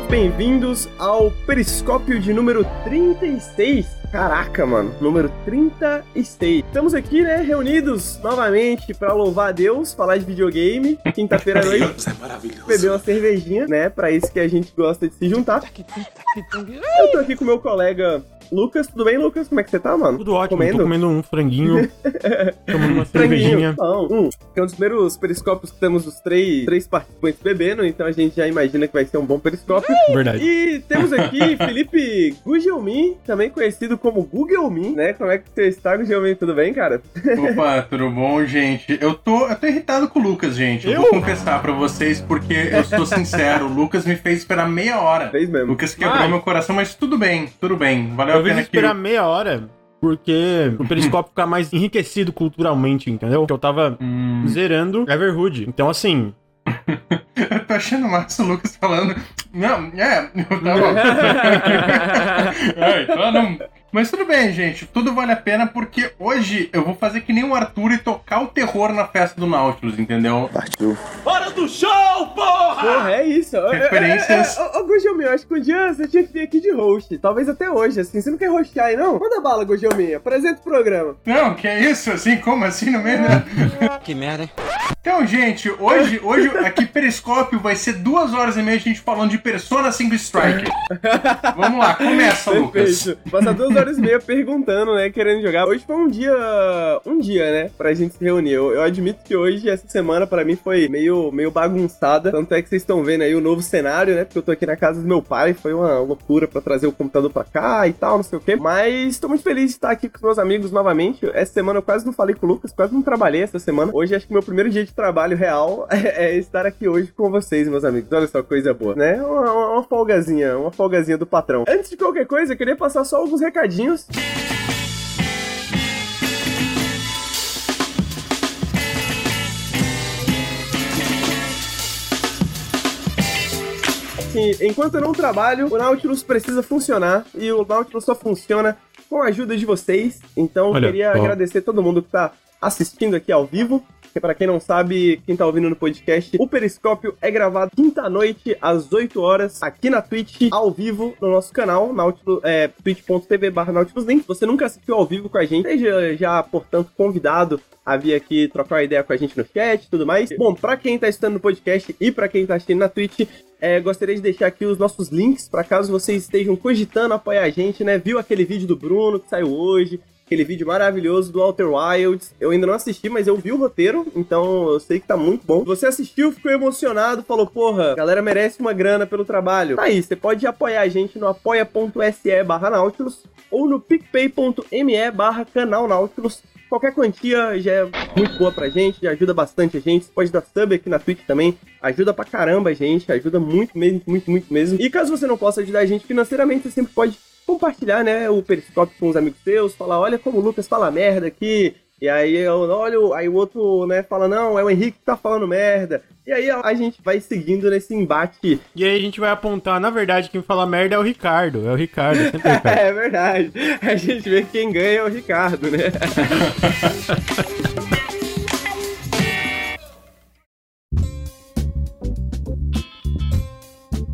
muito bem-vindos ao Periscópio de número 36. Caraca, mano, número 36. Estamos aqui, né, reunidos novamente para louvar a Deus, falar de videogame. Quinta-feira à noite. Deus é maravilhoso. Beber uma cervejinha, né? Pra isso que a gente gosta de se juntar. Eu tô aqui com meu colega Lucas. Tudo bem, Lucas? Como é que você tá, mano? Tudo ótimo, Comendo? tô comendo um franguinho, tomando uma cervejinha. Bom, hum, é um dos primeiros periscópios que temos os três, três participantes bebendo, então a gente já imagina que vai ser um bom periscópio. Verdade. E temos aqui Felipe Gugelmin, também conhecido como Gugelmin, né? Como é que você está, Gugelmin? Tudo bem, cara? Opa, tudo bom, gente? Eu tô, eu tô irritado com o Lucas, gente. Eu, Eu? vou confessar pra vocês, porque eu sou sincero. O Lucas me fez esperar meia hora. Fez mesmo. Lucas quebrou Ai. meu coração, mas tudo bem, tudo bem. Valeu Que. esperar meia hora, porque o periscópio ficar mais enriquecido culturalmente, entendeu? Que eu tava Hum, zerando Everhood. Então, assim, eu tô achando massa o Lucas falando. Não, é, eu tava. é, então não. Mas tudo bem, gente. Tudo vale a pena porque hoje eu vou fazer que nem o Arthur e tocar o terror na festa do Nautilus, entendeu? Porra, é isso. Referências. É, é, é, Ô, Gugelmin, eu acho que um dia você tinha que vir aqui de host. Talvez até hoje, assim. Você não quer hostear aí, não? Manda bala, Gugelmin. Apresenta o programa. Não, que é isso? Assim, como assim no meio da... Que merda, hein? Então, gente, hoje, hoje aqui Periscópio vai ser duas horas e meia a gente falando de Persona 5 Strike. Vamos lá, começa, Lucas. Perfeito. Passar duas horas e meia perguntando, né? Querendo jogar. Hoje foi um dia. Um dia, né? Pra gente se reunir. Eu, eu admito que hoje, essa semana, pra mim, foi meio, meio bagunçada. Tanto é que vocês estão vendo aí o novo cenário, né? Porque eu tô aqui na casa do meu pai. Foi uma loucura pra trazer o computador pra cá e tal, não sei o quê. Mas tô muito feliz de estar aqui com os meus amigos novamente. Essa semana eu quase não falei com o Lucas, quase não trabalhei essa semana. Hoje acho que meu primeiro dia de trabalho real é, é estar aqui hoje com vocês, meus amigos. Olha só, coisa boa, né? Uma, uma, folgazinha, uma folgazinha do patrão. Antes de qualquer coisa, eu queria passar só alguns recadinhos. que enquanto eu não trabalho, o Nautilus precisa funcionar e o Nautilus só funciona com a ajuda de vocês. Então, Olha, queria ó. agradecer todo mundo que tá assistindo aqui ao vivo. Porque pra quem não sabe, quem tá ouvindo no podcast, o Periscópio é gravado quinta-noite, às 8 horas, aqui na Twitch, ao vivo, no nosso canal, Nautilus, é, twitch.tv barra Nautilus Link. Se você nunca assistiu ao vivo com a gente, seja já, portanto, convidado a vir aqui trocar uma ideia com a gente no chat e tudo mais. Bom, pra quem tá assistindo no podcast e pra quem tá assistindo na Twitch, é, gostaria de deixar aqui os nossos links para caso vocês estejam cogitando apoiar a gente, né? Viu aquele vídeo do Bruno que saiu hoje, aquele vídeo maravilhoso do Outer Wilds. Eu ainda não assisti, mas eu vi o roteiro, então eu sei que tá muito bom. Você assistiu, ficou emocionado, falou, porra, a galera merece uma grana pelo trabalho. Tá aí, você pode apoiar a gente no apoia.se barra Nautilus ou no picpay.me barra canal Nautilus. Qualquer quantia já é muito boa pra gente, já ajuda bastante a gente. Você pode dar sub aqui na Twitch também, ajuda pra caramba a gente, ajuda muito mesmo, muito, muito mesmo. E caso você não possa ajudar a gente financeiramente, você sempre pode compartilhar, né, o Periscópio com os amigos seus, falar, olha como o Lucas fala merda aqui. E aí, eu, olha, o- aí o outro, né, fala, não, é o Henrique que tá falando merda. E aí a, gente vai seguindo nesse embate. e aí a gente vai apontar, na verdade, quem fala merda é o Ricardo. É o Ricardo, é sempre o Ricardo. É verdade. A gente vê que quem ganha é o Ricardo, né?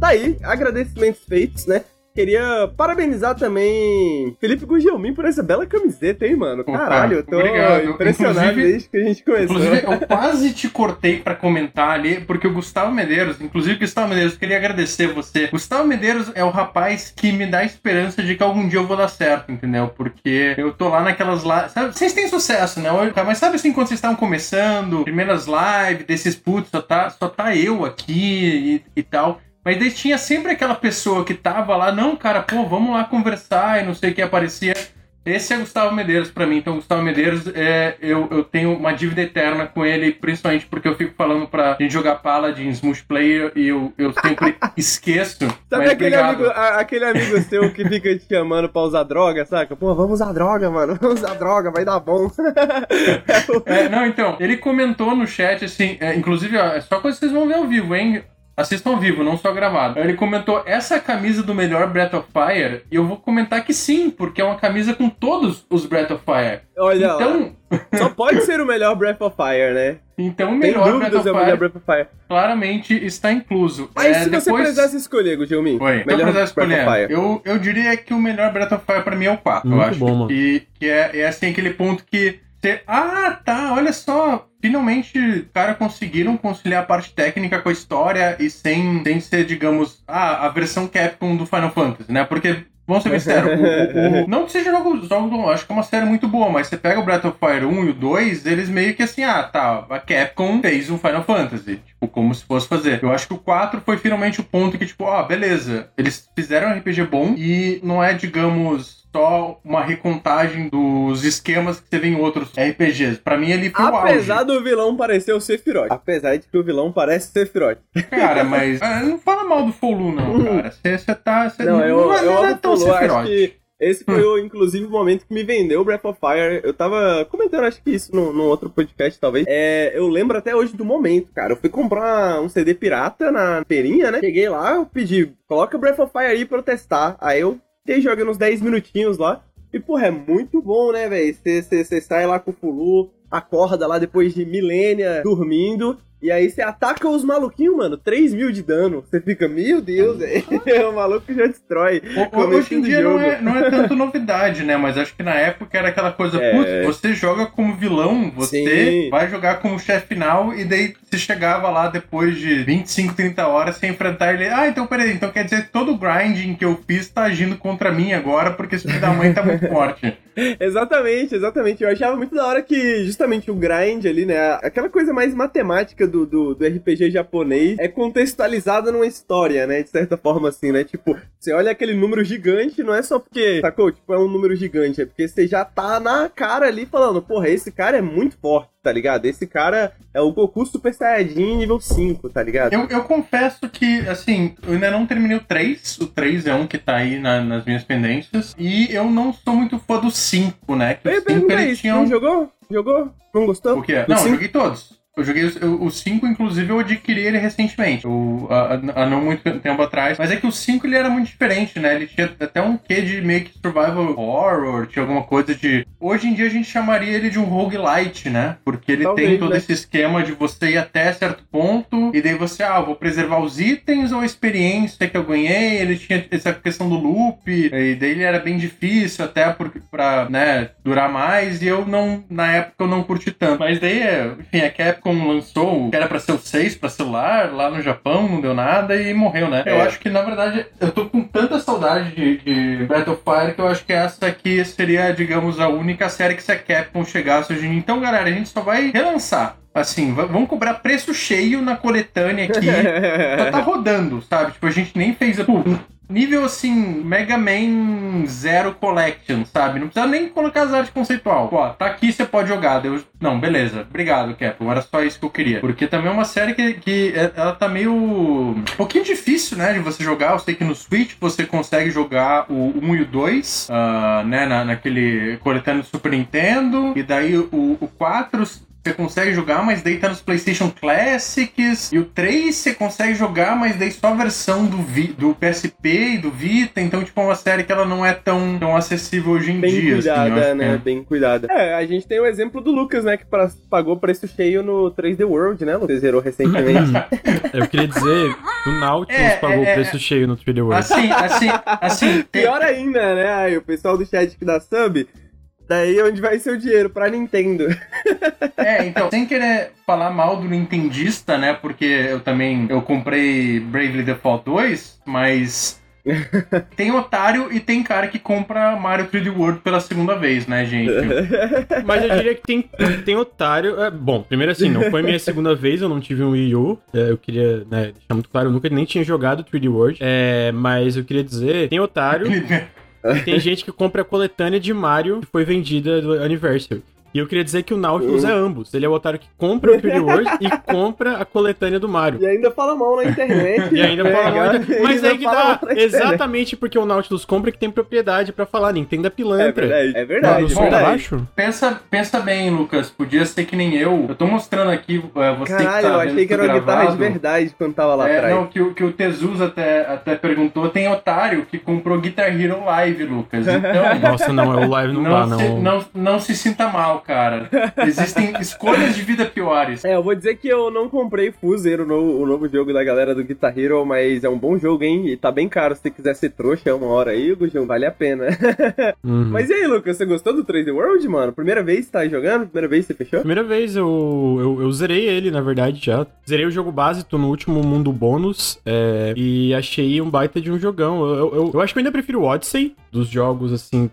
Tá aí, agradecimentos feitos, né? Queria parabenizar também Felipe Gugelmin por essa bela camiseta, hein, mano? Caralho, eu tô obrigado. impressionado Inclusive- desde que a gente começou. Inclusive, eu quase te cortei pra comentar ali, porque o Gustavo Medeiros, inclusive Gustavo Medeiros, queria agradecer você. Gustavo Medeiros é o rapaz que me dá esperança de que algum dia eu vou dar certo, entendeu? Porque eu tô lá naquelas lives. Sabe, vocês têm sucesso, né? Mas sabe assim, quando vocês estavam começando, primeiras lives desses putz, só tá, só tá eu aqui e, e tal. Mas daí tinha sempre aquela pessoa que tava lá, não, cara, pô, vamos lá conversar e não sei o que aparecia. Esse é Gustavo Medeiros pra mim. Então, Gustavo Medeiros, é, eu, eu tenho uma dívida eterna com ele, principalmente porque eu fico falando pra gente jogar Paladins multiplayer e eu, eu sempre esqueço. Sabe aquele obrigado. amigo, a- aquele amigo seu que fica te chamando pra usar droga, saca? Pô, vamos usar droga, mano. Vamos usar droga, vai dar bom. É, não, então, ele comentou no chat, assim, é, inclusive, ó, é só coisa que vocês vão ver ao vivo, hein? Assistam ao vivo, não só gravado. Ele comentou essa é a camisa do melhor Breath of Fire, e eu vou comentar que sim, porque é uma camisa com todos os Breath of Fire. Olha lá. Então, Só pode ser o melhor Breath of Fire, né? Então o Tem melhor dúvidas, Breath é o of melhor Fire Breath of Fire. claramente está incluso. Mas É, se você depois... precisasse escolher, Guilherme, Oi, se eu melhor precisasse Breath of escolher, Fire. eu, eu diria que o melhor Breath of Fire pra mim é o 4, eu Muito acho. bom, mano. Que, que é, é assim aquele ponto que Ah, tá, olha só. Finalmente, os caras conseguiram conciliar a parte técnica com a história e sem, sem ser, digamos, ah, a versão Capcom do Final Fantasy, né? Porque. Vamos ser sinceros, o- o- o- não que seja jogos, jogos acho que é uma série muito boa, mas você pega o Breath of Fire 1 e o 2, eles meio que assim, ah, tá, a Capcom fez um Final Fantasy, tipo, como se fosse fazer. Eu acho que o 4 foi finalmente o ponto que, tipo, ó, beleza, eles fizeram um RPG bom e não é, digamos, só uma recontagem dos esquemas que você vê em outros RPGs. Pra mim, ele foi. Apesar do vilão parecer o Sephiroth. Apesar de que o vilão parece Sephiroth. Cara, mas ah, não fala mal do Folu, não, cara. Você tá. Cê Não, eu, é- eu não é tão Sephiroth. esse foi, o, inclusive, o momento que me vendeu o Breath of Fire. Eu tava comentando, acho que isso num, num outro podcast, talvez. É, eu lembro até hoje do momento, cara. Eu fui comprar um CD pirata na feirinha, né? Cheguei lá, eu pedi, coloca Breath of Fire aí pra eu testar. Aí eu fiquei jogando uns 10 minutinhos lá. E, porra, é muito bom, né, velho? Você sai lá com o Fulu, acorda lá depois de milênia dormindo. E aí você ataca os maluquinhos, mano. 3 mil de dano. Você fica, meu Deus, velho. o maluco já destrói. O- Hoje em dia não é, não é tanto novidade, né? Mas acho que na época era aquela coisa, É. putz, você joga como vilão, você Sim. vai jogar como chefe final, e daí você chegava lá depois de 25, 30 horas sem enfrentar ele. Ah, então peraí, então quer dizer que todo o grinding que eu fiz tá agindo contra mim agora, porque esse filho da mãe tá muito forte. Exatamente, exatamente. Eu achava muito da hora que justamente o grind ali, né? Aquela coisa mais matemática do, do, do RPG japonês é contextualizada numa história, né? De certa forma, assim, né? Tipo, você olha aquele número gigante, não é só porque, sacou? Tipo, é um número gigante, é porque você já tá na cara ali falando, porra, esse cara é muito forte, tá ligado? Esse cara é o Goku Super Saiyajin nível 5, tá ligado? Eu, eu confesso que, assim, eu ainda não terminei o 3. O 3 é um que tá aí na- nas minhas pendências. E eu não sou muito fã do 5, né? Que Eu o 5 perguntar ele isso, tinha não um. jogou? Jogou? Não gostou? O quê? Não, eu cinco? joguei todos. Eu joguei o 5, inclusive, eu adquiri ele recentemente. Eu, há, há não muito tempo atrás. Mas é que o 5 ele era muito diferente, né? Ele tinha até um quê de meio que survival horror, tinha alguma coisa de. Hoje em dia a gente chamaria ele de um roguelite, né? Porque ele Talvez, tem todo né? esse esquema de você ir até certo ponto, e daí você, ah, vou preservar os itens ou a experiência que eu ganhei. Ele tinha essa questão do loop, e daí ele era bem difícil até porque, pra, né, durar mais, e eu não, na época eu não curti tanto. Mas daí, é, enfim, a Capcom lançou, que era pra ser o 6 pra celular, lá no Japão, não deu nada e morreu, né? Eu É. acho que, na verdade, eu tô com tanta saudade de, de Breath of Fire que eu acho que essa aqui seria, digamos, a única série que se a Capcom chegasse hoje em dia. Então, galera, a gente só vai relançar. Assim, va- vamos cobrar preço cheio na coletânea aqui. Tá rodando, sabe? Tipo, a gente nem fez. Pô, nível assim, Mega Man Zero Collection, sabe? Não precisa nem colocar as artes conceitual. Pô, tá aqui, você pode jogar. Deus... Não, beleza. Obrigado, Capcom. Era só isso que eu queria. Porque também é uma série que, que é- ela tá meio. Um pouquinho difícil, né? De você jogar. Eu sei que no Switch você consegue jogar o 1 e o 2, ah, né? Na, naquele coletâneo do Super Nintendo. E daí o, o 4 você consegue jogar, mas daí tá nos PlayStation Classics. E o 3 você consegue jogar, mas daí só a versão do, Vi- do PSP e do Vita. Então, tipo, é uma série que ela não é tão, tão acessível hoje em Bem dia. assim, eu cuidada, acho né? que Bem cuidada. É, a gente tem o exemplo do Lucas, né? Que pra- pagou preço cheio no 3D World, né? Lucas zerou recentemente. Eu queria dizer o Nautilus É, pagou é, o preço cheio no 3D é. World. Assim, assim, assim. Pior ainda, né? Aí, o pessoal do chat que dá sub, daí é onde vai ser o dinheiro pra Nintendo. É, então, sem querer falar mal do Nintendista, né? Porque eu também eu comprei Bravely Default 2, mas tem otário e tem cara que compra Mario 3D World pela segunda vez, né, gente? Mas eu diria que tem, tem otário. é, bom, primeiro assim, não foi minha segunda vez, eu não tive um Wii U. é, eu queria né, deixar muito claro, eu nunca nem tinha jogado 3D World. é, mas eu queria dizer, tem otário tem gente que compra a coletânea de Mario que foi vendida do Anniversary. E eu queria dizer que o Nautilus é ambos. Ele é o otário que compra o 3D World e compra a coletânea do Mario. E ainda fala mal na internet. E ainda fala mal. Pega, de- Mas aí que dá. na internet. Exatamente porque o Nautilus compra que tem propriedade pra falar. Nintendo é É pilantra. verdade, é verdade. É sul pra verdade. baixo? Pensa, pensa bem, Lucas. Podia ser que nem eu. Eu tô mostrando aqui, é, você que Caralho, tá eu achei que era uma guitarra de gravado. verdade quando tava lá É, atrás. não, que, o- que o Tezuz até, até perguntou, tem otário que comprou Guitar Hero Live, Lucas. Então, Nossa, não, é o live não, dá, não, se, não. não, não se sinta mal, cara. Existem escolhas de vida piores. É, eu vou dizer que eu não comprei Fuser, o novo, o novo jogo da galera do Guitar Hero, mas é um bom jogo, hein? E tá bem caro. Se você quiser ser trouxa uma hora aí, Gujão, vale a pena. Uhum. Mas e aí, Lucas, você gostou do 3D World, mano? Primeira vez que tá jogando? Primeira vez que você fechou? Primeira vez eu, eu, eu zerei ele, na verdade, já. Zerei o jogo base, tô no último mundo bônus. É, e achei um baita de um jogão. Eu, eu, eu, acho que eu ainda prefiro o Odyssey dos jogos, assim,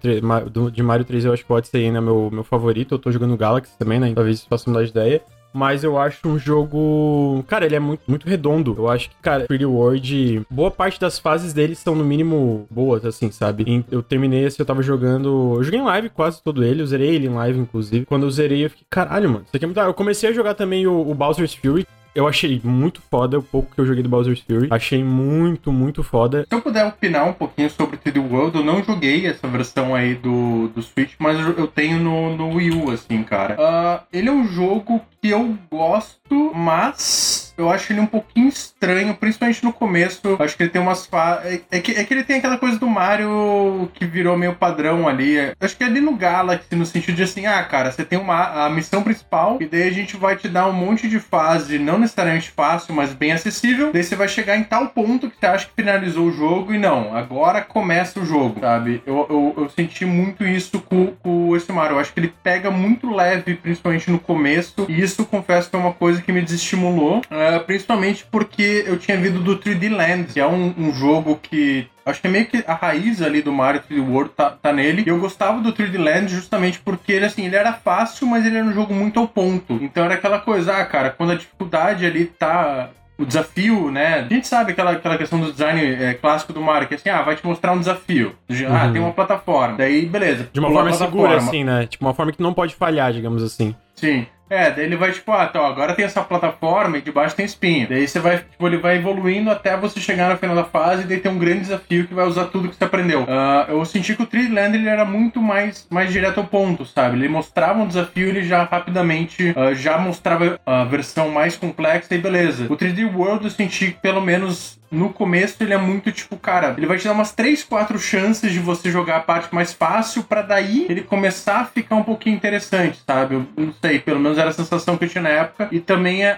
de Mario 3. Eu acho que o Odyssey ainda é meu, meu favorito. Eu tô jogando Galaxy também, né? Talvez isso faça mudar de ideia mas eu acho um jogo. Cara, ele é muito, muito redondo. Eu acho que, cara, Pretty World, boa parte das fases dele são no mínimo boas, assim, sabe? Eu terminei assim, eu tava jogando. Eu joguei em live quase todo ele, eu zerei ele em live, inclusive. Quando eu zerei, eu fiquei, caralho, mano, isso aqui é muito. Eu comecei a jogar também o, o Bowser's Fury. Eu achei muito foda o pouco que eu joguei do Bowser's Fury. Achei muito, muito foda. Se eu puder opinar um pouquinho sobre 3D World, eu não joguei essa versão aí do, do Switch, mas eu tenho no, no Wii U, assim, cara. Uh, ele é um jogo que eu gosto, mas eu acho ele um pouquinho estranho, principalmente no começo. Eu acho que ele tem umas fa... é, é, que, é que ele tem aquela coisa do Mario que virou meio padrão ali. Eu acho que é ali no Galaxy, no sentido de assim, ah, cara, você tem uma a missão principal e daí a gente vai te dar um monte de fase, não necessariamente fácil, mas bem acessível. Daí você vai chegar em tal ponto que você acha que finalizou o jogo e não, agora começa o jogo, sabe? Eu, eu, eu senti muito isso com, com esse Mario. Eu acho que ele pega muito leve, principalmente no começo, e isso confesso é uma coisa que me desestimulou, uh, principalmente porque eu tinha vindo do 3D Land, que é um, um jogo que Acho que é meio que a raiz ali do Mario 3D World tá, tá, nele. E eu gostava do 3D Land justamente porque ele, assim, ele era fácil, mas ele era um jogo muito ao ponto. Então era aquela coisa, ah, cara, quando a dificuldade ali tá o desafio, né? A gente sabe aquela, aquela questão do design é, clássico do Mario, que é assim, ah, vai te mostrar um desafio. Ah, uhum. tem uma plataforma. Daí, beleza. De uma forma segura, assim, né? Tipo, uma forma que não pode falhar, digamos assim. Sim. É, daí ele vai, tipo, ah, então, agora tem essa plataforma e debaixo tem espinho. Daí você vai, tipo, ele vai evoluindo até você chegar no final da fase e daí tem um grande desafio que vai usar tudo que você aprendeu. Uh, eu senti que o 3 Land ele era muito mais, mais direto ao ponto, sabe? Ele mostrava um desafio ele já rapidamente uh, já mostrava a versão mais complexa e beleza. O 3D World eu senti que pelo menos no começo ele é muito tipo, cara, ele vai te dar umas 3, 4 chances de você jogar a parte mais fácil para daí ele começar a ficar um pouquinho interessante, sabe? Eu não sei, pelo menos era a sensação que eu tinha na época. E também a,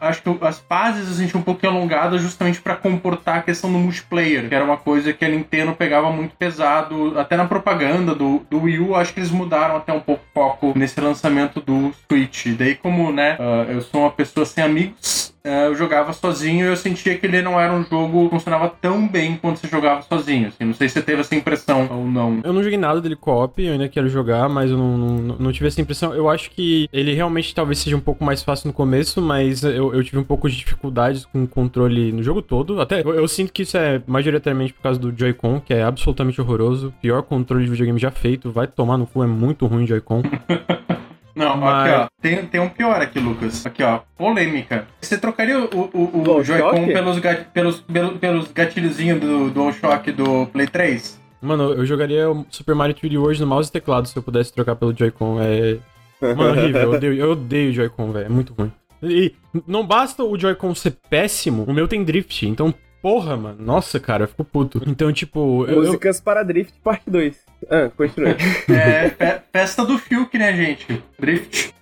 a, acho que as fases eu senti um pouquinho alongadas justamente para comportar a questão do multiplayer, que era uma coisa que a Nintendo pegava muito pesado, até na propaganda do, do Wii U, acho que eles mudaram até um pouco o foco nesse lançamento do Switch. Daí, como, né, uh, eu sou uma pessoa sem amigos, é, eu jogava sozinho e eu sentia que ele não era um jogo que funcionava tão bem quanto você jogava sozinho. Assim. Não sei se você teve essa impressão ou não. Eu não joguei nada dele co-op, eu ainda quero jogar, mas eu não, não, não, tive essa impressão. Eu acho que ele realmente talvez seja um pouco mais fácil no começo, mas eu, eu tive um pouco de dificuldades com o controle no jogo todo. Até eu, eu sinto que isso é majoritariamente por causa do Joy-Con, que é absolutamente horroroso. Pior controle de videogame já feito. Vai tomar no cu, é muito ruim o Joy-Con. Não, Mas... aqui ó, tem, tem um pior aqui, Lucas. Aqui ó, polêmica. Você trocaria o, o, o Joy-Con pelos, pelos, pelos, pelos gatilhozinhos do DualShock do Play 3? Mano, eu jogaria o Super Mario 3D World no mouse e teclado se eu pudesse trocar pelo Joy-Con. É. Mano, horrível. Eu odeio, eu odeio o Joy-Con, velho. É muito ruim. E não basta o Joy-Con ser péssimo, o meu tem drift. Então, porra, mano. Nossa, cara, eu fico puto. Então, tipo. Músicas eu... para Drift, parte 2. Ah, continue. É, festa do Fiuk, né, gente? Drift.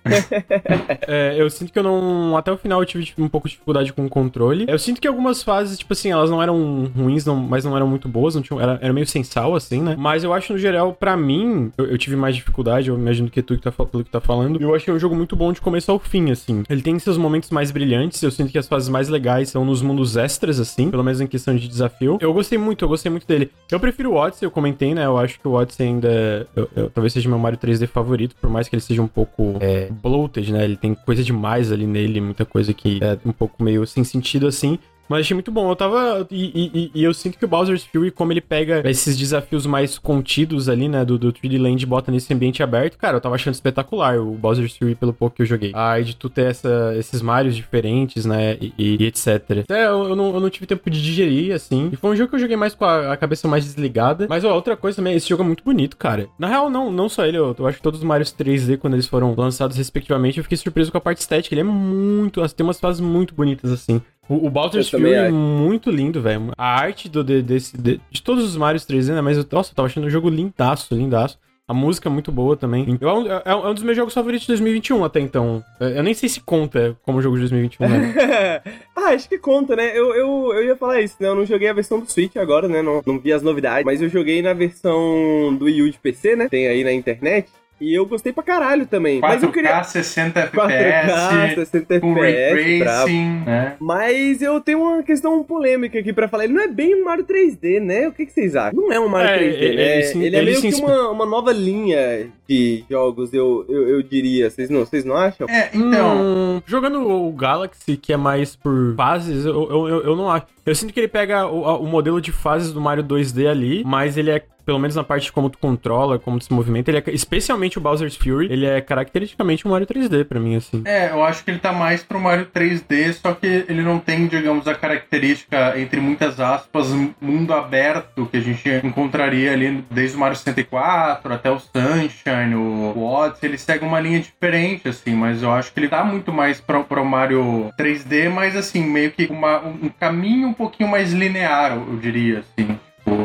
é, eu sinto que eu não. Até o final eu tive tipo, um pouco de dificuldade com o controle. Eu sinto que algumas fases, tipo assim, elas não eram ruins, não, mas não eram muito boas, não tinham, era, era meio sem sal, assim, né? Mas eu acho, no geral, para mim, eu, eu, tive mais dificuldade, eu imagino que tu que tá, pelo que tá falando. Eu achei um jogo muito bom de começo ao fim, assim. Ele tem seus momentos mais brilhantes, eu sinto que as fases mais legais são nos mundos extras, assim, pelo menos em questão de desafio. Eu gostei muito, eu gostei muito dele. Eu prefiro o Odyssey, eu comentei, né? Eu acho que o Odyssey ainda. Eu, eu, talvez seja meu Mario 3D favorito, por mais que ele seja um pouco. É, bloated, né? Ele tem coisa demais ali nele, muita coisa que é um pouco meio sem sentido assim. Mas achei muito bom. Eu tava. E, e, e, eu sinto que o Bowser's Fury, como ele pega esses desafios mais contidos ali, né? Do, do 3D Land e bota nesse ambiente aberto, cara, eu tava achando espetacular o Bowser's Fury pelo pouco que eu joguei. Aí de tu ter essa, esses Marios diferentes, né? E, e etc. Até eu, eu, não, eu não tive tempo de digerir, assim. E foi um jogo que eu joguei mais com a, a cabeça mais desligada. Mas ó, outra coisa também, esse jogo é muito bonito, cara. Na real, não, não só ele, eu, eu acho que todos os Marios 3D, quando eles foram lançados respectivamente, eu fiquei surpreso com a parte estética. Ele é muito. Tem umas fases muito bonitas, assim. O, o Bowser's Fury é muito lindo, velho. A arte do, de, desse, de, de todos os Marios 3D, né? Mas, eu, nossa, eu tava achando o jogo lindaço, lindaço. A música é muito boa também. Então, é, é um dos meus jogos favoritos de 2021 até então. É, eu nem sei se conta como jogo de 2021, né? ah, acho que conta, né? Eu, eu, eu ia falar isso, né? Eu não joguei a versão do Switch agora, né? Não, não vi as novidades, mas eu joguei na versão do Wii U de PC, né? Tem aí na internet. E eu gostei pra caralho também. 4K, mas eu queria... 60 FPS. 4K, 60 com FPS. Racing, né? Mas eu tenho uma questão polêmica aqui pra falar. Ele não é bem um Mario 3D, né? O que, que vocês acham? Não é um Mario é, 3D, ele, né? Ele, sim, ele é meio que uma, uma nova linha de jogos, eu, eu, eu diria. Vocês não, vocês não acham? É, então. Hum, jogando o Galaxy, que é mais por fases, eu, eu, eu, eu não acho. Eu sinto que ele pega o, o modelo de fases do Mario 2D ali, mas ele é pelo menos na parte de como tu controla, como tu se movimenta, ele é, especialmente o Bowser's Fury, ele é caracteristicamente um Mario 3D para mim, assim. É, eu acho que ele tá mais pro Mario 3D, só que ele não tem, digamos, a característica, entre muitas aspas, mundo aberto que a gente encontraria ali desde o Mario 64 até o Sunshine, o, Odyssey, ele segue uma linha diferente, assim, mas eu acho que ele tá muito mais pro, pro Mario 3D, mas assim, meio que uma, um caminho um pouquinho mais linear, eu diria, assim.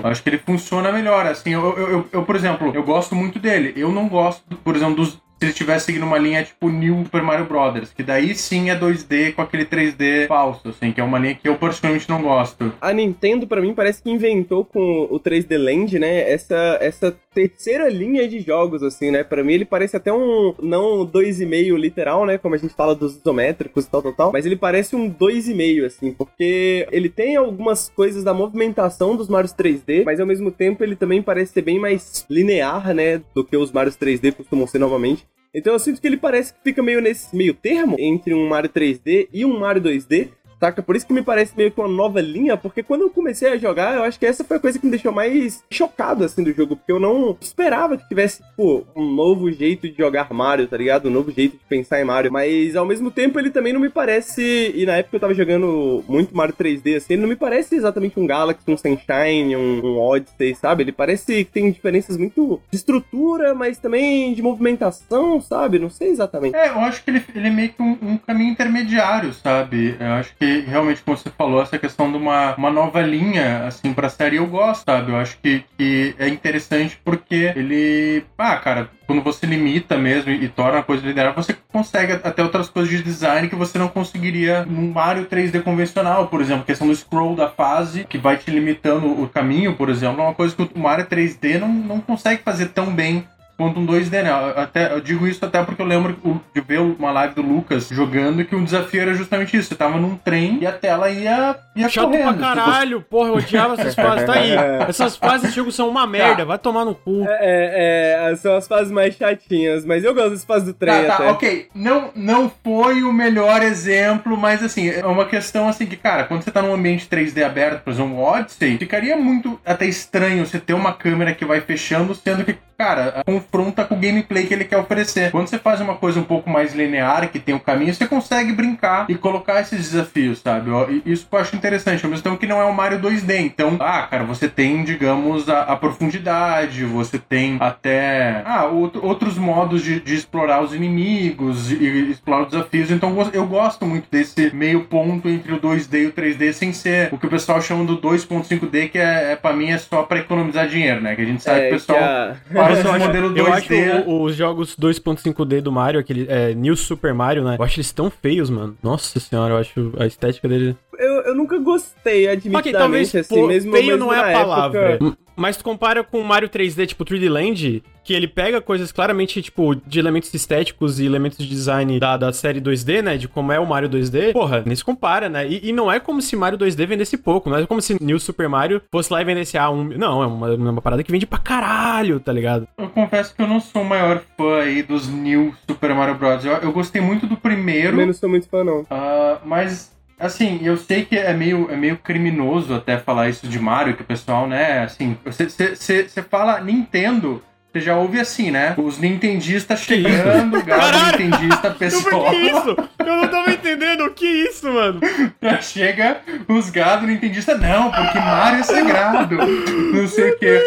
Acho que ele funciona melhor. Assim, eu, eu, eu, eu, por exemplo, eu gosto muito dele. Eu não gosto, por exemplo, dos, se ele estivesse seguindo uma linha tipo New Super Mario Brothers, que daí sim é 2D com aquele 3D falso, assim, que é uma linha que eu particularmente não gosto. A Nintendo, para mim, parece que inventou com o 3D Land, né, essa, essa terceira linha de jogos, assim, né, para mim ele parece até um, não 2,5 literal, né, como a gente fala dos isométricos e tal, tal, tal, mas ele parece um 2,5, assim, porque ele tem algumas coisas da movimentação dos Marios 3D, mas ao mesmo tempo ele também parece ser bem mais linear, né, do que os Marios 3D costumam ser novamente. Então eu sinto que ele parece que fica meio nesse meio termo entre um Mario 3D e um Mario 2D, Saca? Por isso que me parece meio que uma nova linha, porque quando eu comecei a jogar, eu acho que essa foi a coisa que me deixou mais chocado, assim, do jogo, porque eu não esperava que tivesse, tipo, um novo jeito de jogar Mario, tá ligado? Um novo jeito de pensar em Mario, mas ao mesmo tempo ele também não me parece, e na época eu tava jogando muito Mario 3D, assim, ele não me parece exatamente um Galaxy, um Sunshine, um, um Odyssey, sabe? Ele parece que tem diferenças muito de estrutura, mas também de movimentação, sabe? Não sei exatamente. É, eu acho que ele, ele é meio que um, um caminho intermediário, sabe? Eu acho que realmente, como você falou, essa questão de uma, uma nova linha, assim, pra série eu gosto, sabe? Eu acho que, que é interessante porque ele. Ah, cara, quando você limita mesmo e, torna a coisa linear, você consegue até outras coisas de design que você não conseguiria num Mario 3D convencional, por exemplo, questão do scroll da fase, que vai te limitando o caminho, por exemplo, é uma coisa que o Mario 3D não, não consegue fazer tão bem quanto um 2D, né? Até, eu digo isso até porque eu lembro de ver uma live do Lucas jogando que o desafio era justamente isso. Você tava num trem e a tela ia, ia Chato correndo. pra caralho, tipo... porra, eu odiava essas fases. Tá aí. Essas fases de jogo são uma merda, tá. vai tomar no cu. É, é, é, são as fases mais chatinhas, mas eu gosto das fases do trem tá, tá, ok. Não, não foi o melhor exemplo, mas assim, é uma questão assim que, cara, quando você tá num ambiente 3D aberto, por exemplo, um Odyssey, ficaria muito até estranho você ter uma câmera que vai fechando, sendo que cara, confronta com o gameplay que ele quer oferecer. Quando você faz uma coisa um pouco mais linear, que tem o um caminho, você consegue brincar e colocar esses desafios, sabe? Isso que eu acho interessante. Ao mesmo tempo que não é um Mario 2D. Então, ah, cara, você tem, digamos, a, a profundidade, você tem até ah, outro, outros modos de, de, explorar os inimigos e explorar os desafios. Então, eu gosto muito desse meio ponto entre o 2D e o 3D, sem ser o que o pessoal chama do 2.5D, que é, é para mim é só para economizar dinheiro, né? Que a gente sabe é, que o pessoal. Que a mas eu acho, modelo 2D. Eu acho os jogos 2.5D do Mario, aquele é, New Super Mario, né? Eu acho eles tão feios, mano. Nossa senhora, eu acho a estética dele. Eu, eu nunca gostei, admitidamente, okay, talvez, assim, pô, mesmo feio mesmo não é a palavra. Época... Mas tu compara com o Mario 3D, tipo 3D Land, que ele pega coisas claramente, tipo, de elementos estéticos e elementos de design da, da série 2D, né? De como é o Mario 2D. Porra, nem se compara, né? E, e não é como se Mario 2D vendesse pouco. Não é como se New Super Mario fosse lá e vendesse a um. Não, é uma, uma parada que vende pra caralho, tá ligado? Eu confesso que eu não sou o maior fã aí dos New Super Mario Bros. Eu, eu gostei muito do primeiro. Eu não sou muito fã, não. Uh, mas Assim, eu sei que é meio, é meio criminoso até falar isso de Mario, que o pessoal, né, assim, você fala Nintendo, você já ouve assim, né? Os nintendistas chegando, gado nintendista pessoal. Que isso? Eu não tava entendendo o que isso, mano. Já chega os gado nintendista, não, porque Mario é sagrado. Não sei o quê.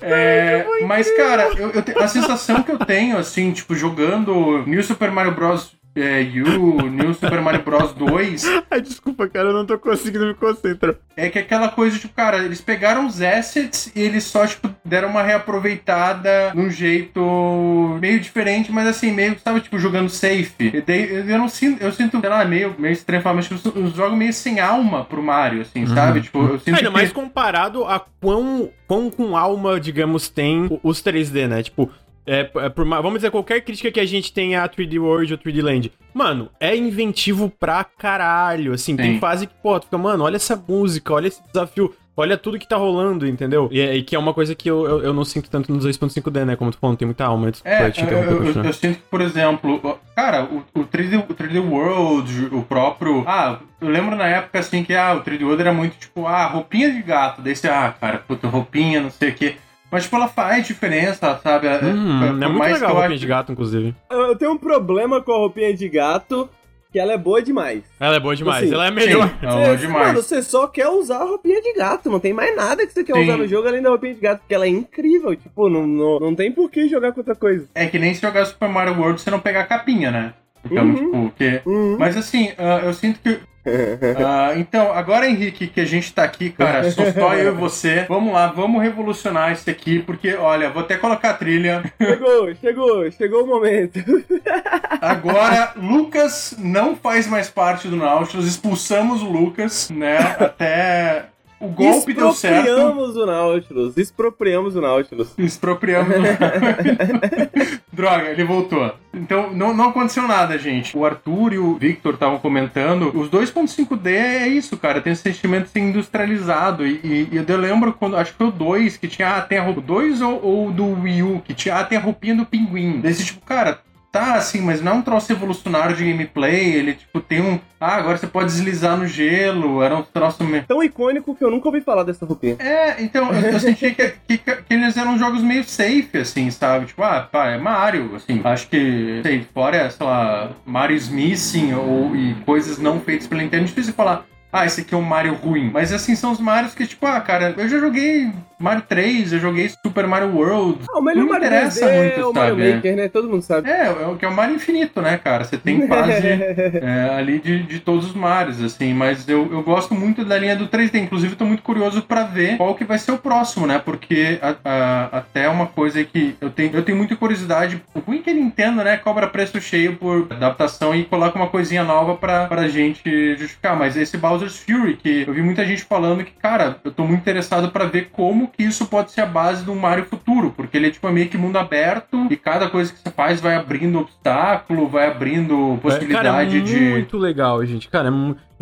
É, mas, cara, eu, eu a sensação que eu tenho, assim, tipo, jogando New Super Mario Bros é, U, New Super Mario Bros 2. Ai, desculpa, cara, eu não tô conseguindo me concentrar. É que aquela coisa, tipo, cara, eles pegaram os assets e eles só, tipo, deram uma reaproveitada num jeito meio diferente, mas assim, meio que estava, tipo, jogando safe. E daí, eu não sinto, eu sinto, sei lá, meio, meio estranho falar, mas tipo, eu jogo meio sem alma pro Mario, assim, uhum. sabe? Tipo, eu sinto Ainda que... mais comparado a quão, quão com alma, digamos, tem os 3D, né? Tipo, é, é por, vamos dizer, qualquer crítica que a gente tenha a 3D World ou 3D Land. Mano, é inventivo pra caralho. Assim, Sim. tem fase que, pô, tu fica, mano, olha essa música, olha esse desafio. Olha tudo que tá rolando, entendeu? E, e que é uma coisa que eu, eu, eu não sinto tanto nos 2.5D, né? Como tu falou, não tem muita alma. É, eu, eu, eu, sinto que, por exemplo, cara, o, o, 3D, o 3D World, o próprio. Ah, eu lembro na época assim que ah, o 3D World era muito tipo, ah, roupinha de gato. Daí você, ah, cara, puta, roupinha, não sei o quê. Mas, tipo, ela faz diferença, sabe? Hum, é, é muito legal a roupinha de gato, inclusive. Eu tenho um problema com a roupinha de gato, que ela é boa demais. Ela é boa demais, assim, ela é melhor. Sim, ela é boa demais. Mano, você só quer usar a roupinha de gato, não tem mais nada que você quer sim. usar no jogo além da roupinha de gato, porque ela é incrível, tipo, não, não, não tem por que jogar com outra coisa. É que nem se jogar Super Mario World você não pegar a capinha, né? Então, uhum. tipo, que... Uhum. Mas assim, uh, eu sinto que Uh, então, agora, Henrique, que a gente tá aqui, cara, só só eu e você. Vamos lá, vamos revolucionar isso aqui, porque, olha, vou até colocar a trilha. Chegou, chegou, chegou o momento. Agora, Lucas não faz mais parte do Nautilus, expulsamos o Lucas, né? Até o golpe deu certo. Expropriamos o Nautilus. Expropriamos o Nautilus. Expropriamos o Nautilus. Droga, ele voltou. Então, não, não aconteceu nada, gente. O Arthur e o Victor estavam comentando. Os 2.5D é isso, cara. Tem esse sentimento de ser industrializado. E, e, e, eu lembro quando. Acho que foi o 2 que tinha. Ah, tem a roupa. 2 ou, ou do Wii U que tinha. Ah, tem a roupinha do pinguim. Desse tipo, cara tá assim, mas não é um troço evolucionário de gameplay. Ele, tipo, tem um. Ah, agora você pode deslizar no gelo. Era um troço meio. Tão icônico que eu nunca ouvi falar dessa roupinha. É, então, eu, eu senti que, que, que, eles eram jogos meio safe, assim, sabe? Tipo, ah, pá, é Mario, assim. Acho que, sei, fora, sei lá, Mario Smithing ou e coisas não feitas pela Nintendo, é difícil falar ah, esse aqui é um Mario ruim. Mas assim, são os Marios que, tipo, ah, cara, eu já joguei Mario 3, eu joguei Super Mario World. Ah, o melhor não Mario interessa muito, é o Mario sabe? Maker, né? Todo mundo sabe. É, é o que é o Mario infinito, né, cara? Você tem fase é, ali de, de todos os Marios, assim. Mas eu, eu gosto muito da linha do 3D. Inclusive, tô muito curioso para ver qual que vai ser o próximo, né? Porque a, a, até uma coisa que eu tenho, eu tenho muita curiosidade. O ruim que ele entenda, né? Cobra preço cheio por adaptação e coloca uma coisinha nova pra, pra gente justificar. Mas esse Bowser Bowser's Fury, que eu vi muita gente falando que, cara, eu tô muito interessado para ver como que isso pode ser a base de um Mario futuro, porque ele é tipo meio que mundo aberto e cada coisa que você faz vai abrindo obstáculo, vai abrindo possibilidade cara, é de. Muito legal, gente. Cara, é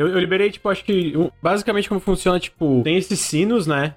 eu, eu, liberei, tipo, acho que. Basicamente como funciona, tipo, tem esses sinos, né?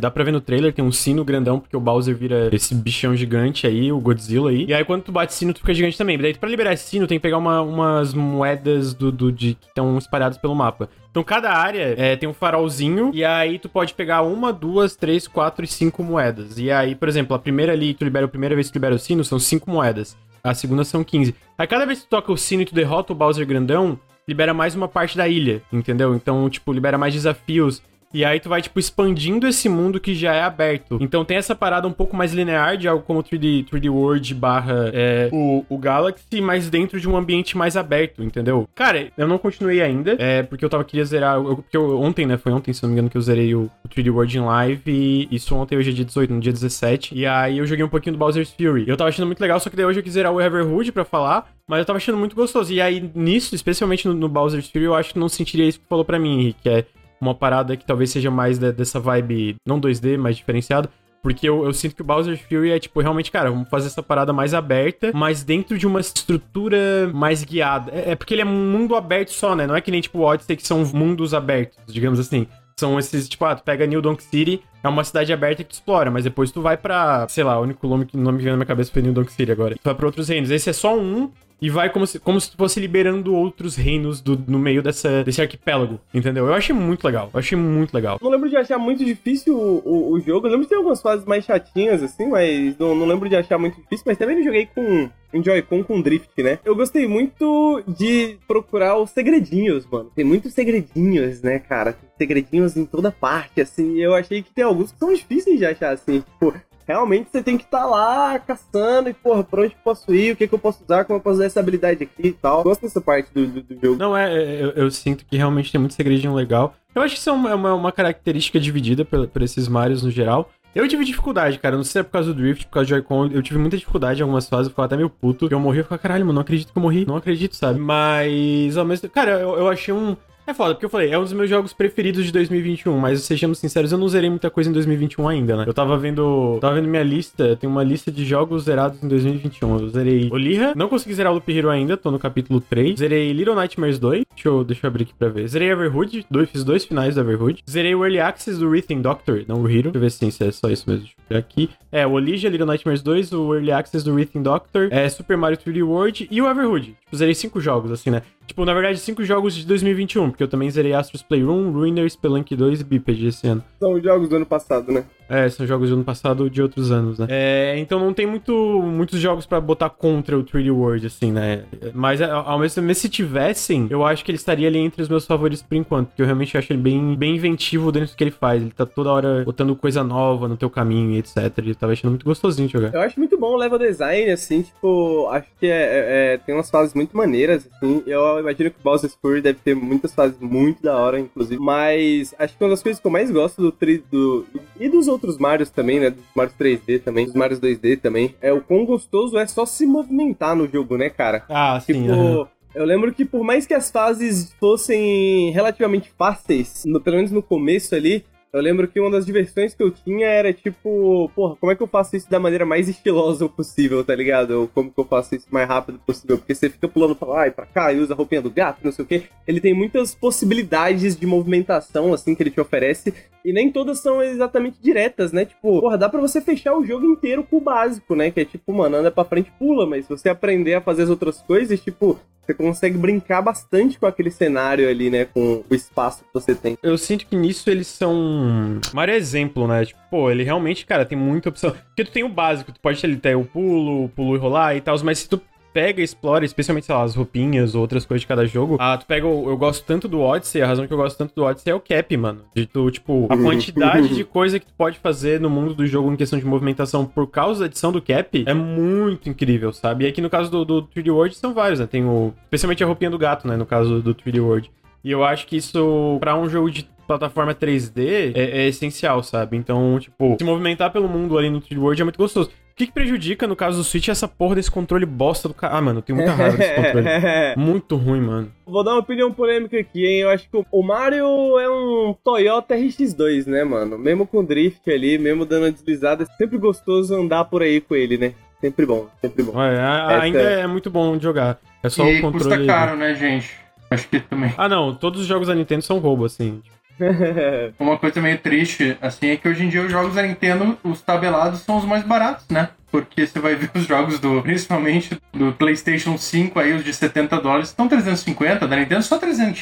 Dá pra ver no trailer, tem um sino grandão, porque o Bowser vira esse bichão gigante aí, o Godzilla aí. E aí quando tu bate sino, tu fica gigante também. Daí pra liberar esse sino, tem que pegar uma, umas moedas do, do, de, que estão espalhadas pelo mapa. Então cada área é, tem um farolzinho, e aí tu pode pegar uma, duas, três, quatro e cinco moedas. E aí, por exemplo, a primeira ali, tu libera a primeira vez que tu libera o sino, são cinco moedas. A segunda são 15. Aí cada vez que tu toca o sino e tu derrota o Bowser grandão, libera mais uma parte da ilha, entendeu? Então, tipo, libera mais desafios. E aí tu vai, tipo, expandindo esse mundo que já é aberto. Então tem essa parada um pouco mais linear de algo como 3D, 3D World barra é, o, o Galaxy, mas dentro de um ambiente mais aberto, entendeu? Cara, eu não continuei ainda, é, porque eu tava queria zerar. Eu, porque eu, ontem, né? Foi ontem, se não me engano, que eu zerei o, o 3D World em live. E isso ontem, hoje é dia 18, no dia 17. E aí eu joguei um pouquinho do Bowser's Fury. Eu tava achando muito legal, só que daí hoje eu quis zerar o Everhood pra falar. Mas eu tava achando muito gostoso. E aí, nisso, especialmente no, no Bowser's Fury, eu acho que não sentiria isso que tu falou pra mim, Henrique, que é uma parada que talvez seja mais de, dessa vibe, não 2D, mais diferenciado. Porque eu, eu, sinto que o Bowser's Fury é tipo, realmente, cara, vamos fazer essa parada mais aberta, mas dentro de uma estrutura mais guiada. É, é porque ele é um mundo aberto só, né? Não é que nem tipo o Odyssey, que são mundos abertos, digamos assim. São esses, tipo, ah, tu pega New Donk City, é uma cidade aberta que tu explora, mas depois tu vai pra, sei lá, o único nome que não me veio na minha cabeça foi New Donk City agora. Tu vai pra outros reinos. Esse é só um, e vai como se, como se fosse liberando outros reinos do, no meio dessa, desse arquipélago, entendeu? Eu achei muito legal, eu achei muito legal. Não lembro de achar muito difícil o, o, o jogo, eu lembro de ter algumas fases mais chatinhas, assim, mas não, não lembro de achar muito difícil, mas também não joguei com um Joy-Con com drift, né? Eu gostei muito de procurar os segredinhos, mano. Tem muitos segredinhos, né, cara? Tem segredinhos em toda parte, assim. Eu achei que tem alguns que são difíceis de achar, assim. Tipo, realmente você tem que estar tá lá caçando e, porra, por onde eu posso ir, o que, que eu posso usar, como eu posso usar essa habilidade aqui e tal. Gosto dessa parte do, do, do jogo. Não, é, é, eu, eu, sinto que realmente tem muito segredinho legal. Eu acho que isso é uma, uma, uma característica dividida por, por esses Marios no geral. Eu tive dificuldade, cara. Não sei se é por causa do Drift, por causa do Joy-Con. Eu tive muita dificuldade em algumas fases. Eu ficava até meio puto. Eu morri, eu ficava, caralho, mano, não acredito que eu morri. Não acredito, sabe? Mas, ao mesmo tempo. Cara, eu, eu achei um. É foda, porque eu falei, é um dos meus jogos preferidos de 2021, mas sejamos sinceros, eu não zerei muita coisa em 2021 ainda, né? Eu tava vendo. Tava vendo minha lista, tem uma lista de jogos zerados em 2021. Eu zerei Olira, não consegui zerar o Loop Hero ainda, tô no capítulo 3. Zerei Little Nightmares 2. Deixa eu, deixa eu abrir aqui pra ver. Zerei Everhood, dois, fiz dois finais do Everhood. Zerei o Early Access do Rhythm Doctor, não o Hero. Deixa eu ver se é só isso mesmo. Deixa eu ver aqui. É, o Olija, Little Nightmares 2, o Early Access do Rhythm Doctor, é, Super Mario 3D World e o Everhood. Tipo, zerei cinco jogos, assim, né? Tipo, na verdade, cinco jogos de 2021, porque eu também zerei Astro's Playroom, Ruiner, Spelunk 2 e Biped esse ano. São jogos do ano passado, né? É, são jogos do ano passado ou de outros anos, né? É, então não tem muito, muitos jogos para botar contra o 3D World, assim, né? Mas ao mesmo tempo, se tivessem, eu acho que ele estaria ali entre os meus favoritos por enquanto, porque eu realmente acho ele bem, bem inventivo dentro do que ele faz. Ele tá toda hora botando coisa nova no teu caminho e etc. Ele tava achando muito gostosinho de jogar. Eu acho muito bom o level design, assim, tipo, acho que é, é, é tem umas fases muito maneiras, assim. Eu imagino que o Bowser's Fury deve ter muitas fases muito da hora, inclusive. Mas acho que uma das coisas que eu mais gosto do, tri, do e dos outros Marios também, né? Dos Marios 3D também, dos Marios 2D também, é o quão gostoso é só se movimentar no jogo, né, cara? Ah, sim. Tipo, uhum. Eu lembro que por mais que as fases fossem relativamente fáceis, no, pelo menos no começo ali, eu lembro que uma das diversões que eu tinha era tipo, porra, como é que eu faço isso da maneira mais estilosa possível, tá ligado? Ou como que eu faço isso mais rápido possível? Porque você fica pulando pra lá e pra cá e usa a roupinha do gato, não sei o quê. Ele tem muitas possibilidades de movimentação, assim, que ele te oferece. E nem todas são exatamente diretas, né? Tipo, porra, dá pra você fechar o jogo inteiro com o básico, né? Que é tipo, mano, anda pra frente pula, mas se você aprender a fazer as outras coisas, tipo, você consegue brincar bastante com aquele cenário ali, né? Com o espaço que você tem. Eu sinto que nisso eles são. Maior exemplo, né? Tipo, pô, ele realmente, cara, tem muita opção. Porque tu tem o básico, tu pode ter o pulo, o pulo e rolar e tal, mas se tu pega e explora, especialmente, sei lá, as roupinhas ou outras coisas de cada jogo. Ah, tu pega. O, eu gosto tanto do Odyssey, a razão que eu gosto tanto do Odyssey é o cap, mano. De tu, tipo, a quantidade de coisa que tu pode fazer no mundo do jogo em questão de movimentação por causa da edição do cap é muito incrível, sabe? E aqui no caso do, do 3D World são vários, né? Tem o. Especialmente a roupinha do gato, né? No caso do 3D World. E eu acho que isso, para um jogo de plataforma 3D, é, é, essencial, sabe? Então, tipo, se movimentar pelo mundo ali no 3D World é muito gostoso que, que prejudica, no caso do Switch, essa porra desse controle bosta do cara? Ah, mano, eu tenho muita raiva desse controle. Muito ruim, mano. Vou dar uma opinião polêmica aqui, hein? Eu acho que o Mario é um Toyota RX2, né, mano? Mesmo com drift ali, mesmo dando uma deslizada, é sempre gostoso andar por aí com ele, né? Sempre bom, sempre bom. É, ainda é muito bom de jogar. É só e o controle. custa caro, né, gente? Acho que também. Ah, não, todos os jogos da Nintendo são roubo, assim. Uma coisa meio triste, assim, é que hoje em dia os jogos da Nintendo, os tabelados são os mais baratos, né? Porque você vai ver os jogos do, principalmente do PlayStation 5 aí, os de 70 dólares, estão 350, da Nintendo só 300.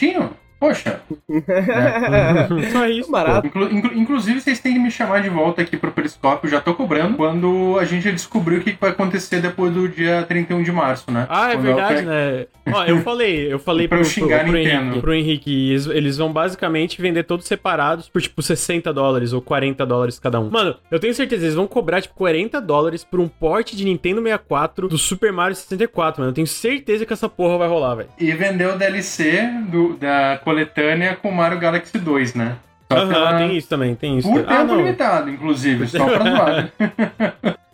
Poxa. é. Só isso. Barato. Inclu inclu inclusive, vocês têm que me chamar de volta aqui pro Periscópio, já tô cobrando, quando a gente descobrir o que vai acontecer depois do dia 31 de março, né? Ah, é quando verdade, né? Ó, eu falei, eu falei pro, pro, pro, pro Henrique, pro Henrique eles, eles, vão basicamente vender todos separados por, tipo, 60 dólares ou 40 dólares cada um. Mano, eu tenho certeza, eles vão cobrar, tipo, 40 dólares por um porte de Nintendo 64 do Super Mario 64, mano. Eu tenho certeza que essa porra vai rolar, velho. E vender o DLC do, da coletânea com Mario Galaxy 2, né? Aham, tem isso também, tem isso. Por ah, tempo limitado, inclusive, só pra zoar.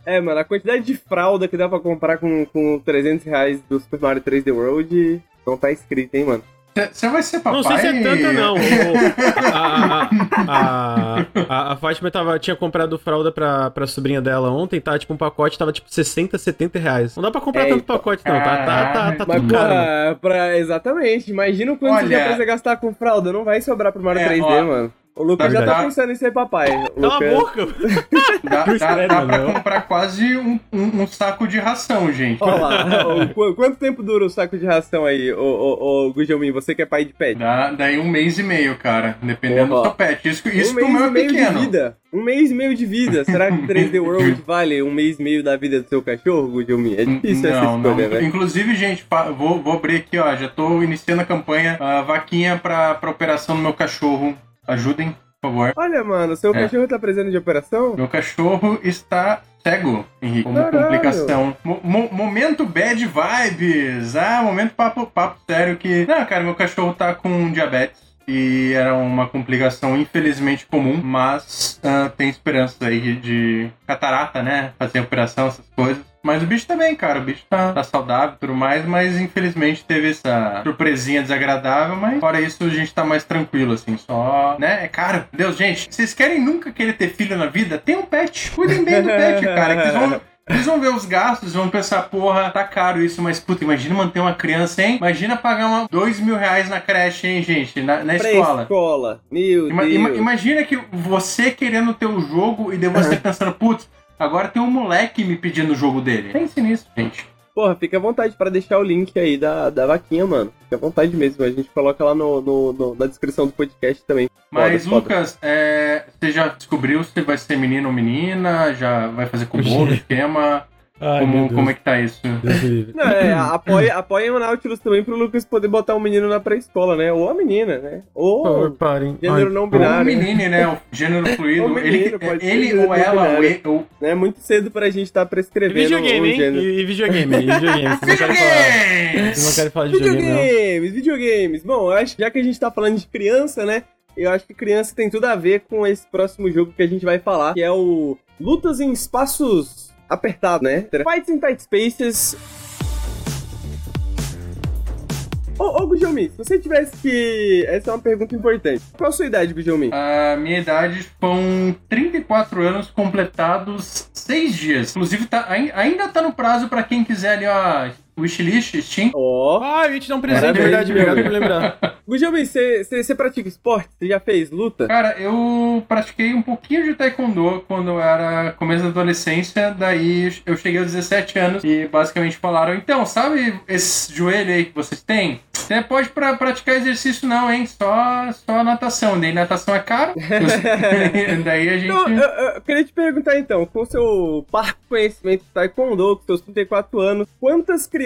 É, mano, a quantidade de fralda que dá pra comprar com, com 300 reais do Super Mario 3D World não tá escrito, hein, mano. Você vai ser papai? Não sei se é tanta, não. a, a, a, a, Fátima tava, tinha comprado fralda pra, pra sobrinha dela ontem, tá? Tipo, um pacote tava tipo 60, 70 reais. Não dá pra comprar é, tanto pacote, não. Tá, tá, tá, tá tudo caro. Pra, exatamente. Imagina o quanto Olha, você já precisa gastar com fralda. Não vai sobrar pro Mario é, 3D, ó, mano. O Lucas já tá pensando em ser papai. Cala Lucas... a boca! dá, dá, dá pra comprar quase um, um, um, saco de ração, gente. Olha lá, quanto tempo dura o saco de ração aí, ô, ô, ô Gujomin? Você que é pai de pet? Dá, daí um mês e meio, cara, dependendo do seu pet. Isso, isso um mês meu é pequeno. De vida. Um mês e meio de vida. Será que 3D World vale um mês e meio da vida do seu cachorro, Gujomin? É difícil não, essa escolha, não. né? Inclusive, gente, vou, vou abrir aqui, ó, já tô iniciando a campanha, a vaquinha pra, pra operação do meu cachorro. Ajudem. por favor. Olha, mano, seu É. cachorro tá precisando de operação? Meu cachorro está cego, Henrique, como Caralho. complicação. Mo- mo- momento bad vibes. Ah, momento papo, papo sério que. Não, cara, meu cachorro tá com diabetes. E era uma complicação infelizmente comum, mas ah, tem esperança aí de catarata, né? Fazer operação, essas coisas. Mas o bicho tá bem, cara. O bicho tá, tá saudável e tudo mais, mas infelizmente teve essa surpresinha desagradável. Mas fora isso, a gente tá mais tranquilo, assim. Só, né? É caro. Deus, gente, vocês querem nunca querer ter filho na vida? Tem um pet. Cuidem bem do pet, cara. Que vocês vão. Eles vão ver os gastos, vão pensar, porra, tá caro isso, mas puta, imagina manter uma criança, hein? Imagina pagar uma, dois mil reais na creche, hein, gente? Na, na escola. Pré-escola. Meu Ima- Deus. ima- imagina que você querendo ter o jogo e daí você pensando, putz, agora tem um moleque me pedindo o jogo dele. Pense nisso, gente. Porra, fica à vontade pra deixar o link aí da, da vaquinha, mano. Fica à vontade mesmo. A gente coloca lá no, no- no- na descrição do podcast também. Mas, Foda, foda. Lucas, é, você já descobriu se vai ser menino ou menina? Já vai fazer com bolo, esquema? Ai, como, como é que tá isso? Não, é, apoia, apoia o Nautilus também pro Lucas poder botar um menino na pré-escola, né? Ou a menina, né? Ou gênero Ai, não Ou o binário. menino, né? O gênero fluido. Ou menino, ele ele ou ela, ou, binário. e- ou, É muito cedo pra gente estar tá E prescrevendo videogame, um hein? gênero. E, e videogame, e videogame. Vocês não querem falar, vocês não querem falar de videogame? Videogames, videogames. Bom, eu acho que já que a gente tá falando de criança, né? Eu acho que criança tem tudo a ver com esse próximo jogo que a gente vai falar, que é o Lutas em Espaços Apertados, né? Fights in Tight Spaces. Ô, ô Gujomi, se você tivesse que. Essa é uma pergunta importante. Qual a sua idade, Gujomi? A minha idade foram 34 anos completados 6 dias. Inclusive, tá, ai- ainda tá no prazo pra quem quiser ali, ó, wishlist, Steam. Ó. Ah, eu ia te dar um presente, Parabéns, verdade, obrigado por lembrar. Você- você pratica esporte? Você já fez luta? Cara, eu pratiquei um pouquinho de taekwondo quando eu era começo da adolescência, daí eu cheguei aos 17 anos e basicamente falaram, então, sabe esse joelho aí que vocês têm? Você pode pra, praticar exercício não, hein? Só, só natação. Daí natação é caro. daí a gente... Não, eu, eu queria te perguntar então, com o seu parco conhecimento de Taekwondo, com seus 34 anos, quantas crianças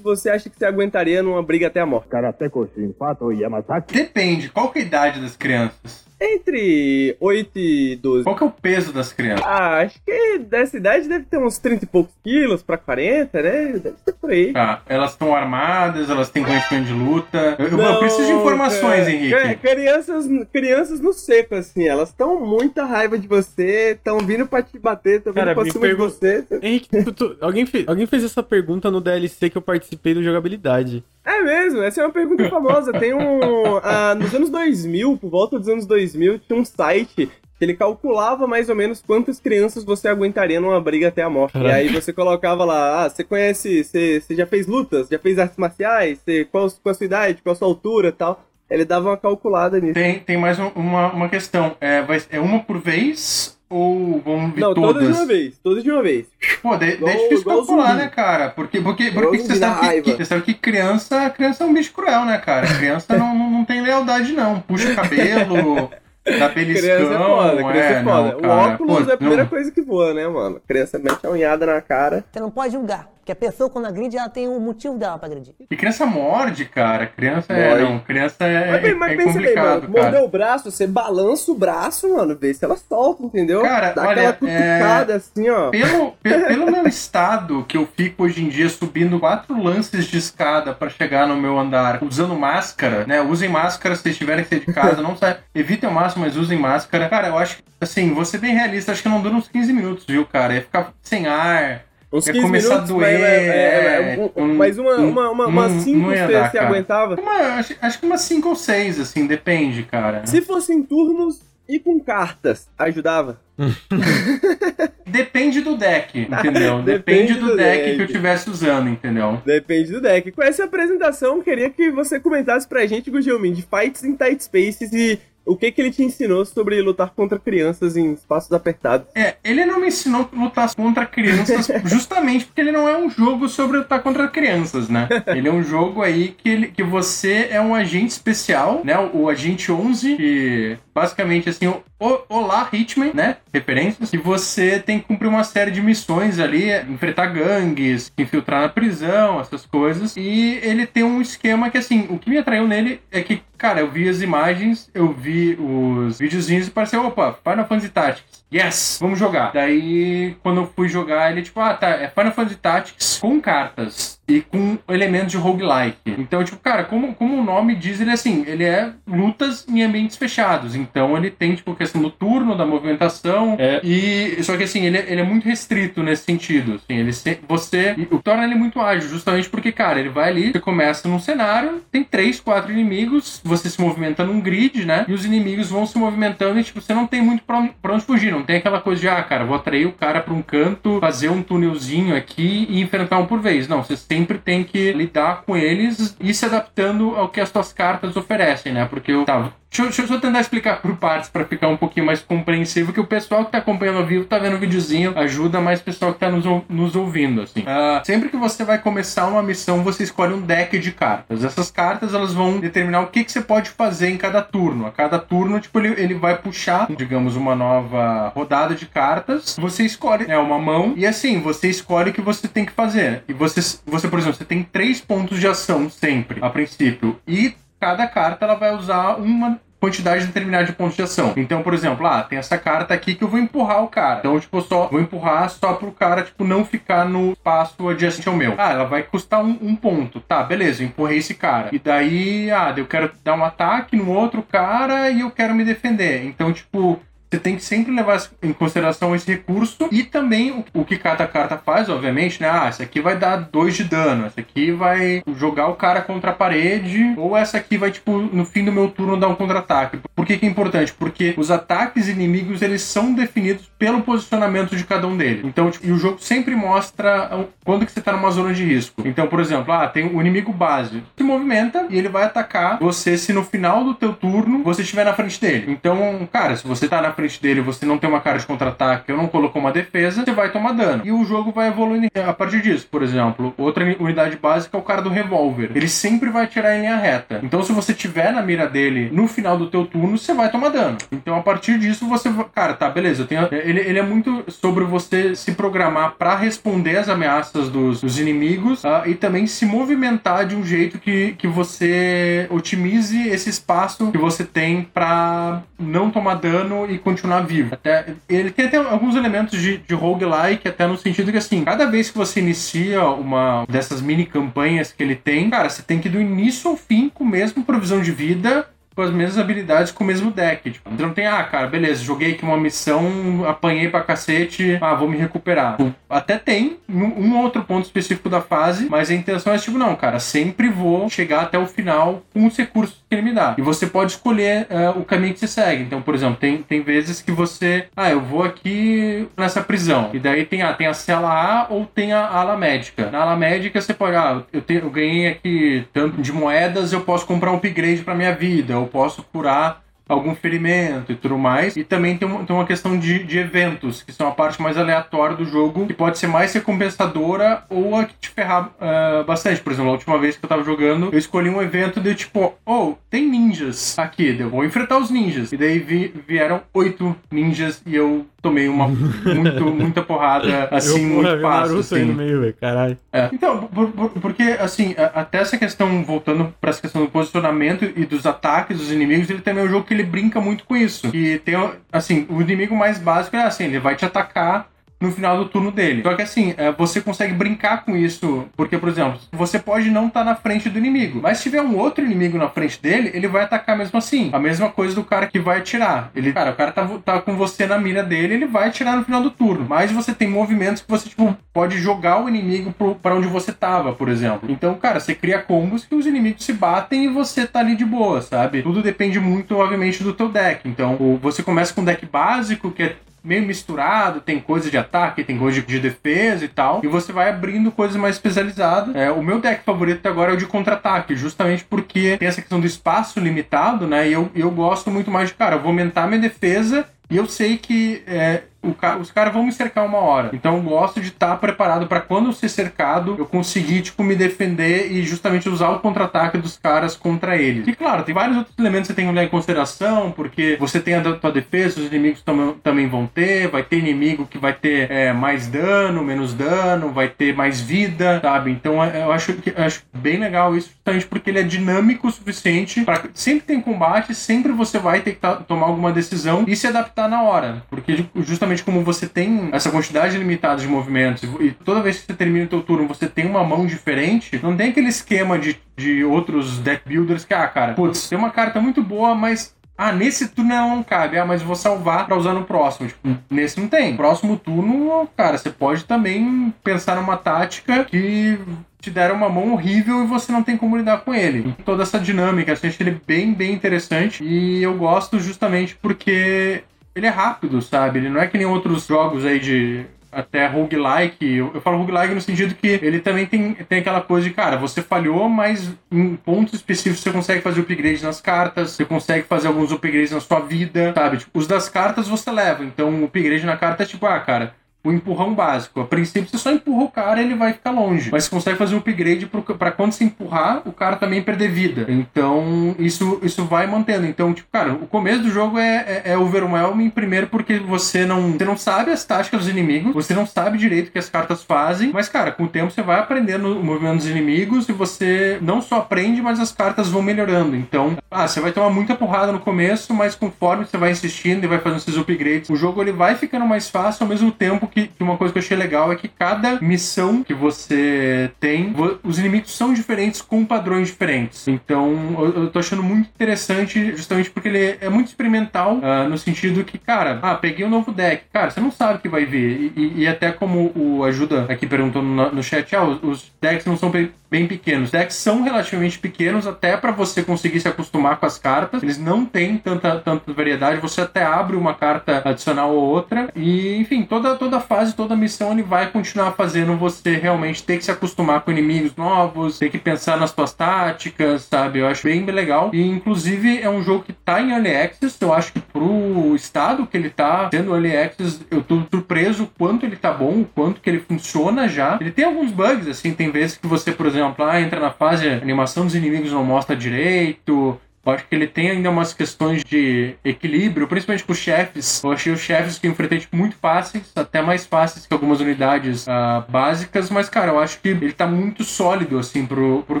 você acha que você aguentaria numa briga até a morte? Karateko Shinpato Yamasaki. Depende, qual que é a idade das crianças? Entre 8 e 12. Qual que é o peso das crianças? Ah, acho que dessa idade deve ter uns 30 e poucos quilos pra 40, né? Deve ser por aí. Tá, elas estão armadas, elas têm conhecimento de luta. Eu, eu Não, preciso de informações, cara. Henrique. É, crianças, crianças no seco, assim, elas estão muita raiva de você, estão vindo pra te bater, estão vindo Cara, pra me cima pergun- de você. Henrique, tu- tu- alguém, fez, alguém fez essa pergunta no DLC que eu participei do Jogabilidade. É mesmo, essa é uma pergunta famosa. Tem um. ah, nos anos 2000, por volta dos anos 2000, tinha um site que ele calculava mais ou menos quantas crianças você aguentaria numa briga até a morte. Caraca. E aí você colocava lá, ah, você conhece, você, você já fez lutas, já fez artes marciais, você, qual, qual a sua idade, qual a sua altura e tal. Ele dava uma calculada nisso. Tem, tem mais um- uma, uma questão. É, vai, é uma por vez ou vão vir Não, todas? todas de uma vez, todas de uma vez. Pô, de, Igual- é difícil calcular, né, cara? Porque, porque, porque você, sabe que, você sabe que criança, criança é um bicho cruel, né, cara? Criança não, não, não tem lealdade, não. Puxa cabelo, dá beliscão. Criança é foda, criança é, não, foda. o cara. óculos Pô, é a primeira não. coisa que voa, né, mano? Criança mete a unhada na cara. Você não pode julgar, porque a pessoa quando agride, ela tem um motivo dela pra agredir. E criança morde, cara. Criança é. Morde. Não, criança é, Mas, é, mas é pensa bem, mano. cara. Mordeu o braço, você balança o braço, mano, vê se ela solta, entendeu? Cara, Dá olha, aquela cutucada assim, ó. Pelo, pe- pelo meu estado, que eu fico hoje em dia subindo quatro lances de escada pra chegar no meu andar, usando máscara, né? Usem máscara se vocês tiverem que sair de casa, não sai. Evitem o máximo, mas usem máscara. Cara, eu acho que, assim, ser bem realista, acho que não dura uns 15 minutos, viu, cara? Ia ficar sem ar. Ia 15 começar a minutos, doer, mas, é, é, é, mas uma, um- uma, uma, uma cinco não você, você cara. aguentava? Uma, acho, acho que umas 5 ou 6, assim, depende, cara. Se fosse em turnos e com cartas, ajudava? Depende do deck, entendeu? Depende Depende, do, do deck, deck. que eu estivesse usando, entendeu? Depende do deck. Com essa apresentação, queria que você comentasse pra gente, Gugelmin, de Fights in Tight Spaces e o que, que ele te ensinou sobre lutar contra crianças em espaços apertados. É, ele não me ensinou a lutar contra crianças justamente porque ele não é um jogo sobre lutar contra crianças, né? Ele é um jogo aí que, ele- que você é um agente especial, né? O, o agente 11, que basicamente assim, o, o, Olá Hitman, né? Referências. E você tem que cumprir uma série de missões ali, enfrentar gangues, infiltrar na prisão, essas coisas. E ele tem um esquema que, assim, o que me atraiu nele é que, cara, eu vi as imagens, eu vi os videozinhos e pareceu, opa, Final Fantasy Tactics. Yes, vamos jogar. Daí, quando eu fui jogar, ele tipo, ah, tá, é Final Fantasy Tactics com cartas e com elementos de roguelike. Então, tipo, cara, como, como o nome diz, ele é assim, ele é lutas em ambientes fechados. Então, ele tem, tipo, questão do turno, da movimentação. É. E, só que, assim, ele, ele é muito restrito nesse sentido. Assim, ele se, você. Torna ele muito ágil, justamente porque, cara, ele vai ali, você começa num cenário, tem três, quatro inimigos, você se movimenta num grid, né? E os inimigos vão se movimentando e, tipo, você não tem muito pra, pra onde fugir. Não tem aquela coisa de, ah, cara, vou atrair o cara pra um canto, fazer um túnelzinho aqui e enfrentar um por vez. Não, você sempre tem que lidar com eles e se adaptando ao que as suas cartas oferecem, né? Porque eu tava Deixa, deixa, eu só tentar explicar por partes para ficar um pouquinho mais compreensível, que o pessoal que tá acompanhando ao vivo tá vendo o videozinho, ajuda mais o pessoal que tá nos, nos ouvindo, assim. Uh, sempre que você vai começar uma missão, você escolhe um deck de cartas. Essas cartas, elas vão determinar o que, que você pode fazer em cada turno. A cada turno, tipo, ele, ele vai puxar, digamos, uma nova rodada de cartas. Você escolhe, é uma mão, e assim, você escolhe o que você tem que fazer. E você, você por exemplo, você tem três pontos de ação sempre, a princípio. E cada carta ela vai usar uma quantidade determinada de pontos de ação. Então, por exemplo, ah, tem essa carta aqui que eu vou empurrar o cara. Então, tipo, eu só vou empurrar só pro cara, tipo, não ficar no espaço adjacente ao meu. Ah, ela vai custar um, um ponto. Tá, beleza, eu empurrei esse cara. E daí, ah, eu quero dar um ataque no outro cara e eu quero me defender. Então, tipo, você tem que sempre levar em consideração esse recurso e também o, que cada carta faz, obviamente, né? Ah, essa aqui vai dar 2 de dano, essa aqui vai jogar o cara contra a parede, ou essa aqui vai, tipo, no fim do meu turno dar um contra-ataque. Por que, que é importante? Porque os ataques inimigos, eles são definidos pelo posicionamento de cada um deles. Então, tipo, e o jogo sempre mostra quando que você tá numa zona de risco. Então, por exemplo, ah, tem o inimigo base, se movimenta e ele vai atacar você se no final do teu turno você estiver na frente dele. Então, cara, se você tá na frente frente dele você não tem uma cara de contra-ataque ou não colocou uma defesa, você vai tomar dano. E o jogo vai evoluindo a partir disso. Por exemplo, outra unidade básica é o cara do revólver. Ele sempre vai atirar em linha reta. Então, se você tiver na mira dele no final do teu turno, você vai tomar dano. Então, a partir disso, você. Cara, tá, beleza. Tenho... ele, ele é muito sobre você se programar para responder às ameaças dos, dos inimigos uh, e também se movimentar de um jeito que, que você otimize esse espaço que você tem para não tomar dano e continuar vivo. Até, ele tem até alguns elementos de, de roguelike, até no sentido que, assim, cada vez que você inicia uma dessas mini campanhas que ele tem, cara, você tem que do início ao fim com a mesma provisão de vida com as mesmas habilidades com o mesmo deck. Tipo, então não tem, ah, cara, beleza, joguei aqui uma missão, apanhei pra cacete, ah, vou me recuperar. Até tem um outro ponto específico da fase, mas a intenção é tipo, não, cara, sempre vou chegar até o final com os recursos que ele me dá. E você pode escolher uh, o caminho que você segue. Então, por exemplo, tem, tem vezes que você, ah, eu vou aqui nessa prisão. E daí tem, ah, tem a cela A ou tem a ala médica. Na ala médica você pode, ah, eu, tenho, eu ganhei aqui tanto de moedas, eu posso comprar um upgrade pra minha vida eu posso curar algum ferimento e tudo mais. E também tem, tem uma questão de, de, eventos, que são a parte mais aleatória do jogo, que pode ser mais recompensadora ou a que te ferrar uh, bastante. Por exemplo, a última vez que eu tava jogando, eu escolhi um evento de tipo, oh, tem ninjas aqui, eu vou enfrentar os ninjas. E daí vi, vieram oito ninjas e eu tomei uma muito, muita porrada, assim, eu, muito fácil. Assim. no meio, véio, caralho. É. Então, por, por, porque, assim, até essa questão, voltando para essa questão do posicionamento e dos ataques dos inimigos, ele também é um jogo que ele brinca muito com isso. E tem, assim, o inimigo mais básico é assim, ele vai te atacar no final do turno dele. Só que assim, é, você consegue brincar com isso, porque, por exemplo, você pode não estar tá na frente do inimigo, mas se tiver um outro inimigo na frente dele, ele vai atacar mesmo assim. A mesma coisa do cara que vai atirar. Ele, cara, o cara tá, tá com você na mira dele, ele vai atirar no final do turno. Mas você tem movimentos que você, tipo, pode jogar o inimigo para onde você tava, por exemplo. Então, cara, você cria combos que os inimigos se batem e você tá ali de boa, sabe? Tudo depende muito, obviamente, do teu deck. Então, você começa com um deck básico, que é meio misturado, tem coisa de ataque, tem coisa de defesa e tal, e você vai abrindo coisas mais especializadas. É, o meu deck favorito agora é o de contra-ataque, justamente porque tem essa questão do espaço limitado, né? E eu, eu gosto muito mais de, cara, vou aumentar minha defesa e eu sei que é, ca- os caras vão me cercar uma hora. Então eu gosto de estar preparado pra quando eu ser cercado, eu conseguir, tipo, me defender e justamente usar o contra-ataque dos caras contra eles. E claro, tem vários outros elementos que você tem que levar em consideração, porque você tem a tua defesa, os inimigos tam- também vão ter, vai ter inimigo que vai ter é, mais dano, menos dano, vai ter mais vida, sabe? Então é- eu acho, que, eu acho bem legal isso, justamente porque ele é dinâmico o suficiente para sempre tem combate, sempre você vai ter que tomar alguma decisão e se adaptar na hora. Porque justamente como você tem essa quantidade limitada de movimentos e toda vez que você termina o teu turno você tem uma mão diferente, não tem aquele esquema de, de outros deck builders que, ah, cara, putz, tem uma carta muito boa, mas ah, nesse turno ela não cabe. Ah, mas vou salvar pra usar no próximo. Tipo, nesse não tem. Próximo turno, cara, você pode também pensar numa tática que te deram uma mão horrível e você não tem como lidar com ele. Toda essa dinâmica, eu achei ele bem, bem interessante. E eu gosto justamente porque ele é rápido, sabe? Ele não é que nem outros jogos aí de até roguelike. Eu, eu falo roguelike no sentido que ele também tem, tem aquela coisa de, cara, você falhou, mas em pontos específicos você consegue fazer upgrade nas cartas, você consegue fazer alguns upgrades na sua vida, sabe? Tipo, os das cartas você leva. Então, o upgrade na carta é tipo, ah, cara. O empurrão básico. A princípio, você só empurra o cara ele vai ficar longe. Mas você consegue fazer um upgrade pra quando você empurrar, o cara também perder vida. Então, isso, isso vai mantendo. Então, tipo, cara, o começo do jogo é, é, é overwhelming, primeiro porque você não, você não sabe as táticas dos inimigos, você não sabe direito o que as cartas fazem, mas, cara, com o tempo você vai aprendendo o movimento dos inimigos e você não só aprende, mas as cartas vão melhorando. Então, ah, você vai tomar muita porrada no começo, mas conforme você vai insistindo e vai fazendo esses upgrades, o jogo ele vai ficando mais fácil ao mesmo tempo que, que uma coisa que eu achei legal é que cada missão que você tem, os inimigos são diferentes com padrões diferentes. Então, eu, eu tô achando muito interessante justamente porque ele é muito experimental ah, no sentido que, cara, ah, peguei um novo deck. Cara, você não sabe o que vai vir. E, e- e até como o Ajuda aqui perguntou no, no chat, ah, os, os decks não são bem, pequenos. Os decks são relativamente pequenos até pra você conseguir se acostumar com as cartas. Eles não têm tanta, tanta variedade. Você até abre uma carta adicional ou outra. E, enfim, toda, toda fase, toda missão, ele vai continuar fazendo você realmente ter que se acostumar com inimigos novos, ter que pensar nas suas táticas, sabe? Eu acho bem legal. E, inclusive, é um jogo que tá em Early Access. Eu acho que pro estado que ele tá sendo Early Access, eu tô surpreso o quanto ele tá bom, o quanto que ele funciona já. Ele tem alguns bugs, assim, tem vezes que você, por exemplo, ah, entra na fase, a animação dos inimigos não mostra direito. Eu acho que ele tem ainda umas questões de equilíbrio, principalmente com os chefes. Eu achei os chefes que enfrentei tipo, muito fáceis, até mais fáceis que algumas unidades ah, básicas, mas, cara, eu acho que ele tá muito sólido, assim, pro, pro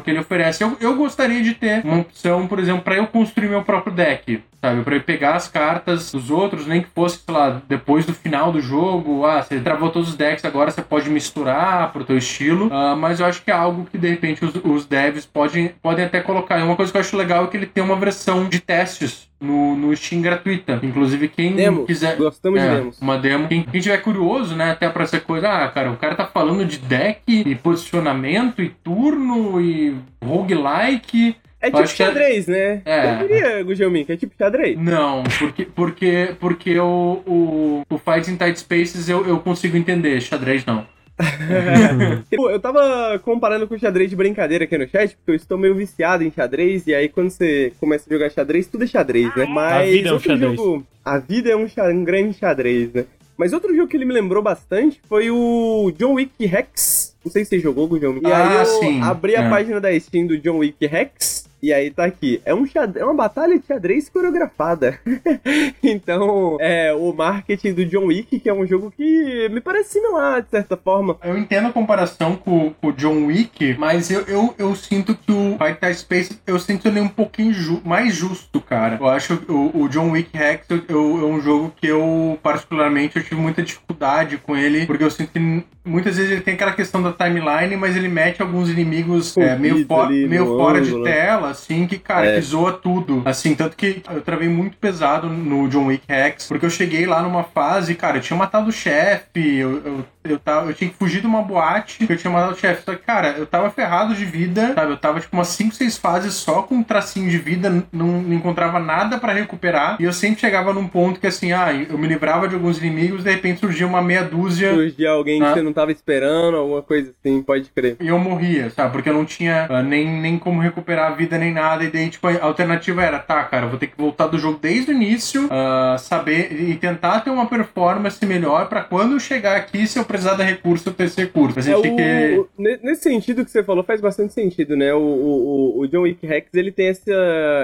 que ele oferece. Eu, eu gostaria de ter uma opção, por exemplo, para eu construir meu próprio deck, sabe? Pra eu pegar as cartas dos outros, nem que fosse, sei lá, depois do final do jogo, ah, você travou todos os decks, agora você pode misturar pro teu estilo, Ah, mas eu acho que é algo que, de repente, os, os devs podem, podem até colocar. E uma coisa que eu acho legal é que ele tem uma versão de testes no, no Steam gratuita. Inclusive, quem Demos. quiser... Gostamos É, de demos. uma demo. Quem, quem tiver curioso, né, até pra essa coisa, ah, cara, o cara tá falando de deck e posicionamento e turno e roguelike. É tipo que é- xadrez, né? É. Eu diria, Gugelmin, que é tipo xadrez. Não, porque, porque, porque o, o, o Fighting Tight Spaces eu, eu consigo entender, xadrez não. Pô, eu tava comparando com xadrez de brincadeira aqui no chat, porque eu estou meio viciado em xadrez, e aí quando você começa a jogar xadrez, tudo é xadrez, né? Mas vida é um xadrez. jogo. A vida é um, xa- um grande xadrez, né? Mas outro jogo que ele me lembrou bastante foi o John Wick Rex. Não sei se você jogou, Guilherme. E Ah, aí eu sim. abri a É. página da Steam do John Wick Rex. E aí tá aqui. É, um é uma batalha de xadrez coreografada. então, é o marketing do John Wick, que é um jogo que me parece similar, de certa forma. Eu entendo a comparação com, o John Wick, mas eu, eu, eu sinto que o Fighting Tight Spaces, eu sinto ele um pouquinho ju- mais justo, cara. Eu acho que o, o John Wick Rex eu, eu- é um jogo que eu, particularmente, eu tive muita dificuldade com ele, porque eu sinto que muitas vezes ele tem aquela questão da timeline, mas ele mete alguns inimigos é, meio, fo- meio fora ângulo. de tela, assim, que, cara, É. que zoa tudo. Assim, tanto que eu travei muito pesado no John Wick Rex, porque eu cheguei lá numa fase, cara, eu tinha matado o chefe, eu, eu, eu, tava, eu tinha que fugir de uma boate, eu tinha matado o chefe. Só que, cara, eu tava ferrado de vida, sabe? Eu tava, tipo, umas 5, 6 fases só com um tracinho de vida, não, não encontrava nada pra recuperar, e eu sempre chegava num ponto que, assim, ah, eu me livrava de alguns inimigos, de repente surgia uma meia dúzia surgir alguém Ah. que você não tava esperando, alguma coisa assim, pode crer. e eu morria, sabe? Porque eu não tinha ah, nem, nem como recuperar a vida nem nada, e daí, tipo, a alternativa era, tá, cara, vou ter que voltar do jogo desde o início, uh, saber e tentar ter uma performance melhor para quando eu chegar aqui, se eu precisar de recurso, eu ter esse recurso. É o, que... Nesse sentido que você falou, faz bastante sentido, né? O, o, o John Wick Rex, ele tem essa,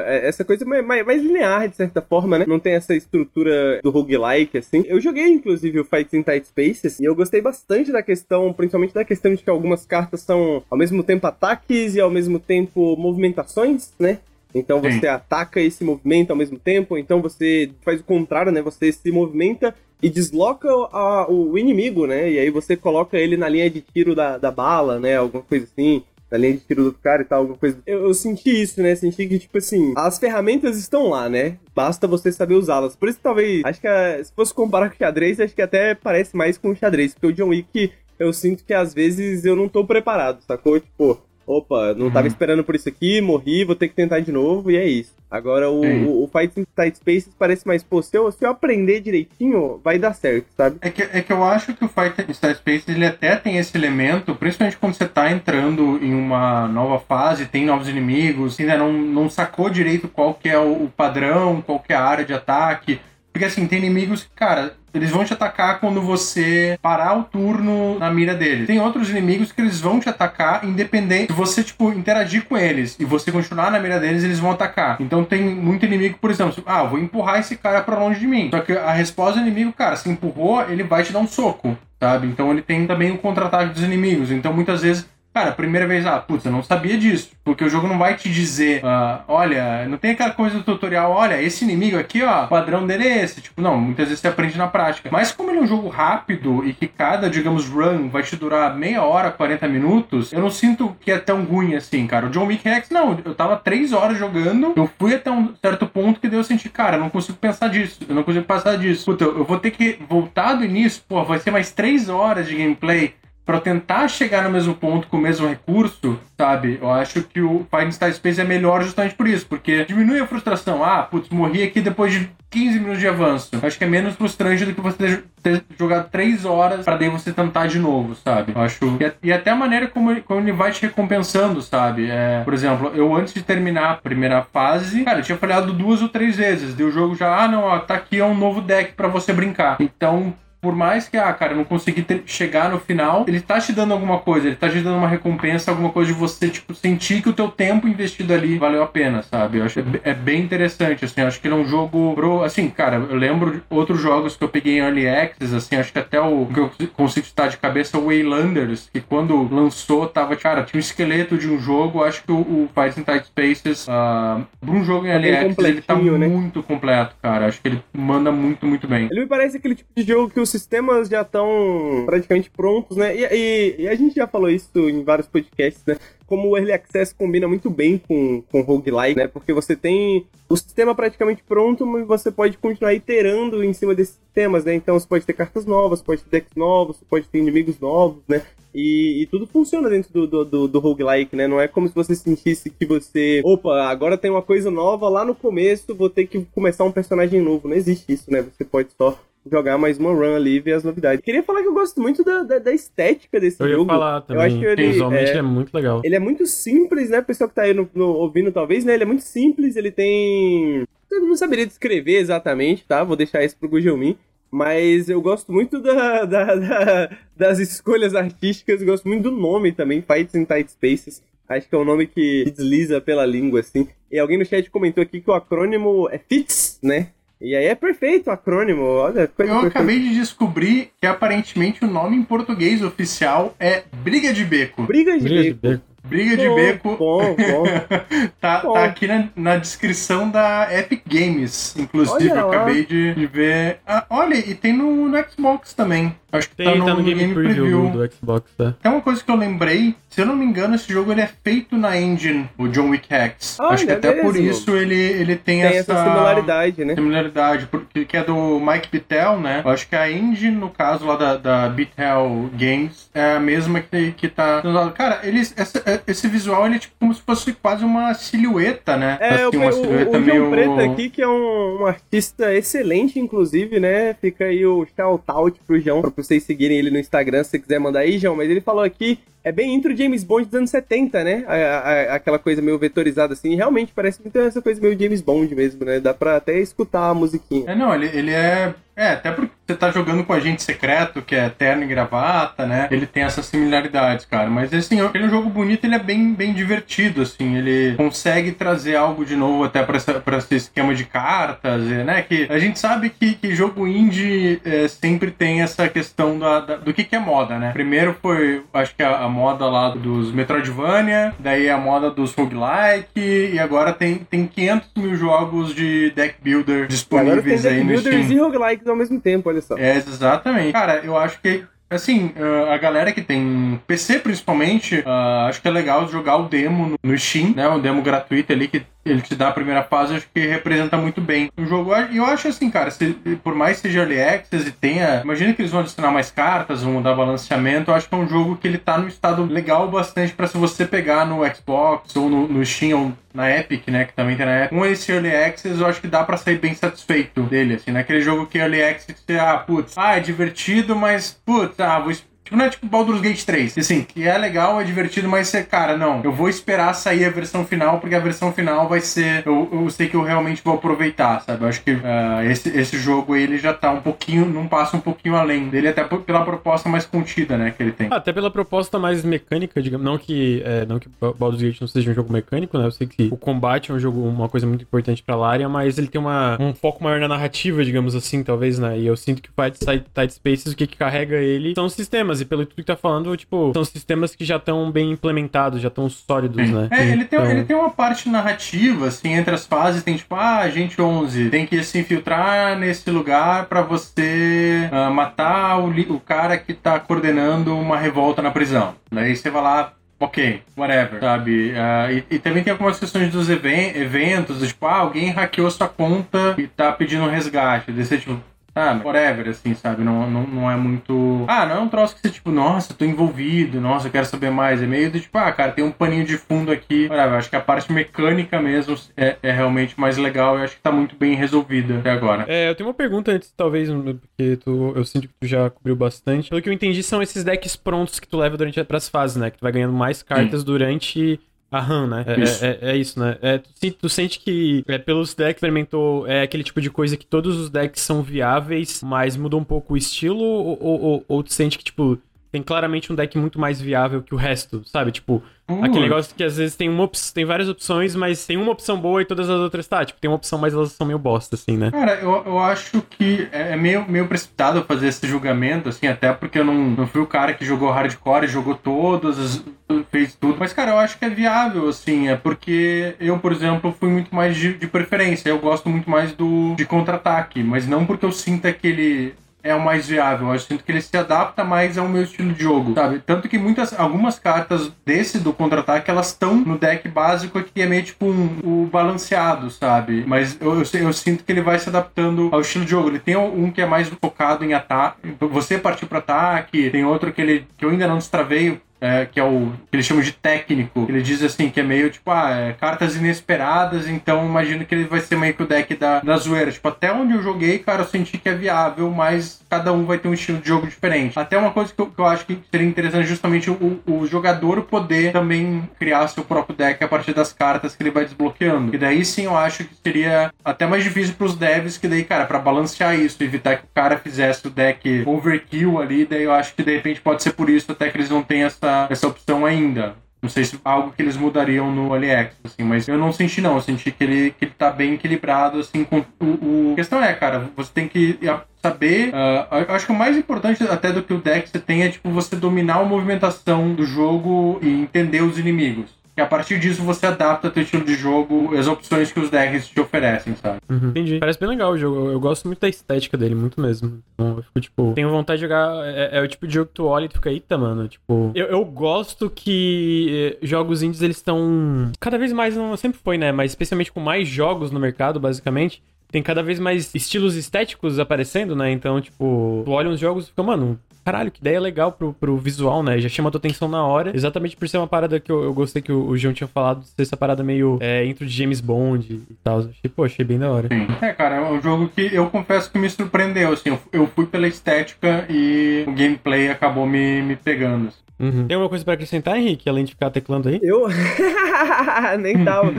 essa coisa mais, mais linear, de certa forma, né? Não tem essa estrutura do roguelike, assim. Eu joguei, inclusive, o Fights in Tight Spaces, e eu gostei bastante da questão, principalmente da questão de que algumas cartas são, ao mesmo tempo, ataques e, ao mesmo tempo, movimentações, né? Então você Sim. ataca e se movimenta ao mesmo tempo, então você faz o contrário, né? Você se movimenta e desloca a, o inimigo, né? E aí você coloca ele na linha de tiro da, da bala, né? Alguma coisa assim. Na linha de tiro do cara e tal, alguma coisa. Eu, eu senti isso, né? Senti que, tipo assim, as ferramentas estão lá, né? Basta você saber usá-las. Por isso, talvez, acho que a, se fosse comparar com o xadrez, acho que até parece mais com o xadrez. Porque o John Wick, eu sinto que às vezes eu não tô preparado, sacou? Tipo, opa, não uhum. tava esperando por isso aqui, morri, vou ter que tentar de novo, e é isso. Agora o, o, o Fight in Tight Spaces parece mais, pô, se eu, se eu aprender direitinho, vai dar certo, sabe? É que, é que eu acho que o Fight in Tight Spaces ele até tem esse elemento, principalmente quando você tá entrando em uma nova fase, tem novos inimigos, ainda não, não sacou direito qual que é o, o padrão, qual que é a área de ataque. Porque assim, tem inimigos que, cara, eles vão te atacar quando você parar o turno na mira deles. Tem outros inimigos que eles vão te atacar independente. Se você, tipo, interagir com eles e você continuar na mira deles, eles vão atacar. Então tem muito inimigo, por exemplo, ah, vou empurrar esse cara pra longe de mim. Só que a resposta do inimigo, cara, se empurrou, ele vai te dar um soco, sabe? Então ele tem também o contra-ataque dos inimigos. Então muitas vezes Cara, primeira vez, ah, putz, eu não sabia disso. Porque o jogo não vai te dizer, uh, olha, não tem aquela coisa do tutorial, olha, esse inimigo aqui, ó, o padrão dele é esse. Tipo, não, muitas vezes você aprende na prática. Mas como ele é um jogo rápido e que cada, digamos, run vai te durar meia hora, 40 minutos, eu não sinto que é tão ruim assim, cara. O John Wick Rex, não, eu tava três horas jogando, eu fui até um certo ponto que deu eu senti, cara, eu não consigo pensar disso, eu não consigo passar disso. Puta, eu vou ter que voltar do início, pô, vai ser mais três horas de gameplay para tentar chegar no mesmo ponto com o mesmo recurso, sabe? Eu acho que o Fighting Star Space é melhor justamente por isso, porque diminui a frustração. Ah, putz, morri aqui depois de 15 minutos de avanço. Eu acho que é menos frustrante do que você ter jogado 3 horas para daí você tentar de novo, sabe? Eu acho. E, até a maneira como, como ele vai te recompensando, sabe? É, por exemplo, eu antes de terminar a primeira fase, cara, eu tinha falhado duas ou três vezes. Deu o jogo já, ah, não, ó, tá aqui é um novo deck para você brincar. Então, por mais que, ah, cara, eu não consegui ter, chegar no final, ele tá te dando alguma coisa, ele tá te dando uma recompensa, alguma coisa de você, tipo, sentir que o teu tempo investido ali valeu a pena, sabe? Eu acho que é, é bem interessante, assim, acho que ele é um jogo pro, assim, cara, eu lembro de outros jogos que eu peguei em Early Access, assim, acho que até o que eu consigo citar de cabeça é o Waylanders, que quando lançou, tava, cara, tinha um esqueleto de um jogo, acho que o, o Fights in Tight Spaces, uh, pra um jogo em Early Access, ele tá né? muito completo, cara, acho que ele manda muito, muito bem. Ele me parece aquele tipo de jogo que o sistemas já estão praticamente prontos, né? E, e, e, a gente já falou isso em vários podcasts, né? Como o Early Access combina muito bem com, com roguelike, né? Porque você tem o sistema praticamente pronto, mas você pode continuar iterando em cima desses sistemas, né? Então você pode ter cartas novas, pode ter decks novos, pode ter inimigos novos, né? E, e, tudo funciona dentro do, do, do, do, roguelike, né? Não é como se você sentisse que você. Opa, agora tem uma coisa nova lá no começo, vou ter que começar um personagem novo. Não existe isso, né? Você pode só jogar mais uma run ali e ver as novidades. Queria falar que eu gosto muito da, da, da estética desse eu jogo. Eu ia falar também. Eu acho que ele, Visualmente é, é, muito legal. Ele é muito simples, né? O pessoal que tá aí no, no, ouvindo talvez, né? Ele é muito simples, ele tem... Eu não saberia descrever exatamente, tá? Vou deixar isso pro Gujelmin. Mas eu gosto muito da, da, da, das escolhas artísticas, gosto muito do nome também, Fights in Tight Spaces. Acho que é um nome que desliza pela língua, assim. E alguém no chat comentou aqui que o acrônimo é FITS, né? E aí é perfeito o acrônimo, olha. Coisa Eu acabei de descobrir que aparentemente o nome em português oficial é Briga de Beco. Briga de Briga Beco. De beco. Briga bom, de Beco. Bom, bom. tá, bom. tá aqui na, na, descrição da Epic Games, inclusive. Olha eu acabei de, de ver. Ah, olha, e tem no, no Xbox também. Acho que Tem, tá, no, tá no, game, game preview, preview, do Xbox, tá? É uma coisa que eu lembrei, se eu não me engano, esse jogo ele é feito na engine, o John Wick Hex. Ah, Acho que até mesmo. por isso ele, ele tem, tem essa, essa similaridade, né? Similaridade, porque que é do Mike Bittel, né? Eu acho que a engine, no caso lá da, da Bittel Games, é a mesma que, que tá. Cara, eles, essa, esse visual ele é tipo como se fosse quase uma silhueta, né? É, assim, uma o, silhueta o, o meio... João Preto aqui, que é um, um, artista excelente, inclusive, né? Fica aí o shout out pro João, pra vocês seguirem ele no Instagram, se você quiser mandar aí, João. Mas ele falou aqui é bem intro James Bond dos anos 70, né? A- a- aquela coisa meio vetorizada assim. Realmente parece muito essa coisa meio James Bond mesmo, né? Dá pra até escutar a musiquinha. É, não, ele, ele é. É, até porque você tá jogando com agente secreto, que é terno e gravata, né? Ele tem essas similaridades, cara. Mas assim, ele é um jogo bonito, ele é bem, bem divertido, assim. Ele consegue trazer algo de novo até pra, essa, pra esse esquema de cartas, né? Que a gente sabe que, que jogo indie é, sempre tem essa questão da, da- do que, que é moda, né? Primeiro foi, acho que a, a moda lá dos Metroidvania, daí a moda dos roguelike, e agora tem, tem 500 mil jogos de deck builder disponíveis aí deck no builders Steam. e roguelikes ao mesmo tempo, olha só. É, exatamente. Cara, eu acho que. Assim, ah, a galera que tem PC principalmente, ah, acho que é legal jogar o demo no- no Steam, né? O demo gratuito ali que ele te dá a primeira fase, acho que representa muito bem o jogo. E eu acho assim, cara, se- por mais que seja early access e tenha. Imagina que eles vão adicionar mais cartas, vão mudar balanceamento. Eu acho que é um jogo que ele tá no estado legal bastante pra se você pegar no Xbox ou no, no Steam ou na Epic, né? Que também tem na Epic. Com esse early access, eu acho que dá pra sair bem satisfeito dele, assim, naquele jogo que early access ah, putz, ah, é divertido, mas, putz, ah, vou. Tipo, não é tipo Baldur's Gate 3. que, Assim, que é legal, é divertido, mas você, cara, não. Eu vou esperar sair a versão final, porque a versão final vai ser. Eu, eu sei que eu realmente vou aproveitar, sabe? Eu acho que ah, esse, esse jogo aí, ele já tá um pouquinho. Não passa um pouquinho além dele, até pela proposta mais contida, né? Que ele tem. Ah, Até pela proposta mais mecânica, digamos. Não que, é, não que Baldur's Gate não seja um jogo mecânico, né? Eu sei que o combate é um jogo, uma coisa muito importante pra Larian, mas ele tem uma, um foco maior na narrativa, digamos assim, talvez, né? E eu sinto que o Fight Side Spaces, o que, que carrega ele são os sistemas. E pelo tudo que tá falando, tipo, são sistemas que já estão bem implementados, já estão sólidos, né? É, ele tem, Então- ele tem uma parte narrativa, assim, entre as fases, tem tipo, ah, agente 11, tem que se infiltrar nesse lugar pra você ah, matar o, o cara que tá coordenando uma revolta na prisão. Daí você vai lá, ok, whatever, sabe? Ah, e, e também tem algumas questões dos even- eventos, do tipo, ah, alguém hackeou sua conta e tá pedindo um resgate. Daí você, tipo, ah, whatever, assim, sabe? Não, não, não é muito. Ah, não é um troço que você, tipo, nossa, tô envolvido, nossa, eu quero saber mais. É meio do tipo, ah, cara, tem um paninho de fundo aqui. Whatever, acho que a parte mecânica mesmo é, é realmente mais legal e acho que tá muito bem resolvida até agora. É, eu tenho uma pergunta antes, talvez, porque tu, eu sinto que tu já cobriu bastante. Pelo que eu entendi, são esses decks prontos que tu leva durante as fases, né? Que tu vai ganhando mais cartas durante a run, né? É Isso. é, é isso, né? É, tu, tu sente que é, pelos decks experimentou é aquele tipo de coisa que todos os decks são viáveis, mas muda um pouco o estilo? Ou, ou, ou- ou tu sente que, tipo, tem claramente um deck muito mais viável que o resto, sabe? Tipo, Aquele negócio que às vezes tem uma tem várias opções, mas tem uma opção boa e todas as outras tá. Tipo, tem uma opção, mas elas são meio bosta, assim, né? Cara, eu, eu acho que é meio, meio precipitado fazer esse julgamento, assim, até porque eu não, não fui o cara que jogou hardcore, jogou todas, as- fez tudo. Mas, cara, eu acho que é viável, assim, é porque eu, por exemplo, fui muito mais de, de preferência. Eu gosto muito mais do de contra-ataque, mas não porque eu sinta que ele é o mais viável. Eu sinto que ele se adapta mais ao meu estilo de jogo, sabe? Tanto que muitas, algumas cartas desse do contra-ataque, elas estão no deck básico que é meio tipo um, o balanceado, sabe? Mas eu, eu, eu sinto que ele vai se adaptando ao estilo de jogo. Ele tem um que é mais focado em ataque, você partir para ataque, tem outro que ele que eu ainda não destravei, é, que é o que eles chamam de técnico. Ele diz assim que é meio tipo, ah, é, cartas inesperadas, então imagino que ele vai ser meio que o deck da, da zoeira. Tipo, até onde eu joguei, cara, eu senti que é viável, mas cada um vai ter um estilo de jogo diferente. Até uma coisa que eu, que eu acho que seria interessante justamente o, o jogador poder também criar seu próprio deck a partir das cartas que ele vai desbloqueando. E daí sim eu acho que seria até mais difícil pros devs, que daí, cara, pra balancear isso, evitar que o cara fizesse o deck overkill ali, daí eu acho que de repente pode ser por isso até que eles não têm essa, essa opção ainda. Não sei se é algo que eles mudariam no AliEx, assim, mas eu não senti não, eu senti que ele, que ele tá bem equilibrado, assim, com o, o... A questão é, cara, você tem que saber, ah, eu acho que o mais importante até do que o deck você tem é, tipo, você dominar a movimentação do jogo e entender os inimigos. E a partir disso você adapta teu estilo de jogo, as opções que os decks te oferecem, sabe? Uhum. Entendi. Parece bem legal o jogo. Eu, eu gosto muito da estética dele, muito mesmo. Então, eu fico, tipo, tenho vontade de jogar. É, é o tipo de jogo que tu olha e tu fica, eita, mano. Tipo, eu, eu gosto que eh, jogos indies eles estão. Cada vez mais, não sempre foi, né? Mas especialmente com mais jogos no mercado, basicamente. Tem cada vez mais estilos estéticos aparecendo, né? Então, tipo, tu olha uns jogos e fica, mano, caralho, que ideia legal pro, pro visual, né? Já chama tua atenção na hora. Exatamente por ser uma parada que eu, eu gostei que o, o João tinha falado, ser essa parada meio é, intro de James Bond e tal. Achei, pô, achei bem da hora. Sim. É, cara, é um jogo que eu confesso que me surpreendeu, assim. Eu, eu fui pela estética e o gameplay acabou me, me pegando. assim. Uhum. Tem alguma coisa pra acrescentar, Henrique, além de ficar teclando aí? Eu. Nem tava.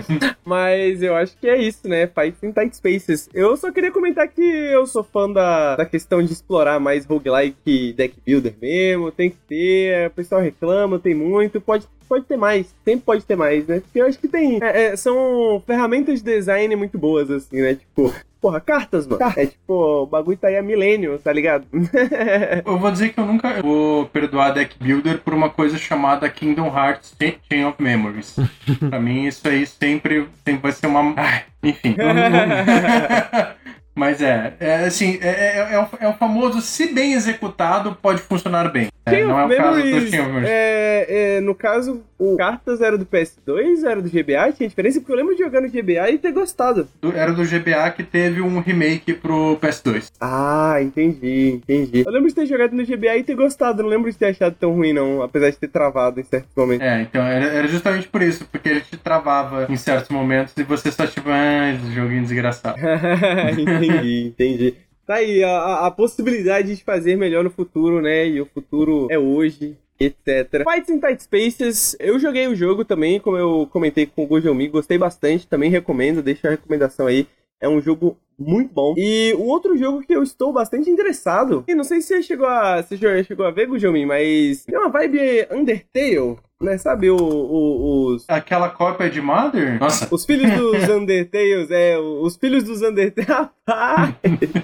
Mas eu acho que é isso, né? Fights in Tight Spaces. Eu só queria comentar que eu sou fã da, da questão de explorar mais roguelike deck builder mesmo. Tem que ter. O pessoal reclama, tem muito. Pode pode ter mais, sempre pode ter mais, né? Porque eu acho que tem. é, é, são ferramentas de design muito boas, assim, né? Tipo, porra, cartas, mano. É tipo, o bagulho tá aí há milênio, tá ligado? Eu vou dizer que eu nunca vou perdoar Deck Builder por uma coisa chamada Kingdom Hearts Chain of Memories. pra mim, isso aí sempre, sempre vai ser uma. Ai, enfim. não- não- Mas é, é assim, é, é, é o, é o famoso, se bem executado, pode funcionar bem. É, Chain não é o caso do Memories, Chain of Memories. é, é, no caso, o Cartas era do PS2, era do GBA, tinha diferença, porque eu lembro de jogar no GBA e ter gostado. Do- Era do GBA que teve um remake pro PS2. Ah, entendi, entendi. Eu lembro de ter jogado no GBA e ter gostado, não lembro de ter achado tão ruim, não, apesar de ter travado em certos momentos. É, então era, era justamente por isso, porque ele te travava em certos momentos e você só tipo, ah, joguinho desgraçado. entendi, entendi. Tá aí, a, a- possibilidade de fazer melhor no futuro, né? E o futuro é hoje, etc. Fights in Tight Spaces, eu joguei o jogo também, como eu comentei com o Gojomi, gostei bastante, também recomendo, deixa a recomendação aí. É um jogo muito bom. E o outro jogo que eu estou bastante interessado, e não sei se você chegou a, já chegou a ver, Gojomi, mas tem uma vibe Undertale, né? Sabe o- o- os, Aquela cópia de Mother? Nossa, os filhos dos Undertales, é, os filhos dos Undertales. Rapaz!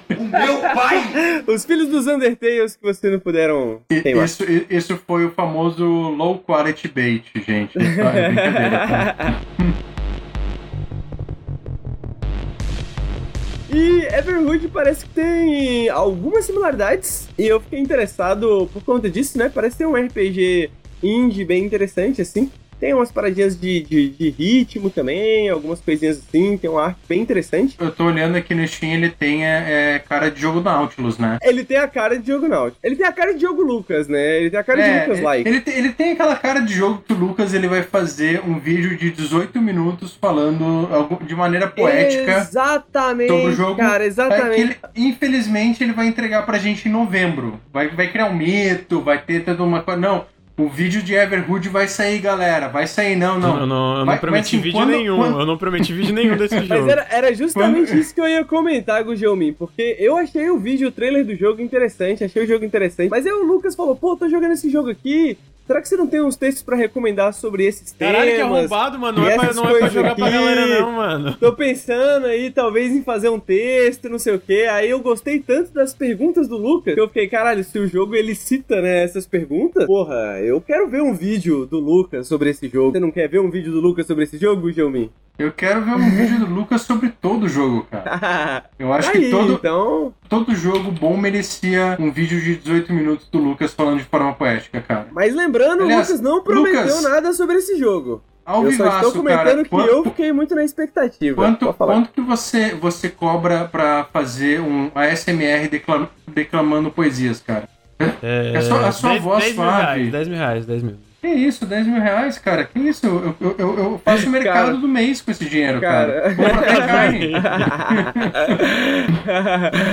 Meu pai! Os filhos dos Undertales que vocês não puderam i- queimar. isso, isso foi o famoso low quality bait, gente. Isso é brincadeira, tá? E Everhood parece que tem algumas similaridades. E eu fiquei interessado por conta disso, né? Parece ter um RPG indie bem interessante, assim. Tem umas paradinhas de, de, de ritmo também, algumas coisinhas assim. Tem uma arte bem interessante. Eu tô olhando aqui no Steam, ele tem é, é, cara de jogo Nautilus, né? Ele tem a cara de jogo Náutico. Ele tem a cara de jogo Lucas, né? Ele tem a cara de É, Lucas like. ele, tem- ele tem aquela cara de jogo que o Lucas ele vai fazer um vídeo de 18 minutos falando de maneira poética Exatamente, sobre o jogo. cara, É exatamente. que ele- infelizmente, ele vai entregar pra gente em novembro. Vai, vai criar um mito, vai ter toda uma coisa. Não, o vídeo de Everhood vai sair, galera. Vai sair, não, não. Eu não, eu não Mas- prometi mas, assim, vídeo quando- nenhum. quando- Eu não prometi vídeo nenhum desse Mas jogo. era, era justamente isso que eu ia comentar, Gujelmin, porque eu achei o vídeo, o trailer do jogo interessante, achei o jogo interessante, mas aí o Lucas falou, pô, tô jogando esse jogo aqui, será que você não tem uns textos pra recomendar sobre esses temas? Caralho, que arrombado, mano. Não é pra, não é pra jogar pra aqui. galera, não, mano. Tô pensando aí, talvez, em fazer um texto, não sei o que. Aí eu gostei tanto das perguntas do Lucas que eu fiquei, caralho, se o jogo ele cita, né, essas perguntas, porra, eu quero ver um vídeo do Lucas sobre esse jogo. Você não quer ver um vídeo do Lucas sobre esse jogo, Gelmin? Eu quero ver um vídeo do Lucas sobre todo o jogo, cara. Eu acho aí, que todo, então. todo jogo bom merecia um vídeo de 18 minutos do Lucas falando de forma poética, cara. Mas lembrando, Aliás, o Lucas não prometeu Lucas, nada sobre esse jogo. Ao eu só vivaço, estou comentando cara, que quanto- eu fiquei muito na expectativa. Quanto, quanto que você, você cobra pra fazer um ASMR declam- declamando poesias, cara? É, A sua- a sua 10 voz 10 mil suave. reais, 10 mil reais, 10 mil. Que isso, 10 mil reais, cara? Que isso? Eu, eu, eu, eu faço o mercado Cara. do mês com esse dinheiro, cara. Cara. Carne.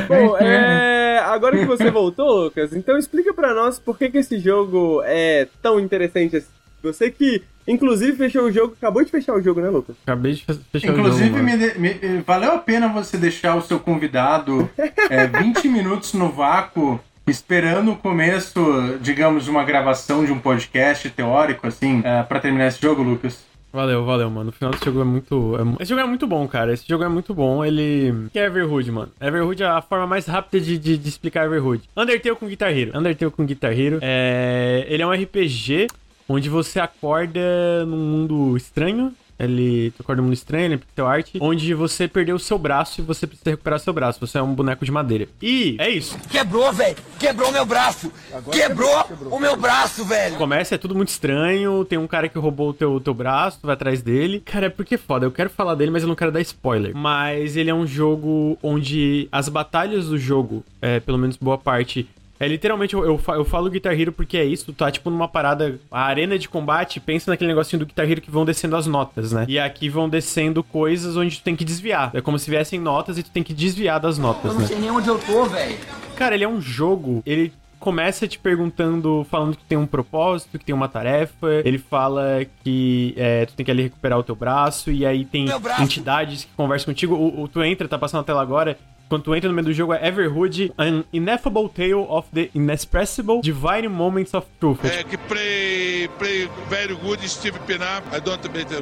Bom, é, agora que você voltou, Lucas, então explica pra nós por que, que esse jogo é tão interessante assim. Você que, inclusive, fechou o jogo, acabou de fechar o jogo, né, Lucas? Acabei de fe- fechar Inclusive, o jogo, me- valeu a pena você deixar o seu convidado é, 20 minutos no vácuo, esperando o começo, digamos, de uma gravação de um podcast teórico, assim, é, pra terminar esse jogo, Lucas? Valeu, valeu, mano. O final desse jogo é muito. é Esse jogo é muito bom, cara. Esse jogo é muito bom. Ele. Que é Everhood, mano? Everhood é a forma mais rápida de, de, de explicar Everhood. Undertale com Guitar Hero. Undertale com Guitar Hero. É... Ele é um RPG onde você acorda num mundo estranho. Ele num mundo estranho, ele é pixel art, onde você perdeu o seu braço e você precisa recuperar seu braço. Você é um boneco de madeira. E é isso. Quebrou, velho! Quebrou meu braço! Quebrou, o meu braço, velho! Começa, é tudo muito estranho. Tem um cara que roubou o teu, teu braço, tu vai atrás dele. Cara, é porque é foda. Eu quero falar dele, mas eu não quero dar spoiler. Mas ele é um jogo onde as batalhas do jogo, é, pelo menos boa parte. É literalmente, eu, eu, fa- eu falo Guitar Hero porque é isso, tu tá tipo numa parada. A arena de combate, pensa naquele negocinho do Guitar Hero que vão descendo as notas, né? E aqui vão descendo coisas onde tu tem que desviar. É como se viessem notas e tu tem que desviar das notas, Eu né? não sei nem onde eu tô, velho. Cara, ele é um jogo. Ele começa te perguntando, falando que tem um propósito, que tem uma tarefa. Ele fala que é, tu tem que ali recuperar o teu braço, e aí tem entidades que conversam contigo. O, o- tu entra, tá passando a tela agora. Quando tu entra no meio do jogo é Everhood, an ineffable tale of the inexpressible divine moments of truth. É, que play, play very good Steve Pinar. I don't make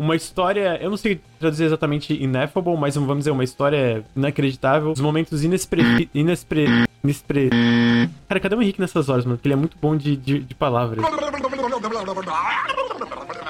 uma história, eu não sei traduzir exatamente ineffable, mas vamos dizer, uma história inacreditável. Os momentos inexpre... inexpre... inexpre... Cara, cadê o Henrique nessas horas, mano? Porque ele é muito bom de, de, de palavras.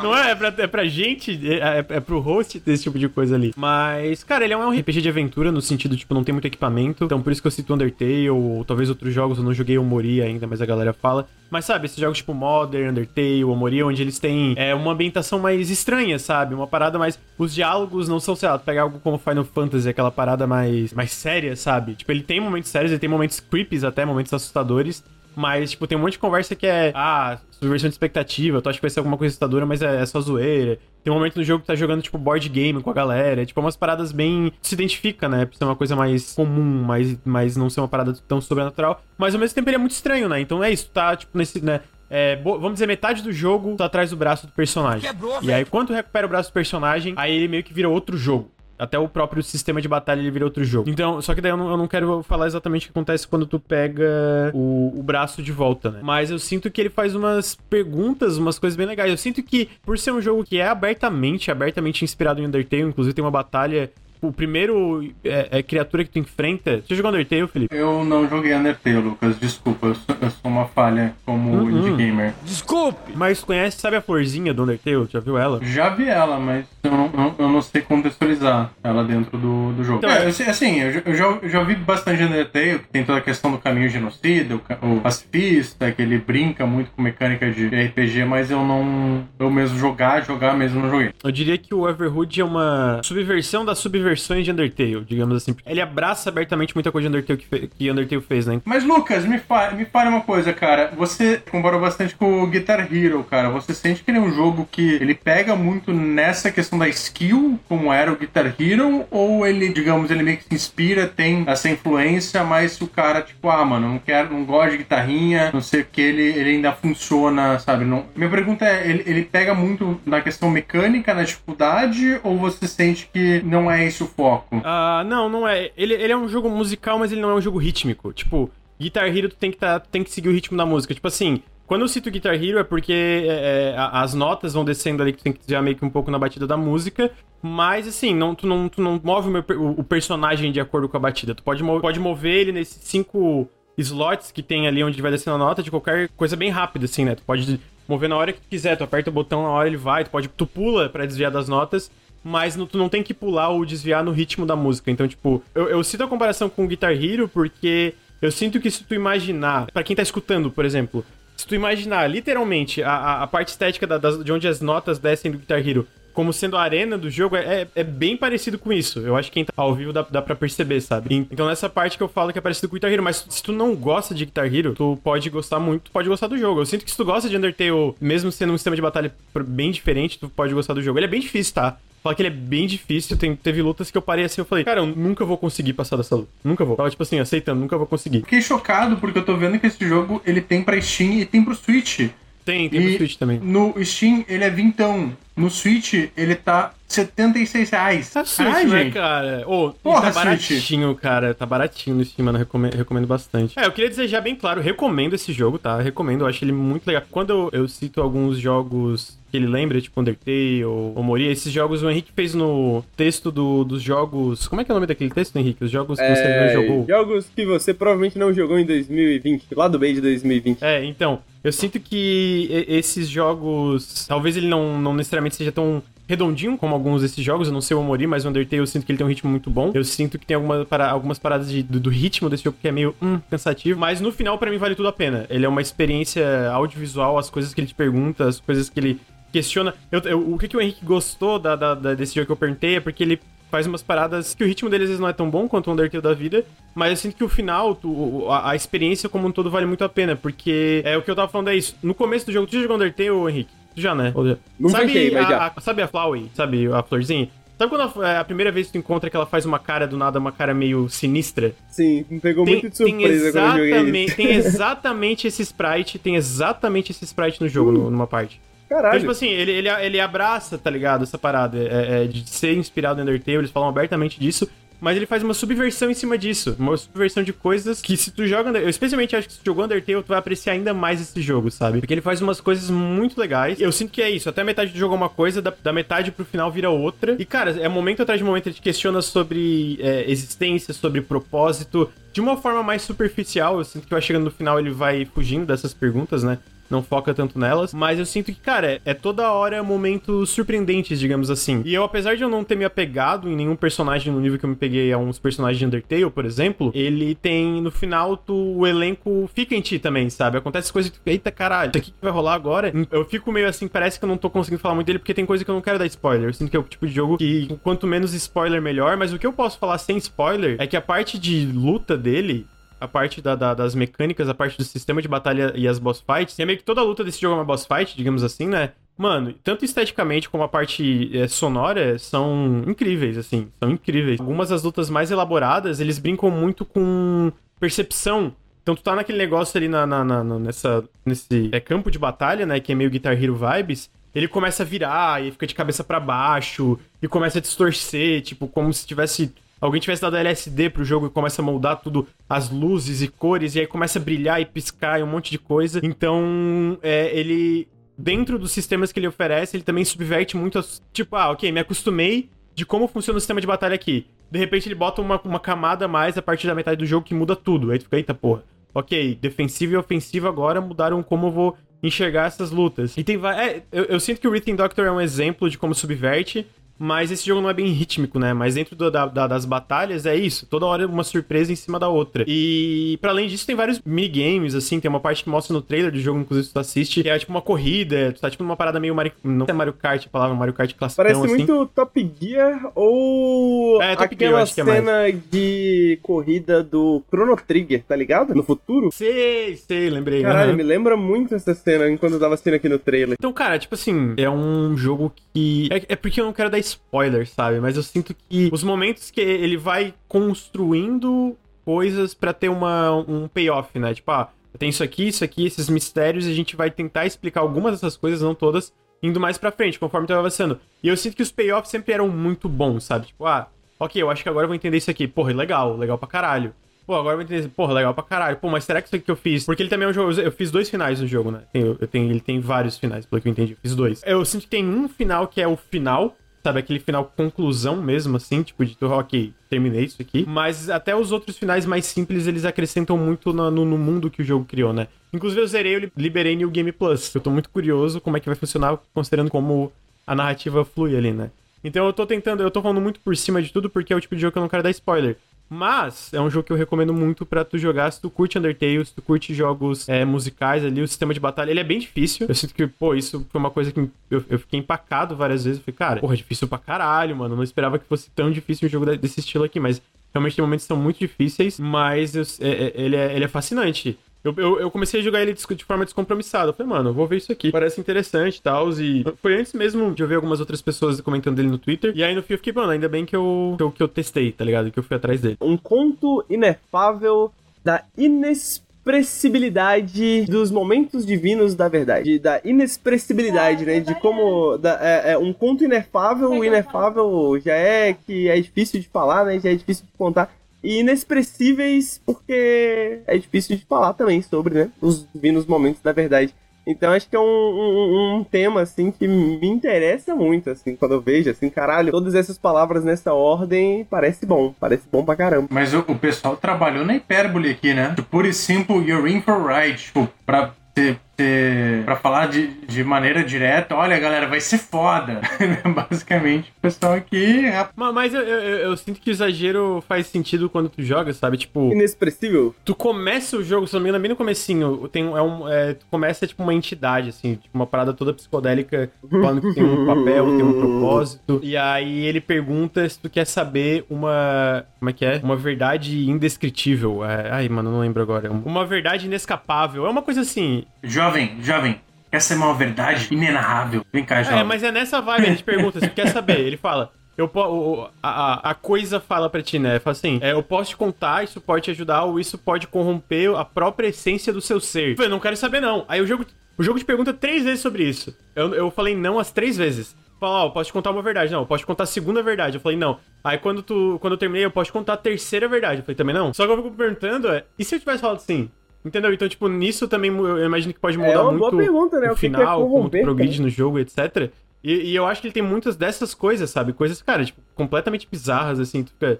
Não é, é pra, é pra gente, é, é, é pro host desse tipo de coisa ali. Mas, cara, ele é um RPG de aventura no sentido, tipo, não tem muito equipamento. Então, por isso que eu cito Undertale, ou talvez outros jogos, eu não joguei o Mori ainda, mas a galera fala. Mas, sabe, esses jogos tipo Modern, Undertale, o Mori, onde eles têm é, uma ambientação mais estranha, sabe? Uma parada mais... Os diálogos não são, sei lá, pegar algo como Final Fantasy, aquela parada mais, mais séria, sabe? Tipo, ele tem momentos sérios, ele tem momentos creepies até, momentos assustadores. Mas, tipo, tem um monte de conversa que é, ah, subversão de expectativa, tu acha que vai ser alguma coisa assustadora, mas é, é só zoeira. Tem um momento no jogo que tá jogando, tipo, board game com a galera. É, tipo, umas paradas bem. Se identifica, né? Pra ser uma coisa mais comum, mas, mas não ser uma parada tão sobrenatural. Mas ao mesmo tempo ele é muito estranho, né? Então é isso, tá, tipo, nesse, né? É, vamos dizer, metade do jogo tá atrás do braço do personagem. Quebrou, e aí, quando tu recupera o braço do personagem, aí ele meio que vira outro jogo. Até o próprio sistema de batalha ele vira outro jogo. Então, só que daí eu não, eu não quero falar exatamente o que acontece quando tu pega o, o braço de volta, né? Mas eu sinto que ele faz umas perguntas, umas coisas bem legais. Eu sinto que, por ser um jogo que é abertamente, abertamente inspirado em Undertale, inclusive tem uma batalha. O primeiro é, é criatura que tu enfrenta. Você jogou Undertale, Felipe? Eu não joguei Undertale, Lucas. Desculpa, eu sou, eu sou uma falha como Uhum. indie gamer. Desculpe! Mas conhece, sabe a florzinha do Undertale? Já viu ela? Já vi ela, mas eu não, não- eu não sei contextualizar ela dentro do, do jogo. Então, é, é- eu sei- assim, eu, já- eu já, eu já vi bastante Undertale, que tem toda a questão do caminho genocida, o, o pacifista, que ele brinca muito com mecânica de RPG, mas eu não. Eu mesmo jogar, jogar mesmo não joguei. Eu diria que o Everhood é uma subversão das subversões de Undertale, digamos assim. Ele abraça abertamente muita coisa de Undertale que, que Undertale fez, né? Mas Lucas, me, fa me fale uma coisa, cara. Você comparou bastante com o Guitar Hero, cara. Você sente que ele é um jogo que ele pega muito nessa questão da skill, como era o Guitar Hero, ou ele, digamos, ele meio que se inspira, tem essa influência, mas o cara, tipo, ah, mano, não quero, não gosto de guitarrinha, não sei o que, ele, ele ainda funciona, sabe? Não... Minha pergunta é, ele, ele pega muito na questão mecânica, na dificuldade, ou você sente que não é esse o foco? Ah, não, não é. Ele, ele é um jogo musical, mas ele não é um jogo rítmico. Tipo, Guitar Hero tu tem que, tá, tem que seguir o ritmo da música. Tipo assim, quando eu cito Guitar Hero é porque é, é, as notas vão descendo ali, que tem que desviar meio que um pouco na batida da música. Mas assim, não, tu, não, tu não move o, meu o- o personagem de acordo com a batida. Tu pode, pode mover ele nesses cinco slots que tem ali onde vai descendo a nota de qualquer coisa bem rápida, assim, né? Tu pode mover na hora que quiser, tu aperta o botão na hora ele vai, tu pode, tu pula pra desviar das notas, mas tu não tem que pular ou desviar no ritmo da música. Então, tipo, eu, eu cito a comparação com o Guitar Hero porque eu sinto que se tu imaginar, pra quem tá escutando, por exemplo, se tu imaginar literalmente a, a, a parte estética da- das- de onde as notas descem do Guitar Hero como sendo a arena do jogo, é, é- é bem parecido com isso. Eu acho que quem tá ao vivo dá, dá pra perceber, sabe? Então nessa parte que eu falo que é parecido com Guitar Hero, mas se tu não gosta de Guitar Hero, tu pode gostar muito, tu pode gostar do jogo. Eu sinto que se tu gosta de Undertale, mesmo sendo um sistema de batalha bem diferente, tu pode gostar do jogo. Ele é bem difícil, tá? Falar que ele é bem difícil, tem, teve lutas que eu parei assim, eu falei, cara, eu nunca vou conseguir passar dessa luta. Nunca vou. Tava tipo assim, aceitando, nunca vou conseguir. Fiquei chocado porque eu tô vendo que esse jogo ele tem pra Steam e tem pro Switch. Tem, tem pro Switch também. No Steam ele é vintão. No Switch ele tá 76 reais. Tá Switch, Ai, né, gente. cara? Ô, e Porra, tá baratinho, cara. Tá baratinho no Steam, mano. Recomendo, recomendo bastante. É, eu queria dizer já bem claro, recomendo esse jogo, tá? Recomendo, eu acho ele muito legal. Quando eu, eu cito alguns jogos que ele lembra, tipo Undertale ou, ou Moria, esses jogos o Henrique fez no texto do- dos jogos... Como é que é o nome daquele texto, Henrique? Os jogos que você não É, jogou. Jogos que você provavelmente não jogou em 2020, lá do bem de 2020. É, então, eu sinto que esses jogos, talvez ele não, não necessariamente seja tão redondinho como alguns desses jogos, eu não sei o Mori, mas o Undertale eu sinto que ele tem um ritmo muito bom. Eu sinto que tem alguma, para, algumas paradas de- do, do ritmo desse jogo que é meio hum, cansativo, mas no final pra mim vale tudo a pena. Ele é uma experiência audiovisual, as coisas que ele te pergunta, as coisas que ele questiona. Eu- eu- o que, que o Henrique gostou da, da- da- desse jogo que eu perguntei é porque ele faz umas paradas que o ritmo deles às vezes não é tão bom quanto o Undertale da vida, mas eu sinto que o final, tu- a, a experiência como um todo vale muito a pena, porque é o que eu tava falando é isso. No começo do jogo, tu já jogou Undertale, Henrique? Já, né? Nunca sabe, mas a, já. a- sabe a Flowey? Sabe a florzinha? Sabe quando ela- é a primeira vez que tu encontra que ela faz uma cara do nada, uma cara meio sinistra? Sim, me pegou muito de surpresa quando eu joguei isso. exatamente, tem exatamente esse sprite, tem exatamente esse sprite no jogo, no- numa parte. Então, Caralho. tipo assim, ele, ele, ele abraça, tá ligado? Essa parada é, é, de ser inspirado no Undertale, eles falam abertamente disso. Mas ele faz uma subversão em cima disso. Uma subversão de coisas que se tu joga... Eu especialmente acho que se tu jogou Undertale, tu vai apreciar ainda mais esse jogo, sabe? Porque ele faz umas coisas muito legais. Eu sinto que é isso. Até metade do jogo é uma coisa, da, da metade pro final vira outra. E, cara, é momento atrás de momento ele te questiona sobre é, existência, sobre propósito. De uma forma mais superficial. Eu sinto que vai chegando no final ele vai fugindo dessas perguntas, né? Não foca tanto nelas, mas eu sinto que, cara, é, é toda hora momentos surpreendentes, digamos assim. E eu, apesar de eu não ter me apegado em nenhum personagem no nível que eu me peguei a uns personagens de Undertale, por exemplo, ele tem, no final, tu, o elenco fica em ti também, sabe? Acontece coisas que tu eita caralho, isso aqui que vai rolar agora? Eu fico meio assim, parece que eu não tô conseguindo falar muito dele, porque tem coisa que eu não quero dar spoiler. Eu sinto que é o tipo de jogo que, quanto menos spoiler, melhor, mas o que eu posso falar sem spoiler é que a parte de luta dele, a parte da- da- das mecânicas, a parte do sistema de batalha e as boss fights. E é meio que toda a luta desse jogo é uma boss fight, digamos assim, né? Mano, tanto esteticamente como a parte é, sonora são incríveis, assim. São incríveis. Algumas das lutas mais elaboradas, eles brincam muito com percepção. Então tu tá naquele negócio ali na, na- na- nessa, nesse é, campo de batalha, né? Que é meio Guitar Hero vibes. Ele começa a virar e fica de cabeça pra baixo e começa a distorcer, tipo, como se tivesse Alguém tivesse dado LSD pro jogo e começa a moldar tudo, as luzes e cores, e aí começa a brilhar e piscar e um monte de coisa. Então, é, ele, dentro dos sistemas que ele oferece, ele também subverte muito as. Tipo, ah, ok, me acostumei de como funciona o sistema de batalha aqui. De repente ele bota uma, uma camada a mais a partir da metade do jogo que muda tudo. Aí tu fica, eita porra. Ok, defensivo e ofensivo agora mudaram como eu vou enxergar essas lutas. E tem é, eu, eu sinto que o Rhythm Doctor é um exemplo de como subverte, mas esse jogo não é bem rítmico, né? Mas dentro do- da- da- das batalhas é isso. Toda hora uma surpresa em cima da outra. E para além disso, tem vários minigames, assim. Tem uma parte que mostra no trailer do jogo, inclusive, que tu assiste. Que é tipo uma corrida. Tu tá tipo numa parada meio Mario... Não é Mario Kart a palavra, Mario Kart classicão, Parece assim. muito Top Gear ou É, Top Gear, eu acho que é mais. cena de corrida do Chrono Trigger, tá ligado? No futuro. Sei, sei, lembrei. Caralho, aham. me lembra muito essa cena enquanto eu tava assistindo aqui no trailer. Então, cara, tipo assim, é um jogo que. É, é porque eu não quero dar spoiler, sabe? Mas eu sinto que os momentos que ele vai construindo coisas pra ter uma, um payoff, né? Tipo, ah, tem isso aqui, isso aqui, esses mistérios, e a gente vai tentar explicar algumas dessas coisas, não todas, indo mais pra frente, conforme tu vai avançando. E eu sinto que os payoffs sempre eram muito bons, sabe? Tipo, ah, ok, eu acho que agora eu vou entender isso aqui. Porra, legal, legal pra caralho. Pô, agora eu vou entender. Porra, legal pra caralho. Pô, mas será que isso aqui que eu fiz? Porque ele também é um jogo. Eu fiz dois finais no jogo, né? Eu tenho, ele tem vários finais, pelo que eu entendi. Eu fiz dois. Eu sinto que tem um final que é o final. Sabe, aquele final conclusão mesmo, assim, tipo, de ok, terminei isso aqui. Mas até os outros finais mais simples, eles acrescentam muito na- no, no mundo que o jogo criou, né? Inclusive, eu zerei, eu li- liberei New Game Plus. Eu tô muito curioso como é que vai funcionar, considerando como a narrativa flui ali, né? Então eu tô tentando, eu tô falando muito por cima de tudo porque é o tipo de jogo que eu não quero dar spoiler. Mas é um jogo que eu recomendo muito pra tu jogar se tu curte Undertale, se tu curte jogos é, musicais ali, o sistema de batalha, ele é bem difícil. Eu sinto que, pô, isso foi uma coisa que eu, eu fiquei empacado várias vezes. Eu falei, cara, porra, difícil pra caralho, mano. Eu não esperava que fosse tão difícil um jogo desse estilo aqui, mas realmente tem momentos que são muito difíceis, mas eu- é- é- ele, é, ele é fascinante. Eu, eu, eu comecei a jogar ele de forma descompromissada. Eu falei, mano, eu vou ver isso aqui. Parece interessante e tal. E foi antes mesmo de eu ver algumas outras pessoas comentando dele no Twitter. E aí no fim eu fiquei, mano, ainda bem que eu, que eu, que eu testei, tá ligado? Que eu fui atrás dele. Um conto inefável da inexpressibilidade dos momentos divinos da verdade. Da inexpressibilidade, né? De como. Da, é, é um conto inefável, o inefável já é que é difícil de falar, né? Já é difícil de contar. E inexpressíveis, porque é difícil de falar também sobre, né? Os divinos momentos da verdade. Então acho que é um, um, um tema, assim, que me interessa muito, assim, quando eu vejo, assim, caralho, todas essas palavras nessa ordem parece bom, parece bom pra caramba. Mas o, o pessoal trabalhou na hipérbole aqui, né? Tipo, puro e simple, you're in for ride. Tipo, pra, ter, ter, pra falar de, de maneira direta, olha, galera, vai ser foda. Basicamente, o pessoal aqui... é Ma- Mas eu, eu, eu- sinto que o exagero faz sentido quando tu joga, sabe? Tipo, Inexpressível? tu começa o jogo, se não me engano, bem no comecinho, tem, é um, é, tu começa tipo uma entidade, assim, tipo uma parada toda psicodélica, falando que tem um papel, tem um propósito. E aí ele pergunta se tu quer saber uma. Como é que é? Uma verdade indescritível. É, ai, mano, não lembro agora. Uma verdade inescapável. É uma coisa assim. Jovem, jovem, essa é uma verdade inenarrável. Vem cá, jovem. É, mas é nessa vibe, a gente pergunta se quer saber. Ele fala. eu, po- a, a- coisa fala pra ti, né? Fala assim, é, eu posso te contar, isso pode te ajudar, ou isso pode corromper a própria essência do seu ser. Eu falei, não quero saber não. Aí o jogo, o jogo te pergunta três vezes sobre isso. Eu, eu falei não as três vezes. Fala, ó, eu posso te contar uma verdade. Não, eu posso te contar a segunda verdade. Eu falei, não. Aí quando, tu, quando eu terminei, eu posso te contar a terceira verdade. Eu falei, também não. Só que eu fico perguntando, é, e se eu tivesse falado assim? Entendeu? Então, tipo, nisso também eu imagino que pode mudar É muito pergunta, né? o O é final, como tu progride no jogo, etc. E, e eu acho que ele tem muitas dessas coisas, sabe? Coisas, cara, tipo, completamente bizarras, assim. Tu, fica...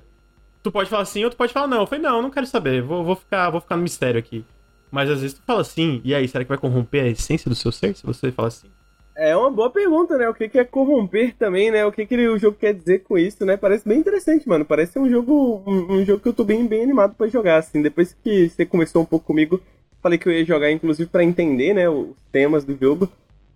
tu pode falar sim ou tu pode falar não. Eu falei, não, não quero saber. Vou, vou, ficar, vou ficar no mistério aqui. Mas às vezes tu fala sim, e aí, será que vai corromper a essência do seu ser se você falar assim? É uma boa pergunta, né? O que que é corromper também, né? O que que ele- o jogo quer dizer com isso, né? Parece bem interessante, mano. Parece ser um jogo, um, um jogo que eu tô bem, bem animado pra jogar, assim. Depois que você conversou um pouco comigo, falei que eu ia jogar, inclusive, pra entender, né, os temas do jogo.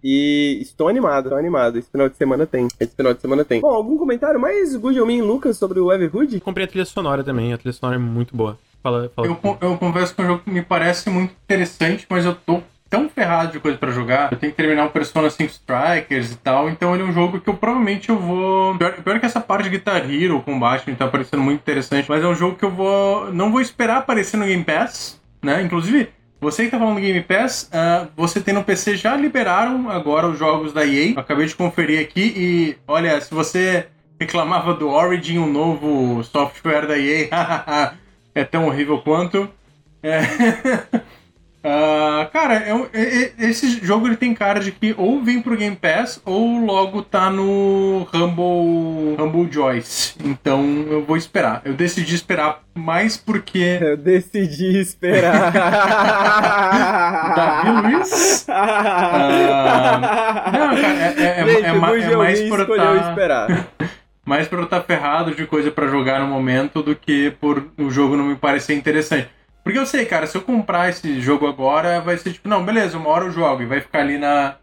E estou animado, estou animado. Esse final de semana tem. Esse final de semana tem. Bom, algum comentário mais, Gujomin e Lucas, sobre o Everhood? Comprei a trilha sonora também, a trilha sonora é muito boa. Fala, fala. Eu, eu converso com um jogo que me parece muito interessante, mas eu tô tão ferrado de coisa pra jogar. Eu tenho que terminar o Persona 5 Strikers e tal, então ele é um jogo que eu provavelmente eu vou. Pior, pior que essa parte de Guitar Hero, o combate tá parecendo muito interessante, mas é um jogo que eu vou. Não vou esperar aparecer no Game Pass, né? Inclusive. Você que tá falando do Game Pass, ah, você tem no PC já liberaram agora os jogos da EA. Eu acabei de conferir aqui e olha, se você reclamava do Origin, o novo software da EA, é tão horrível quanto. É. Ah, cara, é é- é- esse jogo ele tem cara de que ou vem pro Game Pass ou logo tá no Humble, Humble Joyce. Então eu vou esperar. Eu decidi esperar mais porque. Eu decidi esperar. Davi Luiz? Ah, não, cara, é- é- é- Gente, é é mais por tá- esperar. mais por eu estar ferrado de coisa pra jogar no momento do que por o jogo não me parecer interessante. Porque eu sei, cara, se eu comprar esse jogo agora, vai ser tipo, não, beleza, uma hora eu jogo e vai ficar ali na,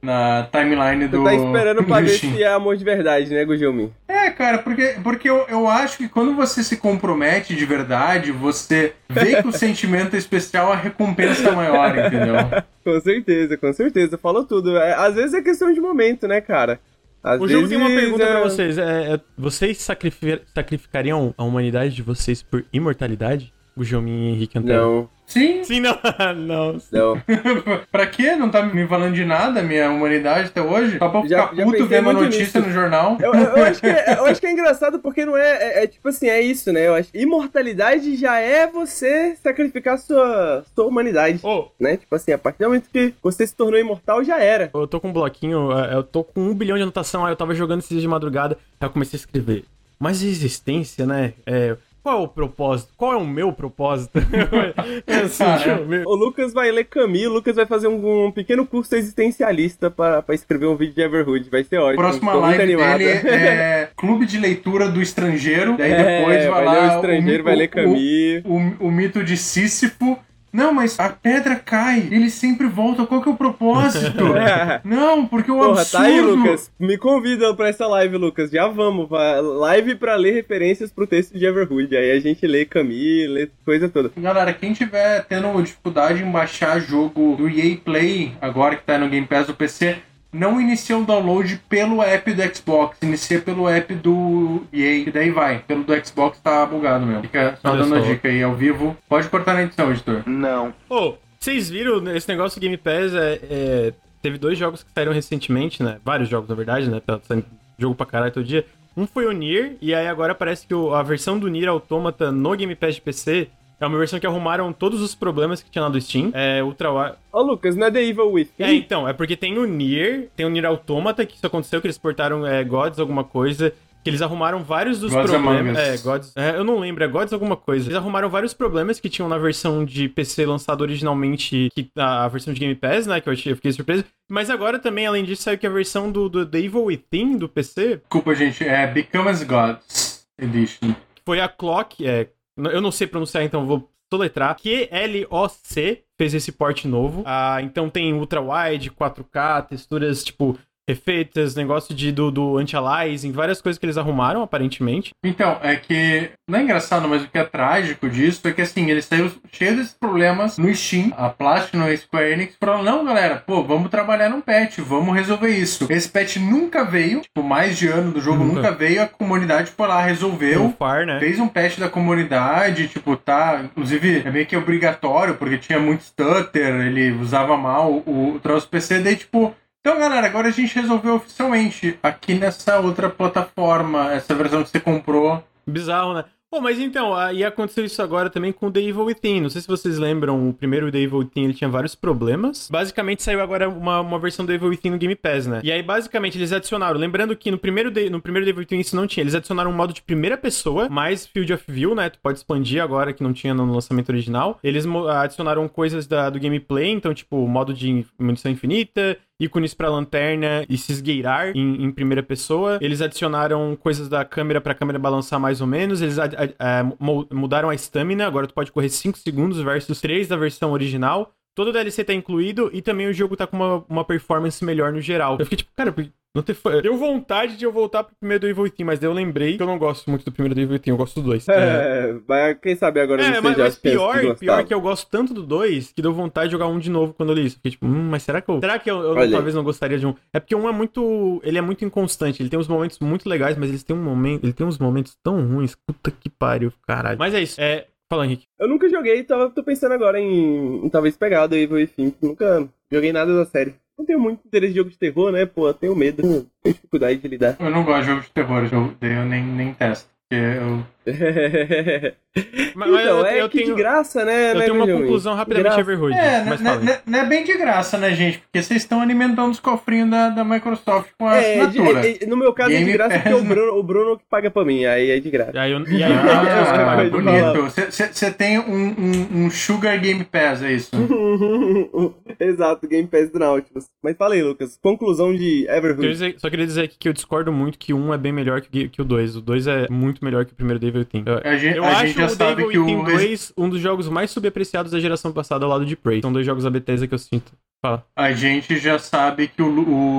na timeline do. Tu tá esperando pra ver se é amor de verdade, né, Gujomin? É, cara, porque, porque eu, eu acho que quando você se compromete de verdade, você vê que o sentimento é especial, a recompensa é maior, entendeu? Com certeza, com certeza. Falou tudo. É, às vezes é questão de momento, né, cara? Às O jogo tem uma vezes, pergunta é- pra vocês. É, é, vocês sacrifi- sacrificariam a humanidade de vocês por imortalidade? O Jomin e Henrique Antero. Não, Sim, Sim, não. não. não. pra quê? Não tá me falando de nada, minha humanidade até hoje? Só pra Já- ficar já puto vendo notícia nisso. no jornal. Eu, eu- eu acho que é, eu acho que é engraçado porque não é, é, é tipo assim, é isso, né? Eu acho imortalidade já é você sacrificar sua, sua humanidade, Ô, né? Tipo assim, a partir do momento que você se tornou imortal, já era. eu tô com um bloquinho, é, eu tô com um bilhão de anotação, aí eu tava jogando esses dias de madrugada, aí eu comecei a escrever. Mas a existência, né? É, qual é o propósito? Qual é o meu propósito? é assim, é. O Lucas vai ler Camus, o Lucas vai fazer um, um pequeno curso existencialista pra, pra escrever um vídeo de Everhood. Vai ser ótimo. Próxima live animado. dele é Clube de Leitura do Estrangeiro. Daí É, depois vai, vai lá. ler o estrangeiro, o- vai ler o- Camus. O, o mito de Sísifo. Não, mas a pedra cai, ele sempre volta. Qual que é o propósito? Não, porque o Porra, absurdo. tá aí, Lucas. Me convida pra essa live, Lucas. Já vamos. vai- Live pra ler referências pro texto de Everhood. Aí a gente lê Camus, lê coisa toda. Galera, quem tiver tendo dificuldade em baixar jogo do EA Play, agora que tá no Game Pass do PC, não inicia o download pelo app do Xbox, inicia pelo app do EA, e daí vai. Pelo do Xbox tá bugado mesmo. Fica só Olha dando a dica aí ao vivo. Pode cortar na edição, editor. Não. Ô, vocês viram esse negócio do Game Pass? É, é, teve dois jogos que saíram recentemente, né? Vários jogos, na verdade, né? Tá saindo jogo pra caralho todo dia. Um foi o Nier, e aí agora parece que o- a versão do Nier Automata no Game Pass de PC é uma versão que arrumaram todos os problemas que tinha lá do Steam. É Ultra Wi- Ó, Lucas, não é The Evil Within? É, então, é porque tem o Nier, tem o Nier Automata, que isso aconteceu, que eles portaram é, Gods alguma coisa, que eles arrumaram vários dos Gods problemas. É. Gods. é, eu não lembro, é Gods alguma coisa. Eles arrumaram vários problemas que tinham na versão de PC lançada originalmente, que, a, a versão de Game Pass, né? Que eu, achei, eu fiquei surpreso. Mas agora também, além disso, saiu que a versão do, do The Evil Within do PC Desculpa, gente. É Become as Gods Edition. foi a Clock, é, eu não sei pronunciar, então vou soletrar. QLOC fez esse port novo. Ah, então tem ultra wide, 4K, texturas tipo refeitas, negócio de, do, do anti-aliasing, várias coisas que eles arrumaram, aparentemente. Então, é que. Não é engraçado, mas o que é trágico disso é que assim, eles saíram cheios desses problemas no Steam. A Platinum e a Square Enix falaram: não, galera, pô, vamos trabalhar num patch, vamos resolver isso. Esse patch nunca veio, tipo, mais de ano do jogo Nunca. nunca, veio, a comunidade foi lá, resolveu. O Far, né? Fez um patch da comunidade, tipo, tá. Inclusive, é meio que obrigatório, porque tinha muito stutter, ele usava mal o, o troço PC, daí, tipo. Então, galera, agora a gente resolveu oficialmente aqui nessa outra plataforma, essa versão que você comprou. Bizarro, né? Pô, mas então, aí aconteceu isso agora também com o The Evil Within. Não sei se vocês lembram, o primeiro The Evil Within ele tinha vários problemas. Basicamente saiu agora uma, uma versão do Evil Within no Game Pass, né? E aí, basicamente, eles adicionaram. Lembrando que no primeiro, The- no primeiro The Evil Within isso não tinha. Eles adicionaram um modo de primeira pessoa, mais Field of View, né? Tu pode expandir agora, que não tinha no lançamento original. Eles adicionaram coisas da- do gameplay, então, tipo, modo de munição infinita, ícones pra lanterna e se esgueirar em, em primeira pessoa. Eles adicionaram coisas da câmera pra câmera balançar mais ou menos. Eles ad- eh, mu- mudaram a stamina, agora tu pode correr 5 segundos versus 3 da versão original. Todo o DLC tá incluído e também o jogo tá com uma, uma performance melhor no geral. Eu fiquei tipo, cara, não ter... deu vontade de eu voltar pro primeiro do Evil Within, mas daí eu lembrei que eu não gosto muito do primeiro do Evil Within, eu gosto do 2. É, mas quem sabe agora É, mas, mas pior, que pior que eu gosto tanto do 2 que deu vontade de jogar um de novo quando eu li isso. Fiquei tipo, hum, mas será que eu. Será que eu, eu talvez não gostaria de um. É porque um é muito. Ele é muito inconstante. Ele tem uns momentos muito legais, mas eles têm um momento. Ele tem uns momentos tão ruins. Puta que pariu, caralho. Mas é isso. É. Fala, Henrique. Eu nunca joguei, tava, tô pensando agora em, em talvez pegar o The Evil Within. Nunca joguei nada da série. Não tenho muito interesse em jogo de terror, né? Pô, eu tenho medo. Tenho dificuldade de lidar. Eu não gosto de jogo de terror, eu, nem, nem testo. Porque eu. Mas- mas então, eu- é eu que tenho- de graça, né? Eu né, tenho uma Benjamin? conclusão De rapidamente. Everhood. É, mas não, fala. não- não é bem de graça, né, gente? Porque vocês estão alimentando os cofrinhos da, da Microsoft com a É, de- assinatura. é, é, no meu caso é de Game graça porque é Pass, o Bruno, o Bruno que paga pra mim, aí é de graça. E aí, eu, e aí, Ah, Vai, vai, bonito. Você tem um, um, um Sugar Game Pass, é isso? Exato, Game Pass do Nautilus. Mas fala aí, Lucas. Conclusão de Everhood. só queria dizer aqui que eu discordo muito que um é bem melhor que, que o 2. O 2 é muito melhor que o primeiro Devil Within. Eu, A gente, eu a acho gente já o sabe Devil que o. Within 2 um dos jogos mais subapreciados da geração passada ao lado de Prey. São dois jogos da Bethesda que eu sinto. Fala. A gente já sabe que o,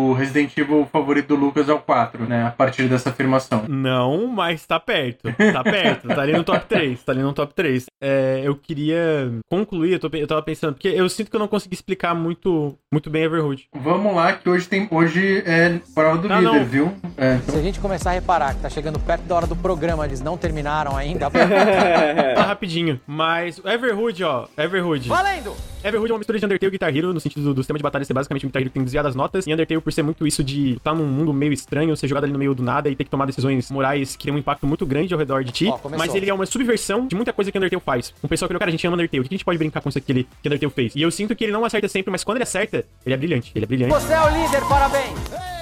o Resident Evil favorito do Lucas é o 4, né? A partir dessa afirmação. Não, mas tá perto. Tá perto. tá ali no top 3. Tá ali no top 3. É, eu queria concluir, eu, tô, eu tava pensando, porque eu sinto que eu não consegui explicar muito, muito bem Everhood. Vamos lá, que hoje tem. Hoje é prova do Ah, líder, não. viu? É. Se a gente começar a reparar que tá chegando perto da hora do programa, eles não terminaram ainda. Tá rapidinho. Mas o Everhood, ó. Everhood. Valendo! Everhood é uma mistura de Undertale e Guitar Hero, no sentido do, do sistema de batalha ser basicamente um que tem desviadas notas. E Undertale por ser muito isso de estar num mundo meio estranho, ser jogado ali no meio do nada e ter que tomar decisões morais que tem um impacto muito grande ao redor de ti. Começou. mas ele é uma subversão de muita coisa que Undertale faz. Um pessoal que cara, a gente ama Undertale, o que a gente pode brincar com isso aqui que Undertale fez? E eu sinto que ele não acerta sempre, mas quando ele acerta, ele é brilhante. Ele é brilhante. Você é o líder, parabéns!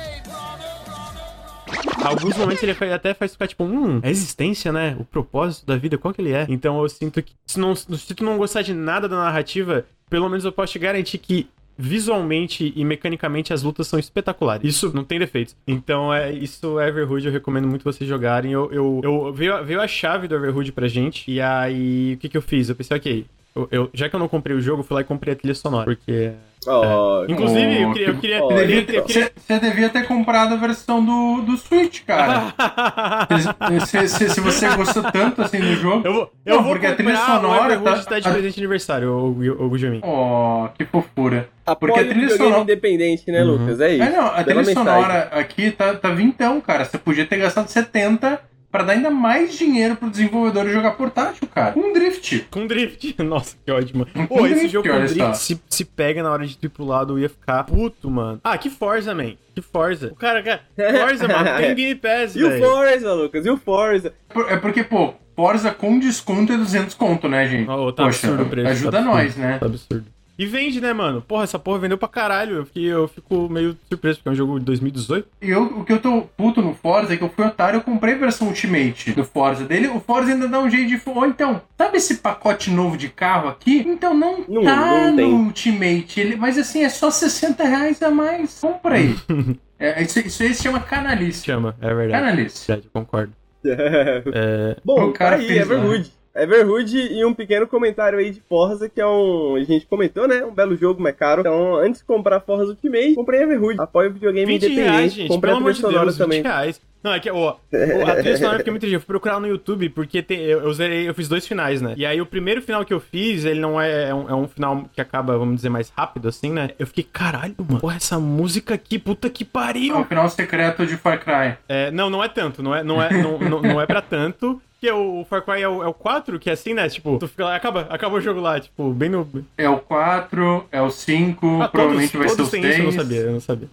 Alguns momentos ele até faz ficar tipo, hum, a existência, né? O propósito da vida, qual que ele é? Então eu sinto que, se, não, se tu não gostar de nada da narrativa, pelo menos eu posso te garantir que visualmente e mecanicamente as lutas são espetaculares. Isso não tem defeitos. Então, é isso Everhood eu recomendo muito vocês jogarem. Eu, eu, eu- veio, a- veio a chave do Everhood pra gente. E aí, o que, que eu fiz? Eu pensei, ok. Eu, eu- já que eu não comprei o jogo, eu fui lá e comprei a trilha sonora. Porque. Ó, Inclusive, eu Oh, queria. Eu que- queria, eu Devia queria- eu ter- queria- Você você devia ter comprado a versão do, do Switch, cara. se, se- se você gostou tanto assim do jogo. Eu vou, eu Não, vou porque a trilha sonora tá- tá, de presente de aniversário, o, o, o. Oh, que fofura. apoio Porque a trilha sonora. independente, né, Uhum. Lucas? É isso. É, não, a trilha mensagem. sonora aqui tá, tá vintão, cara. Você podia ter gastado 70 pra dar ainda mais dinheiro pro desenvolvedor jogar portátil, cara. Um drift. Com drift. Nossa, que ótimo. Com Pô, esse drift, jogo com drift se, se pega na hora de ir pro lado, eu ia ficar puto, mano. Ah, que Forza, man. Que Forza. O cara, cara Forza, mano, tem Game Pass, E o. Forza, Lucas? E o Forza? Por- É porque, pô, Forza com desconto é 200 conto, né, gente? Ó, tá Poxa, absurdo o preço. ajuda tá absurdo, nós, né? Tá absurdo. E vende, né, mano? Porra, essa porra vendeu pra caralho. Eu, fiquei, eu fico meio surpreso, porque é um jogo de 2018. E eu, o que eu tô puto no Forza é que eu fui otário, eu comprei a versão Ultimate do Forza dele. O Forza ainda dá um jeito de. Ou então, sabe esse pacote novo de carro aqui? Então não, Não- tá não no tem. Ultimate. Ele, mas assim, é só 60 reais a mais. Compra aí. é, isso, isso aí se chama canalice. Chama, é verdade. Canalice. Verdade, eu concordo. É, Bom, O cara tá aí, fez lá. Everwood. Everhood e um pequeno comentário aí de Forza, que é um. A gente comentou, né? Um belo jogo, mas caro. Então, antes de comprar Forza Ultimate, comprei Everhood. Apoio o videogame 20 independente. reais, gente. comprei Pelo a amor trilha de sonora Deus, 20 também. reais. Não, é que, ó, a trilha sonora fica muito triste. Eu fui procurar no YouTube porque tem- eu, eu zerei, eu fiz dois finais, né? E aí o primeiro final que eu fiz, ele não é, é um, é um final que acaba, vamos dizer, mais rápido, assim, né? Eu fiquei, caralho, mano, porra, essa música aqui, puta que É o pariu. final secreto de Far Cry. É, não, não é tanto, não é, não é, não, não, não é pra tanto. Que o Far Cry é o, é o 4, que é assim, né? Tipo, tu fica lá, acaba, acaba o jogo lá, tipo, bem no. É o 4, é o 5, Ah, provavelmente todos, vai todos ser têm isso, eu não 10. sabia, eu não sabia.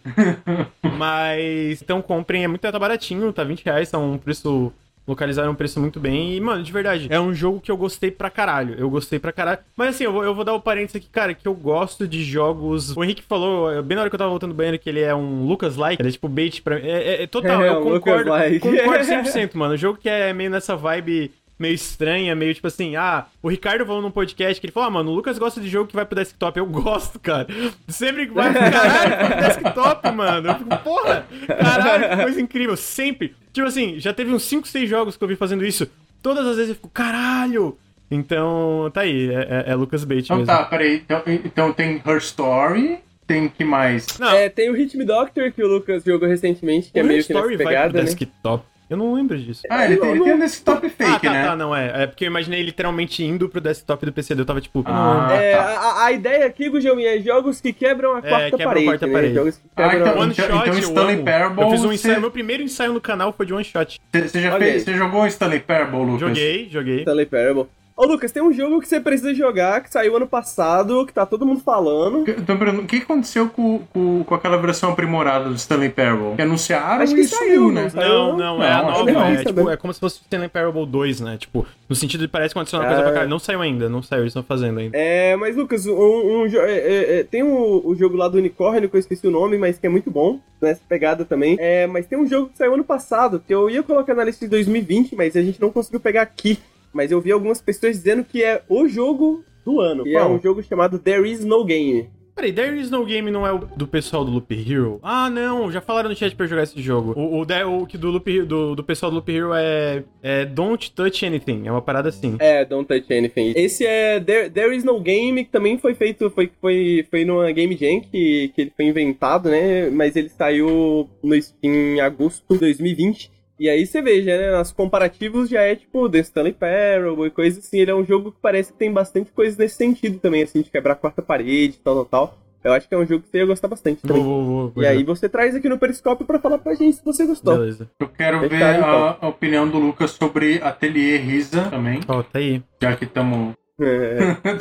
Mas, então comprem, é muito tá baratinho, tá 20 reais, tá um preço. Localizaram um preço muito bem. E, mano, de verdade, é um jogo que eu gostei pra caralho. Eu gostei pra caralho. Mas assim, eu vou, eu vou dar o parênteses aqui, cara, que eu gosto de jogos. O Henrique falou, bem na hora que eu tava voltando do banheiro, que ele é um Lucas-like. Ele é tipo bait pra mim. É, é- é total, É, eu um concordo. Lucas-like. Concordo 100%, mano. O jogo que é meio nessa vibe meio estranha, meio tipo assim, ah, o Ricardo falou num podcast que ele falou, ah, mano, o Lucas gosta de jogo que vai pro desktop. Eu gosto, cara. Sempre que vai pro caralho, pro desktop, mano. Eu fico, porra, caralho, que coisa incrível. Sempre. Tipo assim, já teve uns 5, 6 jogos que eu vi fazendo isso. Todas as vezes eu fico, caralho. Então, tá aí, é, é- é Lucas Bait Então mesmo. tá, peraí. Então, então tem Her Story, tem que mais? Não, É, tem o Hit Me Doctor, que o Lucas jogou recentemente, que é o meio que Story nessa vai pegada, pro né? desktop. Eu não lembro disso. Ah, ele tem, ele tem um desktop fake, ah, tá, né? tá, não é. É porque eu imaginei literalmente indo pro desktop do PC. Eu tava tipo, Ah, não, É, tá. a, a ideia aqui, Gugelmin, é jogos que quebram a quarta quebram a parede, quarta né? parede. Jogos que Ah, quebram... então- One shot, eu Stanley amo. Parable, Eu fiz um você- ensaio, meu primeiro ensaio no canal foi de one shot. Você já fez, você jogou Stanley Parable, Lucas? Joguei, joguei. Stanley Parable. Ô, Lucas, tem um jogo que você precisa jogar, que saiu ano passado, que tá todo mundo falando. Eu tô perguntando, o que aconteceu com, com, com aquela versão aprimorada do Stanley Parable? Que anunciaram Acho que e saiu, sumiu, né? saiu? Não, não, é a nova. é, sabe? tipo, é como se fosse Stanley Parable 2, né? Tipo, no sentido de parece que adiciona coisa Ah. pra caralho. Não saiu ainda, não saiu, eles estão fazendo ainda. É, mas Lucas, um, um é, é, é, tem o, o jogo lá do unicórnio, que eu esqueci o nome, mas que é muito bom, nessa pegada também. É, mas tem um jogo que saiu ano passado, que eu ia colocar na lista de 2020, mas a gente não conseguiu pegar aqui. Mas eu vi algumas pessoas dizendo que é o jogo do ano. Que é Qual? um jogo chamado There Is No Game. Peraí, There Is No Game não é o do pessoal do Loop Hero? Ah, não, já falaram no chat pra eu jogar esse jogo. O, o, o que do, Loop, do, do pessoal do Loop Hero é, é Don't Touch Anything, é uma parada assim. É, Don't Touch Anything. Esse é There, There Is No Game, que também foi feito, foi, foi, foi numa Game Jam, que, que ele foi inventado, né? Mas ele saiu no em agosto de 2020. E aí você veja, né? Nos comparativos já é tipo The Stanley Parable e coisa assim. Ele é um jogo que parece que tem bastante coisa nesse sentido também, assim, de quebrar a quarta parede e tal, tal, tal. Eu acho que é um jogo que você ia gostar bastante Vou, E aí jogar. você traz aqui no Periscópio pra falar pra gente se você gostou. Beleza. Eu quero Fechado, ver então. a, a opinião do Lucas sobre Atelier Risa também, Ó, tá aí. já que estamos É.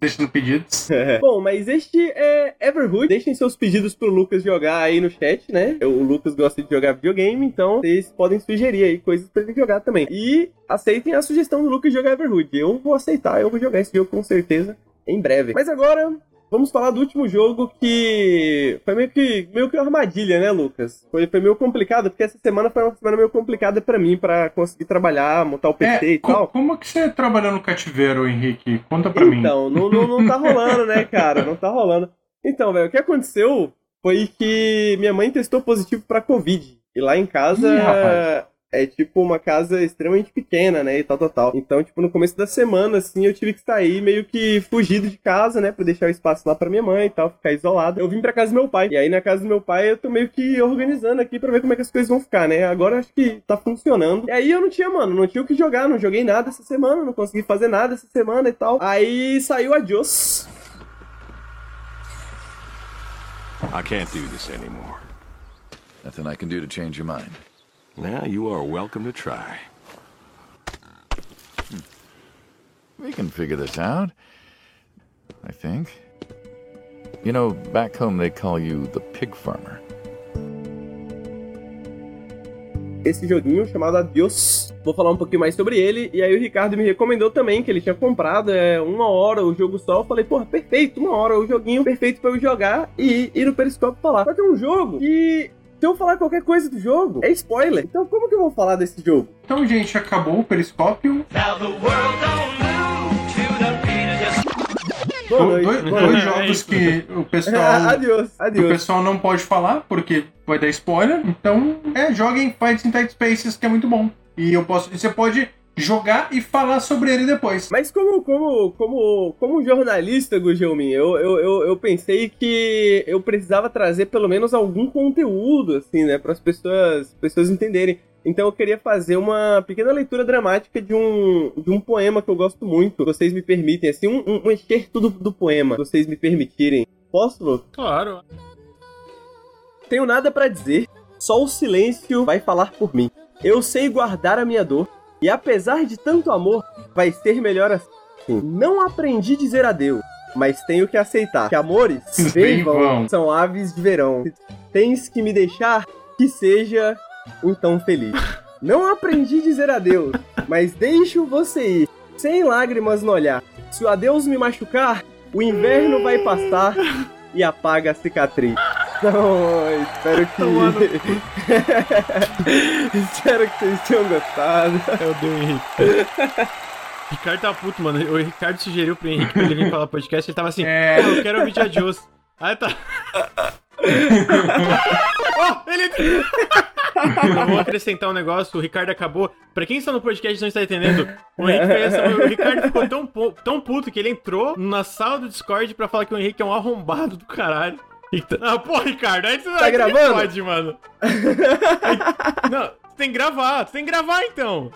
deixando pedidos. Bom, mas este é Everhood. Deixem seus pedidos pro Lucas jogar aí no chat, né? O Lucas gosta de jogar videogame, então vocês podem sugerir aí coisas pra ele jogar também. E aceitem a sugestão do Lucas jogar Everhood. Eu vou aceitar, eu vou jogar esse jogo com certeza em breve. Mas agora. Vamos falar do último jogo que foi meio que, meio que uma armadilha, né, Lucas? Foi, foi meio complicado, porque essa semana foi uma semana meio complicada pra mim, pra conseguir trabalhar, montar o PC É, e co- tal. como é que você trabalhou no cativeiro, Henrique? Conta pra mim. Então, não, não, não tá rolando, né, cara? Não tá rolando. Então, velho, o que aconteceu foi que minha mãe testou positivo pra Covid. E lá em casa Ih. É tipo uma casa extremamente pequena, né? E tal, tal, tal. Então, tipo, no começo da semana, assim, eu tive que sair meio que fugido de casa, né? Pra deixar o espaço lá pra minha mãe e tal, ficar isolado. Eu vim pra casa do meu pai. E aí, na casa do meu pai, eu tô meio que organizando aqui pra ver como é que as coisas vão ficar, né? Agora acho que tá funcionando. E aí eu não tinha, mano, não tinha o que jogar, não joguei nada essa semana, não consegui fazer nada essa semana e tal. Aí saiu a Jos. I can't do this anymore. Nothing I can do to change your mind. Now you are welcome to try. We can figure this out. I think. You know, back home they call you the pig farmer. esse joguinho chamado Adios. Vou falar um pouquinho mais sobre ele. E aí o Ricardo me recomendou também que ele tinha comprado é, uma hora o jogo só. Eu falei, porra, perfeito, uma hora o joguinho perfeito pra eu jogar e ir no Periscope falar. Só que é um jogo que. Se eu falar qualquer coisa do jogo, é spoiler. Então como que eu vou falar desse jogo? Então, gente, acabou o periscópio. Boa Do- noite. dois, boa dois noite. jogos que o pessoal. Adios, O adios. pessoal não pode falar porque vai dar spoiler. Então, é, joguem Fights in Tight Spaces, que é muito bom. E eu posso. e Você pode jogar e falar sobre ele depois. Mas como, como, como, como jornalista, Gugelmin, eu, eu, eu, eu pensei que eu precisava trazer pelo menos algum conteúdo, assim, né, para as pessoas, pessoas entenderem. Então eu queria fazer uma pequena leitura dramática de um, de um poema que eu gosto muito. Vocês me permitem, assim, um, um, um excerto do, do poema, se vocês me permitirem. Posso? Claro. Tenho nada para dizer, só o silêncio vai falar por mim. Eu sei guardar a minha dor, e apesar de tanto amor, vai ser melhor assim. Não aprendi a dizer adeus, mas tenho que aceitar que amores Bem vão. são aves de verão. Tens que me deixar que seja então feliz. Não aprendi a dizer adeus, mas deixo você ir, sem lágrimas no olhar. Se o adeus me machucar, o inverno vai passar e apaga a cicatriz. Então, espero que. espero que vocês tenham gostado. Eu dei o Henrique. Ricardo tá puto, mano. O Ricardo sugeriu pro Henrique pra ele vir falar podcast. Ele tava assim, É. "Pô, eu quero ouvir de adios. Aí tá. oh, ele. eu vou acrescentar um negócio, o Ricardo acabou. Pra quem está no podcast e não está entendendo, o Henrique fez essa. O Ricardo ficou tão, tão puto que ele entrou na sala do Discord pra falar que o Henrique é um arrombado do caralho. E tá- Ah, pô, Ricardo, aí você Tá aí gravando? Pode, mano. Aí- Não, você tem que gravar, você tem que gravar então.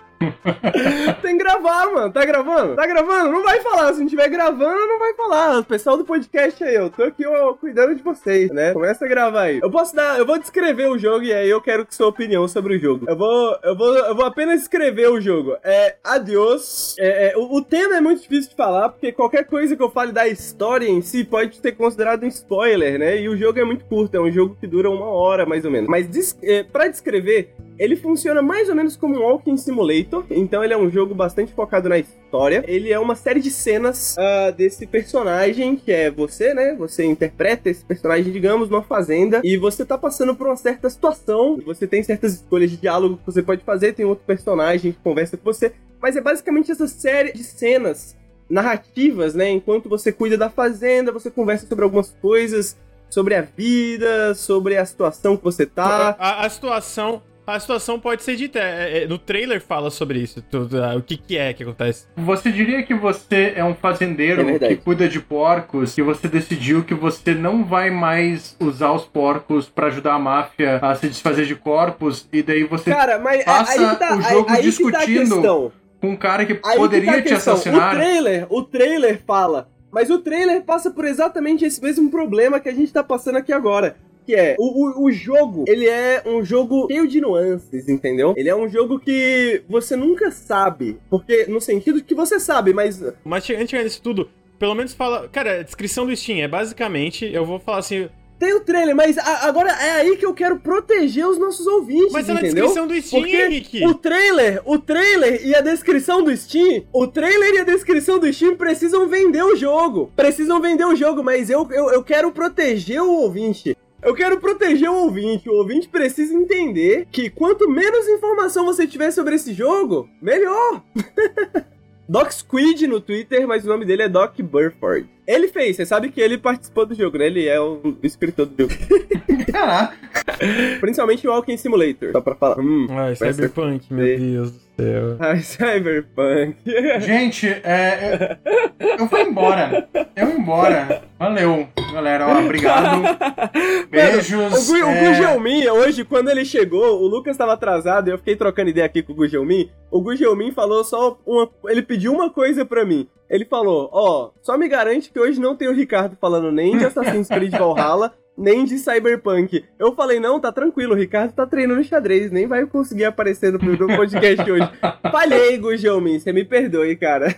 Tem que gravar, mano. Tá gravando? Tá gravando? Não vai falar. Se não tiver gravando, não vai falar. O pessoal do podcast aí, eu tô aqui ó, cuidando de vocês, né? Começa a gravar aí. Eu posso dar. Eu vou descrever o jogo e aí eu quero que sua opinião sobre o jogo. Eu vou. Eu vou, eu vou apenas escrever o jogo. É. Adios. É, é, o, o tema é muito difícil de falar, porque qualquer coisa que eu fale da história em si pode ser considerado um spoiler, né? E o jogo é muito curto, é um jogo que dura uma hora mais ou menos. Mas des, é, pra descrever, ele funciona mais ou menos como um Walking Simulator, então ele é um jogo bastante focado na história. Ele é uma série de cenas ah, desse personagem, que é você, né? Você interpreta esse personagem, digamos, numa fazenda, e você tá passando por uma certa situação, você tem certas escolhas de diálogo que você pode fazer, tem outro personagem que conversa com você, mas é basicamente essa série de cenas narrativas, né? Enquanto você cuida da fazenda, você conversa sobre algumas coisas, sobre a vida, sobre a situação que você tá. A, a situação. A situação pode ser dita. é, é, no trailer fala sobre isso. tudo, ah, o que, que é que acontece. Você diria que você é um fazendeiro É que cuida de porcos e você decidiu que você não vai mais usar os porcos pra ajudar a máfia a se desfazer de corpos e daí você Cara, mas passa aí que tá, o jogo aí, aí que tá a discutindo questão. com um cara que Aí que tá poderia a te assassinar. O trailer, o trailer fala, mas o trailer passa por exatamente esse mesmo problema que a gente tá passando aqui agora. Que é, o, o, o jogo, ele é um jogo cheio de nuances, entendeu? Ele é um jogo que você nunca sabe. Porque, no sentido que você sabe, mas Mas antes de chegar nisso tudo, pelo menos fala. Cara, a descrição do Steam é basicamente. Eu vou falar assim. Tem o trailer, mas a- agora é aí que eu quero proteger os nossos ouvintes, Mas é na entendeu? descrição do Steam, Porque Henrique. o trailer, o trailer e a descrição do Steam, o trailer e a descrição do Steam precisam vender o jogo. Precisam vender o jogo, mas eu, eu, eu quero proteger o ouvinte. Eu quero proteger o ouvinte. O ouvinte precisa entender que quanto menos informação você tiver sobre esse jogo, melhor. Doc Squid no Twitter, mas o nome dele é Doc Burford. Ele fez, você sabe que ele participou do jogo, né? Ele é o escritor do jogo. Caraca, Principalmente o Walking Simulator. Só pra falar. Hum, Ai, vai ser- Cyberpunk, meu Deus do céu. Ai, Cyberpunk. gente, é, eu, eu vou embora. Eu vou embora. Valeu, galera. Ó, obrigado. Beijos. O, Gu, o é, Gugelmin, hoje, quando ele chegou, o Lucas tava atrasado e eu fiquei trocando ideia aqui com o Gugelmin. O Gugelmin falou só uma. Ele pediu uma coisa pra mim. Ele falou: Ó, só me garante que hoje não tem o Ricardo falando nem de Assassin's Creed Valhalla. Nem de Cyberpunk. Eu falei, não, tá tranquilo, o Ricardo tá treinando xadrez, nem vai conseguir aparecer no, podcast hoje. Falhei, Gugelmin, você me perdoe, cara.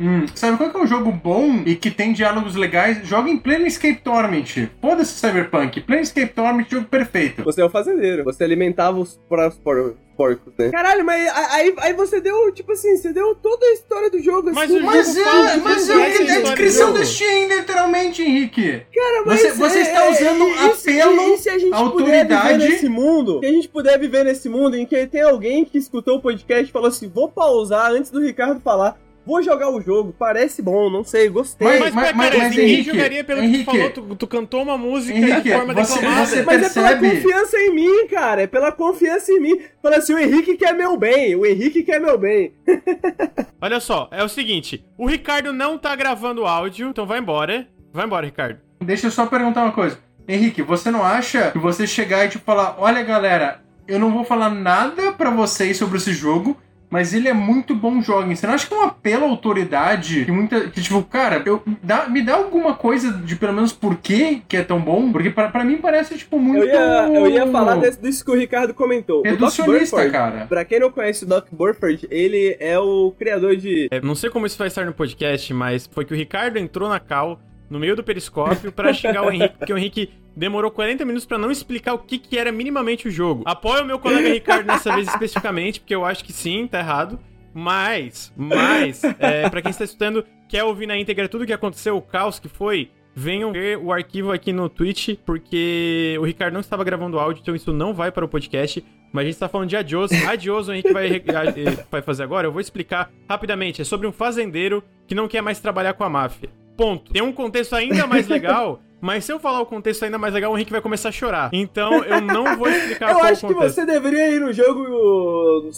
Hum, sabe qual que é um jogo bom e que tem diálogos legais? Joga em Planescape Torment. Foda-se Cyberpunk. Planescape Torment, jogo perfeito. Você é o fazendeiro. Você alimentava os, por- os por- porcos, né? Caralho, mas aí, aí você deu, tipo assim, você deu toda a história do jogo. Mas assim, o Mas jogo é, fala mas é, é é a descrição do. Steam, literalmente, Henrique. Cara, mas Você- você está é- usando é- apelo e se a gente à autoridade- viver nesse mundo, se a gente puder viver nesse mundo em que tem alguém que escutou o podcast e falou assim, vou pausar antes do Ricardo falar, vou jogar o jogo, parece bom, não sei, gostei. Mas, mas, mas, mas ninguém Henrique, jogaria pelo Henrique, que tu falou, tu, tu, cantou uma música Henrique, de forma você, declamada. Você mas percebe... é pela confiança em mim, cara, é pela confiança em mim. Fala assim, o Henrique quer meu bem, o Henrique quer meu bem. Olha só, é o seguinte, o Ricardo não tá gravando áudio, então vai embora, vai embora, Ricardo. Deixa eu só perguntar uma coisa. Henrique, você não acha que você chegar e tipo falar, olha galera, eu não vou falar nada para vocês sobre esse jogo, mas ele é muito bom joguem. Você não acha que é um apelo à autoridade que muita. Que, tipo, cara, eu, dá, me dá alguma coisa de pelo menos por que é tão bom? Porque para mim parece, tipo, muito. Eu ia, eu ia falar desse, disso que o Ricardo comentou. Reducionista, o Doc Burford, cara. Pra quem não conhece o Doc Burford, ele é o criador de. É, não sei como isso vai estar no podcast, mas foi que o Ricardo entrou na cal no meio do periscópio para xingar o Henrique, porque o Henrique demorou 40 minutos para não explicar o que, que era minimamente o jogo. Apoio o meu colega Ricardo nessa vez especificamente, porque eu acho que sim, tá errado. Mas, mas, é, para quem está escutando, quer ouvir na íntegra tudo o que aconteceu, o caos que foi, venham ver o arquivo aqui no Twitch, porque o Ricardo não estava gravando áudio, então isso não vai para o podcast. Mas a gente está falando de Adios. Adios, o Henrique vai, vai fazer agora. Eu vou explicar rapidamente. É sobre um fazendeiro que não quer mais trabalhar com a máfia. Ponto. Tem um contexto ainda mais legal, mas se eu falar o contexto ainda mais legal, o Henrique vai começar a chorar. Então eu não vou explicar eu acho que você deveria ir no jogo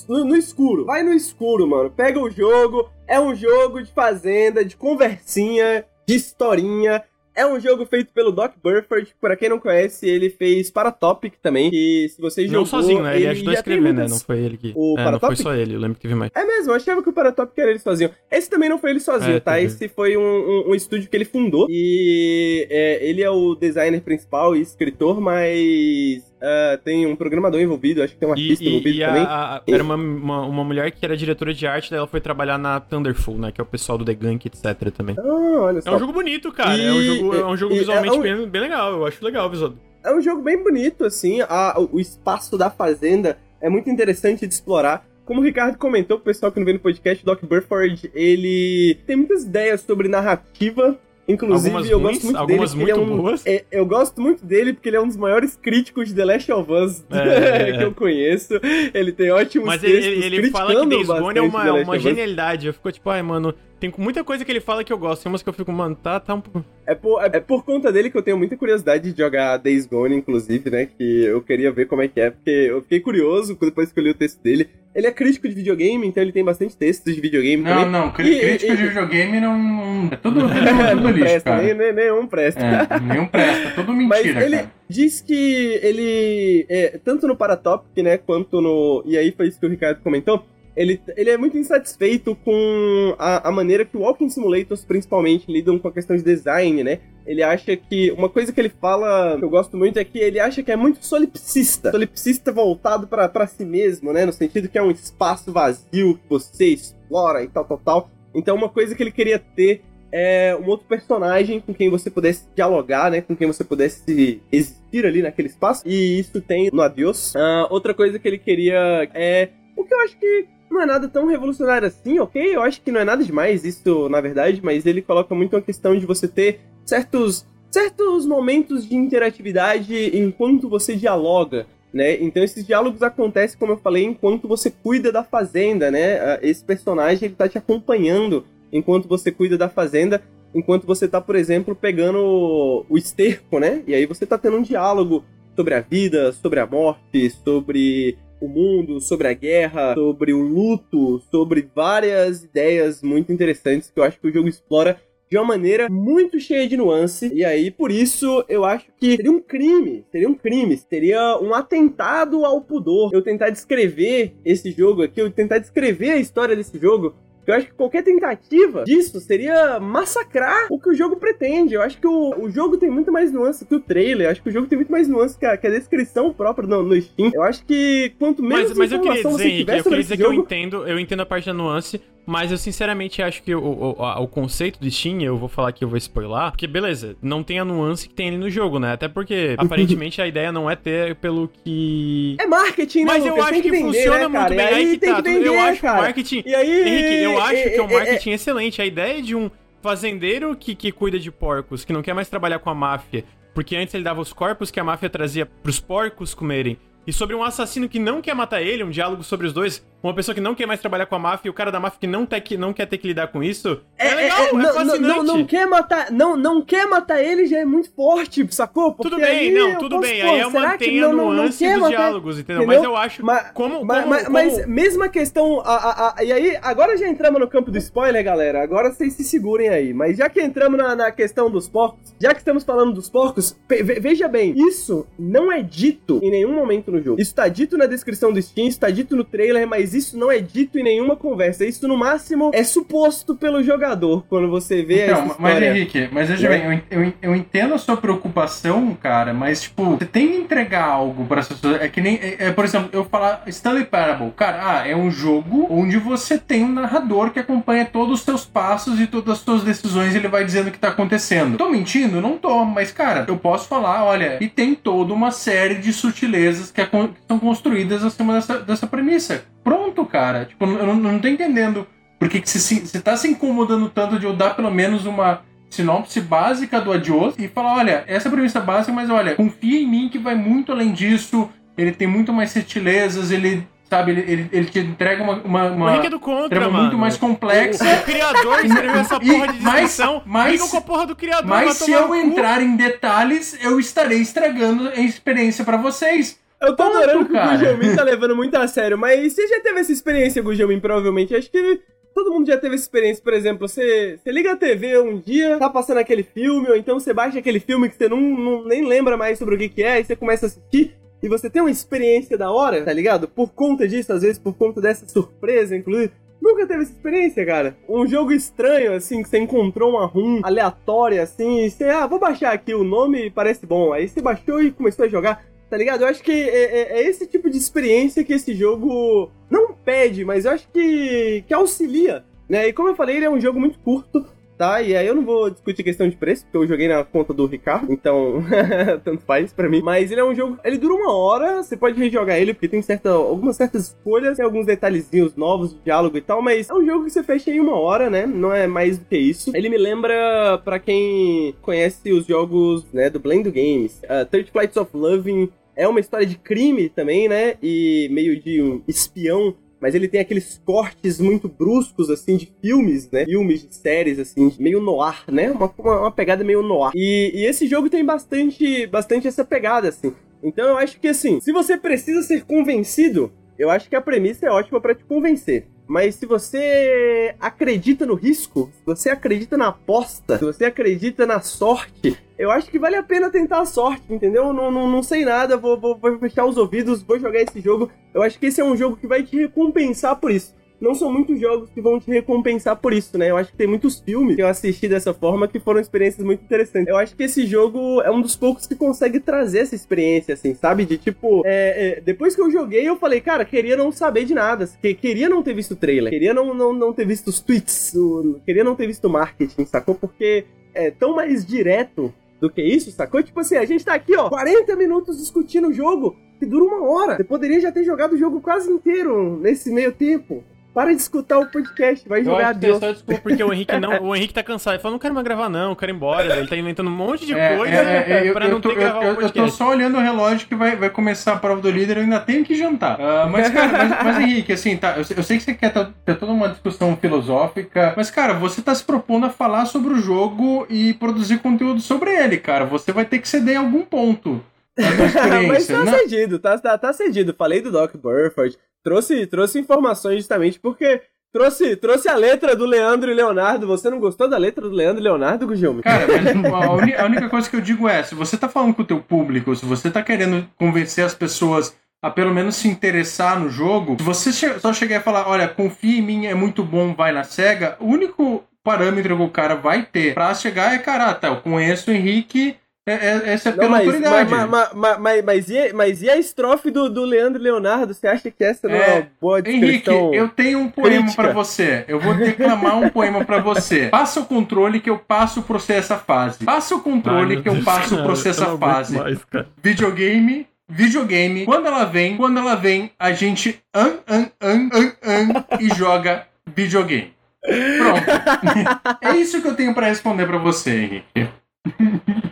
no, no, escuro. Vai no escuro, mano. Pega o jogo. É um jogo de fazenda, de conversinha, de historinha. É um jogo feito pelo Doc Burford. Pra quem não conhece, ele fez Paratopic também. E se você jogou... Não sozinho, né? Ele, ele ajudou a escrever, né? Não foi ele que... O é, não foi só ele, eu lembro que teve mais. É mesmo, eu achava que o Paratopic era ele sozinho. Esse também não foi ele sozinho, É, tá? teve. Esse foi um, um, um estúdio que ele fundou. E é, ele é o designer principal e escritor, mas... ah, tem um programador envolvido, acho que tem um E, artista e- envolvido e também. a- a- era uma, uma, uma mulher que era diretora de arte, daí ela foi trabalhar na Thunderful, né? Que é o pessoal do The Gunk, etc. também. Ah, olha É um jogo bonito, cara. é um E- jogo, é um jogo e- visualmente é um- bem, bem legal. Eu acho legal o visual. É um jogo bem bonito, assim. a- o espaço da fazenda é muito interessante de explorar. Como o Ricardo comentou, o pessoal que não vê no podcast, o Doc Burford, ele tem muitas ideias sobre narrativa. Inclusive, Algumas eu ruins, gosto muito algumas dele. porque ele é muito um- boas. é, eu gosto muito dele porque ele é um dos maiores críticos de The Last of Us É, que eu conheço. Ele tem ótimos Mas ele, textos ele, ele fala que Days Gone é uma, uma genialidade. Eu fico tipo, ai, mano, tem muita coisa que ele fala que eu gosto. Tem umas que eu fico, mano, tá, tá um pouco. É por, é por conta dele que eu tenho muita curiosidade de jogar Days Gone, inclusive, né? Que eu queria ver como é que é, porque eu fiquei curioso depois que eu li o texto dele. Ele é crítico de videogame, então ele tem bastante textos de videogame Não, também. não, E- crítica e- de videogame não. É tudo, tudo, É, tudo não lixo, presta, cara. nem, nem- nenhum presta. É, nenhum presta, é tudo Mas mentira, ele cara. diz que ele, é, tanto no Paratopic, né, quanto no... E aí foi isso que o Ricardo comentou. Ele, ele é muito insatisfeito com a, a maneira que o Walking Simulators, principalmente, lidam com a questão de design, né? Ele acha que... Uma coisa que ele fala, que eu gosto muito, é que ele acha que é muito solipsista. Solipsista voltado pra si mesmo, né? No sentido que é um espaço vazio que você explora e tal, tal, tal. Então uma coisa que ele queria ter é um outro personagem com quem você pudesse dialogar, né? Com quem você pudesse existir ali naquele espaço. E isso tem no Adios. Ah, outra coisa que ele queria é. O que eu acho que não é nada tão revolucionário assim, ok? Eu acho que não é nada demais isso, na verdade, mas ele coloca muito a questão de você ter certos, certos momentos de interatividade enquanto você dialoga. Né? Então esses diálogos acontecem, como eu falei, enquanto você cuida da fazenda, né? Ah, Esse personagem ele tá te acompanhando enquanto você cuida da fazenda, enquanto você tá, por exemplo, pegando o esterco, né? E aí você tá tendo um diálogo sobre a vida, sobre a morte, sobre o mundo, sobre a guerra, sobre o luto, sobre várias ideias muito interessantes que eu acho que o jogo explora de uma maneira muito cheia de nuance. E aí, por isso, eu acho que seria um crime. Seria um crime. Seria um atentado ao pudor. Eu tentar descrever esse jogo aqui, eu tentar descrever a história desse jogo. Eu acho que qualquer tentativa disso seria massacrar o que o jogo pretende. Eu acho que o, o jogo tem muito mais nuance que o trailer. Eu acho que o jogo tem muito mais nuance que a, que a descrição própria no, no Steam. Eu acho que quanto menos Mas, mas eu queria dizer, você tiver eu queria dizer que eu jogo... entendo, eu entendo a parte da nuance, mas eu sinceramente acho que o, o, a- o conceito do Steam, eu vou falar que eu vou spoiler, porque beleza, não tem a nuance que tem ali no jogo, né? Até porque aparentemente a ideia não é ter pelo que. É marketing, né, Mas eu acho que, vender, funciona né, muito bem. E Aí, que tem tá. que tudo- eu vender, acho cara. marketing. E aí, Henrique, eu acho é- que o é- marketing é excelente. A ideia de um fazendeiro que, que cuida de porcos, que não quer mais trabalhar com a máfia, porque antes ele dava os corpos que a máfia trazia pros porcos comerem, e sobre um assassino que não quer matar ele, um diálogo sobre os dois, uma pessoa que não quer mais trabalhar com a máfia e o cara da máfia que não, ter que, não quer ter que lidar com isso. É, É, legal, é, é, não, fascinante. não, não quer matar, não, não quer matar ele já é muito forte, sacou? Porque Tudo bem, não, eu tudo posso, bem. pô, Aí eu será que mantenho a não- não- não nuance dos diálogos, entendeu? entendeu? Mas eu acho. Ma- como, ma- como, ma- como- Mas mesma questão, a, a- a- e aí, agora já entramos no campo do spoiler, galera, agora vocês se segurem aí, mas já que entramos na, na questão dos porcos, já que estamos falando dos porcos, veja bem, isso não é dito em nenhum momento no jogo. Isso tá dito na descrição do Steam, isso tá dito no trailer, mas isso não é dito em nenhuma conversa. Isso, no máximo, é suposto pelo jogador quando você vê Então, essa mas. Henrique, mas veja né? bem, eu, eu, eu entendo a sua preocupação, cara, mas, tipo, você tem que entregar algo para as pessoas. É que nem, é, é, por exemplo, eu falar Stanley Parable, cara, ah, é um jogo onde você tem um narrador que acompanha todos os seus passos e todas as suas decisões e ele vai dizendo o que tá acontecendo. Tô mentindo? Não tô, mas, cara, eu posso falar, olha, e tem toda uma série de sutilezas que, acon- que são construídas acima dessa, dessa premissa. Pronto, cara. Tipo, eu não, não tô entendendo por que você, se- tá se incomodando tanto de eu dar pelo menos uma sinopse básica do Adios e falar, olha, essa é a premissa básica, mas olha, confia em mim que vai muito além disso, ele tem muito mais sutilezas, ele, sabe, ele, ele, ele te entrega uma... uma, O uma é do contra, trama mano. muito mais complexa. O, o criador escreveu essa porra de mas- descrição. mas- Briga com a porra do criador. Mas se eu entrar em detalhes, eu estarei estragando a experiência pra vocês. Eu tô Ponto, adorando que o. Gugelmin tá levando muito a sério, mas você já teve essa experiência, Gugelmin, provavelmente. Acho que todo mundo já teve essa experiência, por exemplo, você, você liga a TV um dia, tá passando aquele filme, ou então você baixa aquele filme que você não, não- nem lembra mais sobre o que, que é, aí você começa a assistir. E você tem uma experiência da hora, tá ligado? Por conta disso, às vezes por conta dessa surpresa, inclusive. Nunca teve essa experiência, cara? Um jogo estranho, assim, que você encontrou uma room aleatória, assim, e você, ah, vou baixar aqui o nome, parece bom. Aí você baixou e começou a jogar. Tá ligado? Eu acho que é, é- é esse tipo de experiência que esse jogo não pede, mas eu acho que, que auxilia, né? E como eu falei, ele é um jogo muito curto, tá? E aí eu não vou discutir questão de preço, porque eu joguei na conta do Ricardo, então tanto faz pra mim. Mas ele é um jogo, ele dura uma hora, você pode rejogar ele, porque tem certa, algumas certas escolhas, tem alguns detalhezinhos novos diálogo e tal, mas é um jogo que você fecha em uma hora, né? Não é mais do que isso. Ele me lembra, pra quem conhece os jogos, né, do Blend Games, uh, Third Flights of Loving, é uma história de crime também, né? E meio de um espião. Mas ele tem aqueles cortes muito bruscos, assim, de filmes, né? Filmes, de séries, assim, meio noir, né? Uma, uma, uma pegada meio noir. E, e esse jogo tem bastante, bastante essa pegada, assim. Então eu acho que, assim, se você precisa ser convencido, eu acho que a premissa é ótima pra te convencer. Mas se você acredita no risco, se você acredita na aposta, se você acredita na sorte, eu acho que vale a pena tentar a sorte, entendeu? Não, não, não sei nada, vou, vou, vou fechar os ouvidos, vou jogar esse jogo. Eu acho que esse é um jogo que vai te recompensar por isso. Não são muitos jogos que vão te recompensar por isso, né? Eu acho que tem muitos filmes que eu assisti dessa forma que foram experiências muito interessantes. Eu acho que esse jogo é um dos poucos que consegue trazer essa experiência, assim, sabe? De tipo, é, é, depois que eu joguei, eu falei, cara, queria não saber de nada. que- Queria não ter visto o trailer, queria não, não, não ter visto os tweets, o- queria não ter visto o marketing, sacou? Porque é tão mais direto do que isso, sacou? Tipo assim, a gente tá aqui, ó, 40 minutos discutindo o jogo que dura uma hora. Você poderia já ter jogado o jogo quase inteiro nesse meio tempo. Para de escutar o podcast, vai Eu jogar acho que é Deus. só desculpa porque o Henrique não. O Henrique tá cansado. Ele falou, não quero mais gravar, não, eu quero ir embora. Ele tá inventando um monte de É, coisa é, é, eu, pra eu não tô, ter que eu, gravar eu- o eu tô podcast. só olhando o relógio que vai, vai começar a prova do líder, eu ainda tenho que jantar. Ah, mas, cara, mas, mas, Henrique, assim, tá, eu, sei- eu sei que você quer ter, ter toda uma discussão filosófica, mas, cara, você tá se propondo a falar sobre o jogo e produzir conteúdo sobre ele, cara. Você vai ter que ceder em algum ponto. Mas tá Não- cedido, tá, tá, tá cedido. Falei do Doc Burford, trouxe, trouxe informações justamente porque trouxe, trouxe a letra do Leandro e Leonardo. Você não gostou da letra do Leandro e Leonardo, Guilherme? Cara, mas a, uni- a única coisa que eu digo é, se você tá falando com o teu público, se você tá querendo convencer as pessoas a pelo menos se interessar no jogo, se você che- só chegar e falar, olha, confia em mim, é muito bom, vai na SEGA, o único parâmetro que o cara vai ter pra chegar é, cara, tá, eu conheço o Henrique, é, é- essa é pela Não, mas, mas, mas, mas, mas, mas e, mas e a estrofe do, do Leandro Leonardo? Você acha que essa não é É, uma boa Henrique, eu tenho um poema pra você. Eu vou declamar um poema pra você. Passa o controle que eu passo por essa fase. Passa o controle Ai, que eu passo Deus, por essa fase. mais, cara. Videogame, videogame. Quando ela vem, quando ela vem, a gente an, an, an, an, an e joga videogame. Pronto. é isso que eu tenho pra responder pra você, Henrique.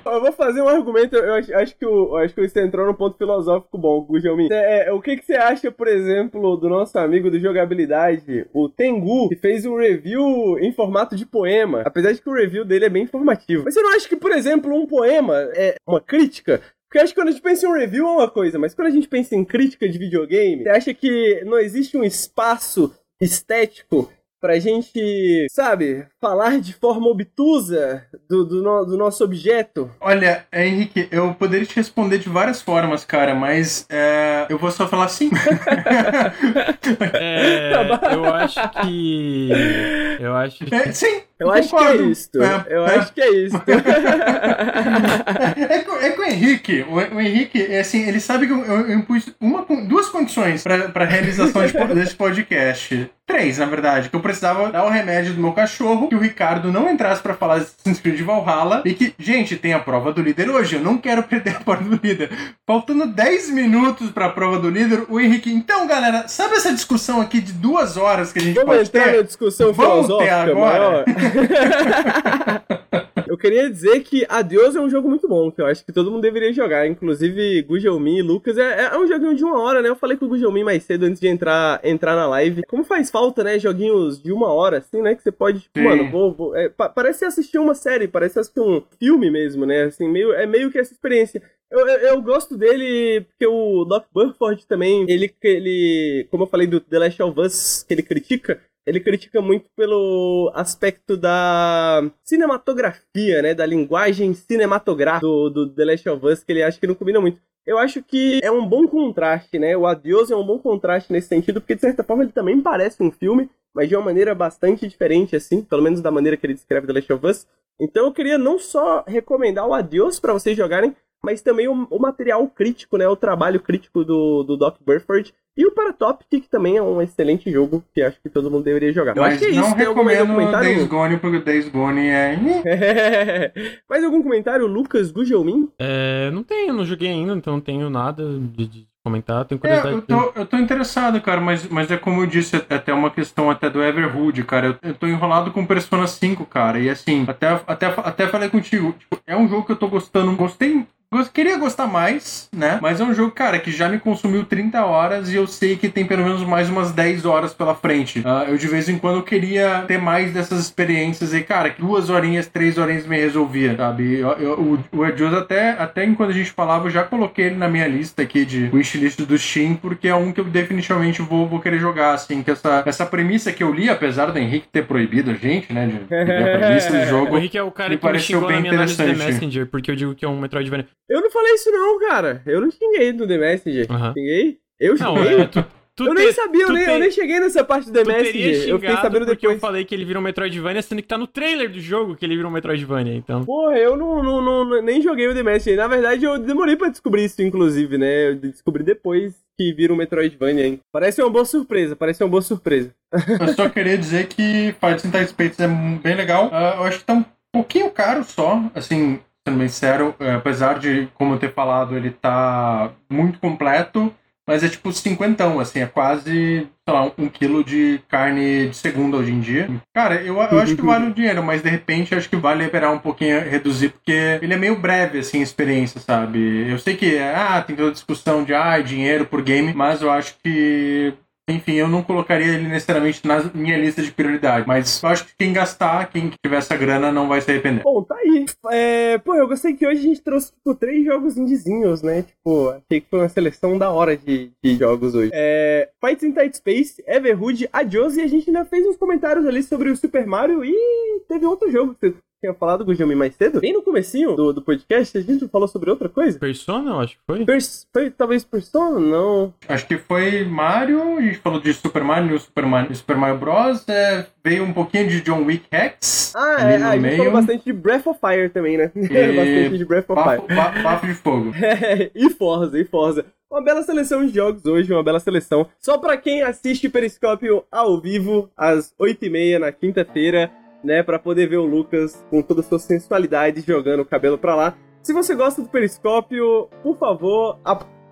Eu vou fazer um argumento, eu acho, acho que, o, acho que você entrou num ponto filosófico bom, Gujalmin. É, é, o que, que você acha, por exemplo, do nosso amigo do jogabilidade, o Tengu, que fez um review em formato de poema, apesar de que o review dele é bem informativo. Mas você não acha que, por exemplo, um poema é uma crítica? Porque acho que quando a gente pensa em um review é uma coisa, mas quando a gente pensa em crítica de videogame, você acha que não existe um espaço estético pra gente, sabe, falar de forma obtusa do, do, no, do, nosso objeto? Olha, Henrique, eu poderia te responder de várias formas, cara, mas é, eu vou só falar sim. é, eu acho que. Eu acho que. É, sim! Eu acho que é isto. É, eu é. acho que é isto. é, com, é com o Henrique. O, o, Henrique, assim, ele sabe que eu, eu, impus uma, duas condições para realização de, desse podcast. Três, na verdade. Que eu precisava dar o remédio do meu cachorro, que o Ricardo não entrasse para falar Assassin's Creed de Valhalla e que, gente, tem a prova do líder hoje. Eu não quero perder a prova do líder. Faltando 10 minutos para a prova do líder, o Henrique. Então, galera, sabe essa discussão aqui de duas horas que a gente Vamos pode entrar ter? na discussão Vamos ter agora. Eu queria dizer que Adeus é um jogo muito bom, que eu acho que todo mundo deveria jogar. Inclusive, Gujelmin e Lucas. É, é um joguinho de uma hora, né? Eu falei com o Gujelmin mais cedo antes de entrar, entrar na live. Como faz falta, né? Joguinhos de uma hora, assim, né? Que você pode, tipo, Sim. mano, vou. vou é, pa- parece assistir uma série, parece assistir um filme mesmo, né? Assim, meio, é meio que essa experiência. Eu, eu, eu gosto dele porque o Doc Burford também, ele, ele, como eu falei do The Last of Us, que ele critica, ele critica muito pelo aspecto da cinematografia, né? Da linguagem cinematográfica do, do The Last of Us, que ele acha que não combina muito. Eu acho que é um bom contraste, né? O Adios é um bom contraste nesse sentido, porque de certa forma ele também parece um filme, mas de uma maneira bastante diferente, assim, pelo menos da maneira que ele descreve The Last of Us. Então eu queria não só recomendar o Adios para vocês jogarem, mas também o, o, material crítico, né? O trabalho crítico do, do Doc Burford. E o Paratopic, que também é um excelente jogo que acho que todo mundo deveria jogar. Eu Mas acho que é não isso. Recomendo comentário? Days Gone, porque Days Gone é... Mais algum comentário, Lucas Gugelmin? É, não tenho, não joguei ainda, então não tenho nada de, de comentar. Tenho É, curiosidade. eu, tô, eu tô interessado, cara, mas, mas é como eu disse, é até uma questão até do Everhood, cara. Eu, eu tô enrolado com Persona 5, cara. E assim, até, até, até falei contigo, tipo, é um jogo que eu tô gostando, gostei. Queria gostar mais, né? Mas é um jogo, cara, que já me consumiu 30 horas e eu sei que tem pelo menos mais umas 10 horas pela frente. Ah, eu de vez em quando queria ter mais dessas experiências e, cara, que duas horinhas, três horinhas me resolvia, sabe? Eu, eu- o Edios até, até enquanto a gente falava, eu já coloquei ele na minha lista aqui de wishlist do Steam, porque é um que eu definitivamente vou, vou querer jogar, assim, que essa, essa premissa que eu li, apesar do Henrique ter proibido a gente, né, de, de a premissa do jogo, O Henrique é o cara me que me pareceu xingou na bem minha análise do The interessante. Messenger, porque eu digo que é um Metroidvania. Eu não falei isso não, cara. Eu não xinguei do The Messenger. Aham. Xinguei? Eu Não, xinguei? é, tu, tu eu te- nem sabia, eu nem, te- eu nem cheguei nessa parte do The Tu teria Messenger. Eu fiquei sabendo porque depois. eu falei que ele virou um Metroidvania, sendo que tá no trailer do jogo que ele virou um Metroidvania, então... Porra, eu não, não, não- nem joguei o The Messenger. Na verdade, eu demorei pra descobrir isso, inclusive, né? Eu descobri depois que vira um Metroidvania, hein? Parece uma boa surpresa, parece uma boa surpresa. Eu só queria dizer que Fights in Tight Space é bem legal. Ah, eu acho que tá um pouquinho caro só, assim, sendo bem sincero, eh, apesar de, como eu ter falado, ele tá muito completo, mas é tipo cinquentão, assim, é quase, sei lá, um quilo de carne de segunda hoje em dia. Cara, eu, eu acho que vale o dinheiro, mas de repente acho que vale esperar um pouquinho, reduzir, porque ele é meio breve, assim, a experiência, sabe? Eu sei que, ah, tem toda a discussão de, ah, dinheiro por game, mas eu acho que enfim, eu não colocaria ele necessariamente na minha lista de prioridade, mas eu acho que quem gastar, quem tiver essa grana, não vai se arrepender. Bom, tá aí. É, pô, eu gostei que hoje a gente trouxe, tipo, três jogos indizinhos, né? Tipo, achei que foi uma seleção da hora de, de jogos hoje. É, Fights in Tight Space, Everhood, Adios, e a gente ainda fez uns comentários ali sobre o Super Mario e teve outro jogo que tinha falado, Guilherme, mais cedo. Bem no comecinho do, do podcast, a gente falou sobre outra coisa? Persona, eu acho que foi. Pers- foi talvez Persona? Não. Acho que foi Mario, a gente falou de Super Mario e Super Mario, Super Mario Bros. é, veio um pouquinho de John Wick Hex Ah, é, a gente meio. falou bastante de Breath of Fire também, né? bastante de Breath of Fire. Bafo, ba- bafo de fogo. e Forza, e Forza. Uma bela seleção de jogos hoje, uma bela seleção. Só pra quem assiste Periscópio ao vivo, às 8h30 na quinta-feira, né? Pra poder ver o Lucas com toda a sua sensualidade jogando o cabelo pra lá. Se você gosta do Periscópio, por favor,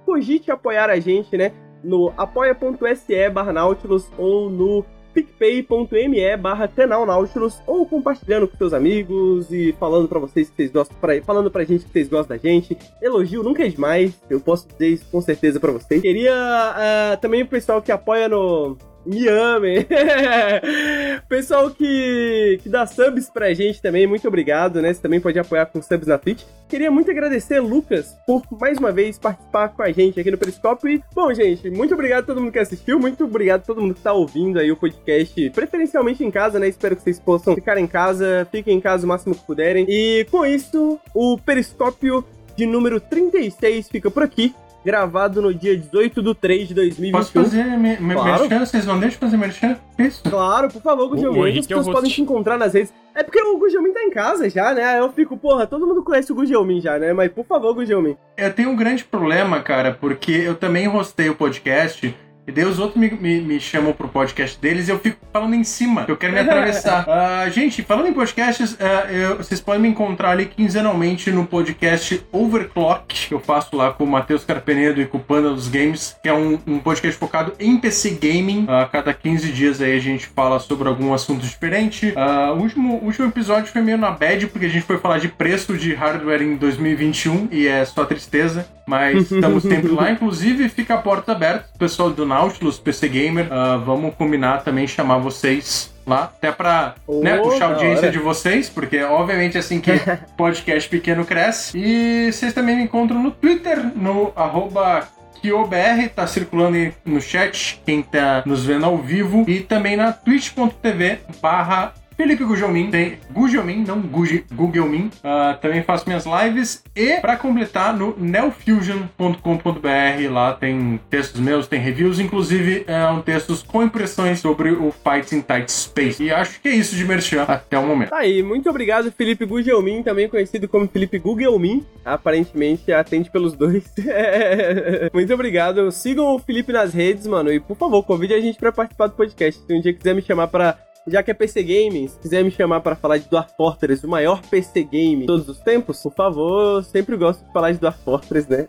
cogite apoiar a gente, né? No apoia.se barra Nautilus ou no picpay.me barra canal Nautilus ou compartilhando com seus amigos e falando pra vocês que vocês gostam, pra, falando pra gente que vocês gostam da gente. Elogio nunca é demais, eu posso dizer isso com certeza pra vocês. Queria uh, também o pessoal que apoia no, me amem. Pessoal que, que dá subs pra gente também, muito obrigado, né? Você também pode apoiar com subs na Twitch. Queria muito agradecer, Lucas, por mais uma vez participar com a gente aqui no Periscope. Bom, gente, muito obrigado a todo mundo que assistiu, muito obrigado a todo mundo que tá ouvindo aí o podcast, preferencialmente em casa, né? Espero que vocês possam ficar em casa, fiquem em casa o máximo que puderem. E com isso, o Periscópio de número 36 fica por aqui gravado no dia 18 de 3 de 2021. Posso fazer me, me Claro. merchan? Vocês não deixam fazer merchan? Isso. Claro, por favor, Gugelmin. As é pessoas podem te encontrar nas redes. É porque o Gugelmin tá em casa já, né? Aí Eu fico, porra, todo mundo conhece o Gugelmin já, né? Mas por favor, Gugelmin. Eu tenho um grande problema, cara, porque eu também hostei o podcast. E daí os outros me, me, me chamam pro podcast deles e eu fico falando em cima, eu quero me atravessar. Ah, gente, falando em podcasts, ah, eu- vocês podem me encontrar ali quinzenalmente no podcast Overclock, que eu faço lá com o Matheus Carpenedo e com o Panda dos Games, que é um, um podcast focado em PC Gaming. A cada 15 dias aí a gente fala sobre algum assunto diferente. Ah, o, último, o último episódio foi meio na bad, porque a gente foi falar de preço de hardware em 2021 e é só tristeza. Mas estamos sempre lá. Inclusive, fica a porta aberta. Pessoal do Nautilus, PC Gamer, ah, vamos combinar também chamar vocês lá. Até pra né, Oh, puxar a audiência hora. de vocês, porque obviamente é assim que podcast pequeno cresce. E vocês também me encontram no Twitter, no arroba KioBR, tá circulando aí no chat, quem tá nos vendo ao vivo. E também na twitch.tv barra Felipe Gugelmin, tem Gugelmin, não Guge- Gugelmin. Ah, também faço minhas lives e para completar no neofusion.com.br, lá tem textos meus, tem reviews, inclusive é um textos com impressões sobre o Fights in Tight Space. E acho que é isso de merchan até o momento. Tá aí, muito obrigado, Felipe Gugelmin, também conhecido como Felipe Gugelmin. Aparentemente atende pelos dois. muito obrigado. Sigam o Felipe nas redes, mano. E por favor, convide a gente pra participar do podcast. Se um dia quiser me chamar pra. Já que é PC Gaming, se quiser me chamar pra falar de Dwarf Fortress, o maior PC game de todos os tempos, por favor, sempre gosto de falar de Dwarf Fortress, né?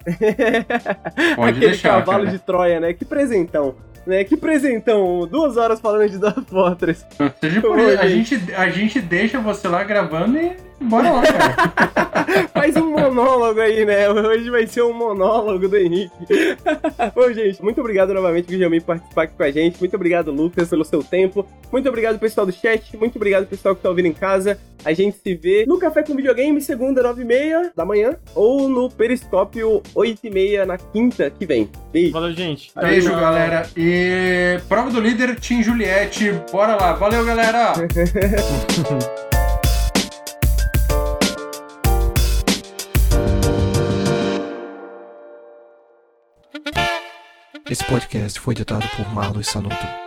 Pode Aquele deixar, cavalo cara. de Troia, né? Que presentão. Né? Que presentão. Duas horas falando de Dwarf Fortress. Seja por isso, a gente, a gente deixa você lá gravando e bora lá, cara. Faz um monólogo aí, né? Hoje vai ser um monólogo do Henrique. Bom, gente, muito obrigado novamente, Guilherme, por participar aqui com a gente. Muito obrigado, Lucas, pelo seu tempo. Muito obrigado, pessoal do chat. Muito obrigado, pessoal que tá ouvindo em casa. A gente se vê no Café com Videogame, segunda, nove e meia da manhã, ou no Periscópio, oito e meia, na quinta que vem. Beijo. Valeu, gente. Beijo, galera. E prova do líder, Team Juliette. Bora lá. Valeu, galera. Esse podcast foi editado por Marlos Sanuto.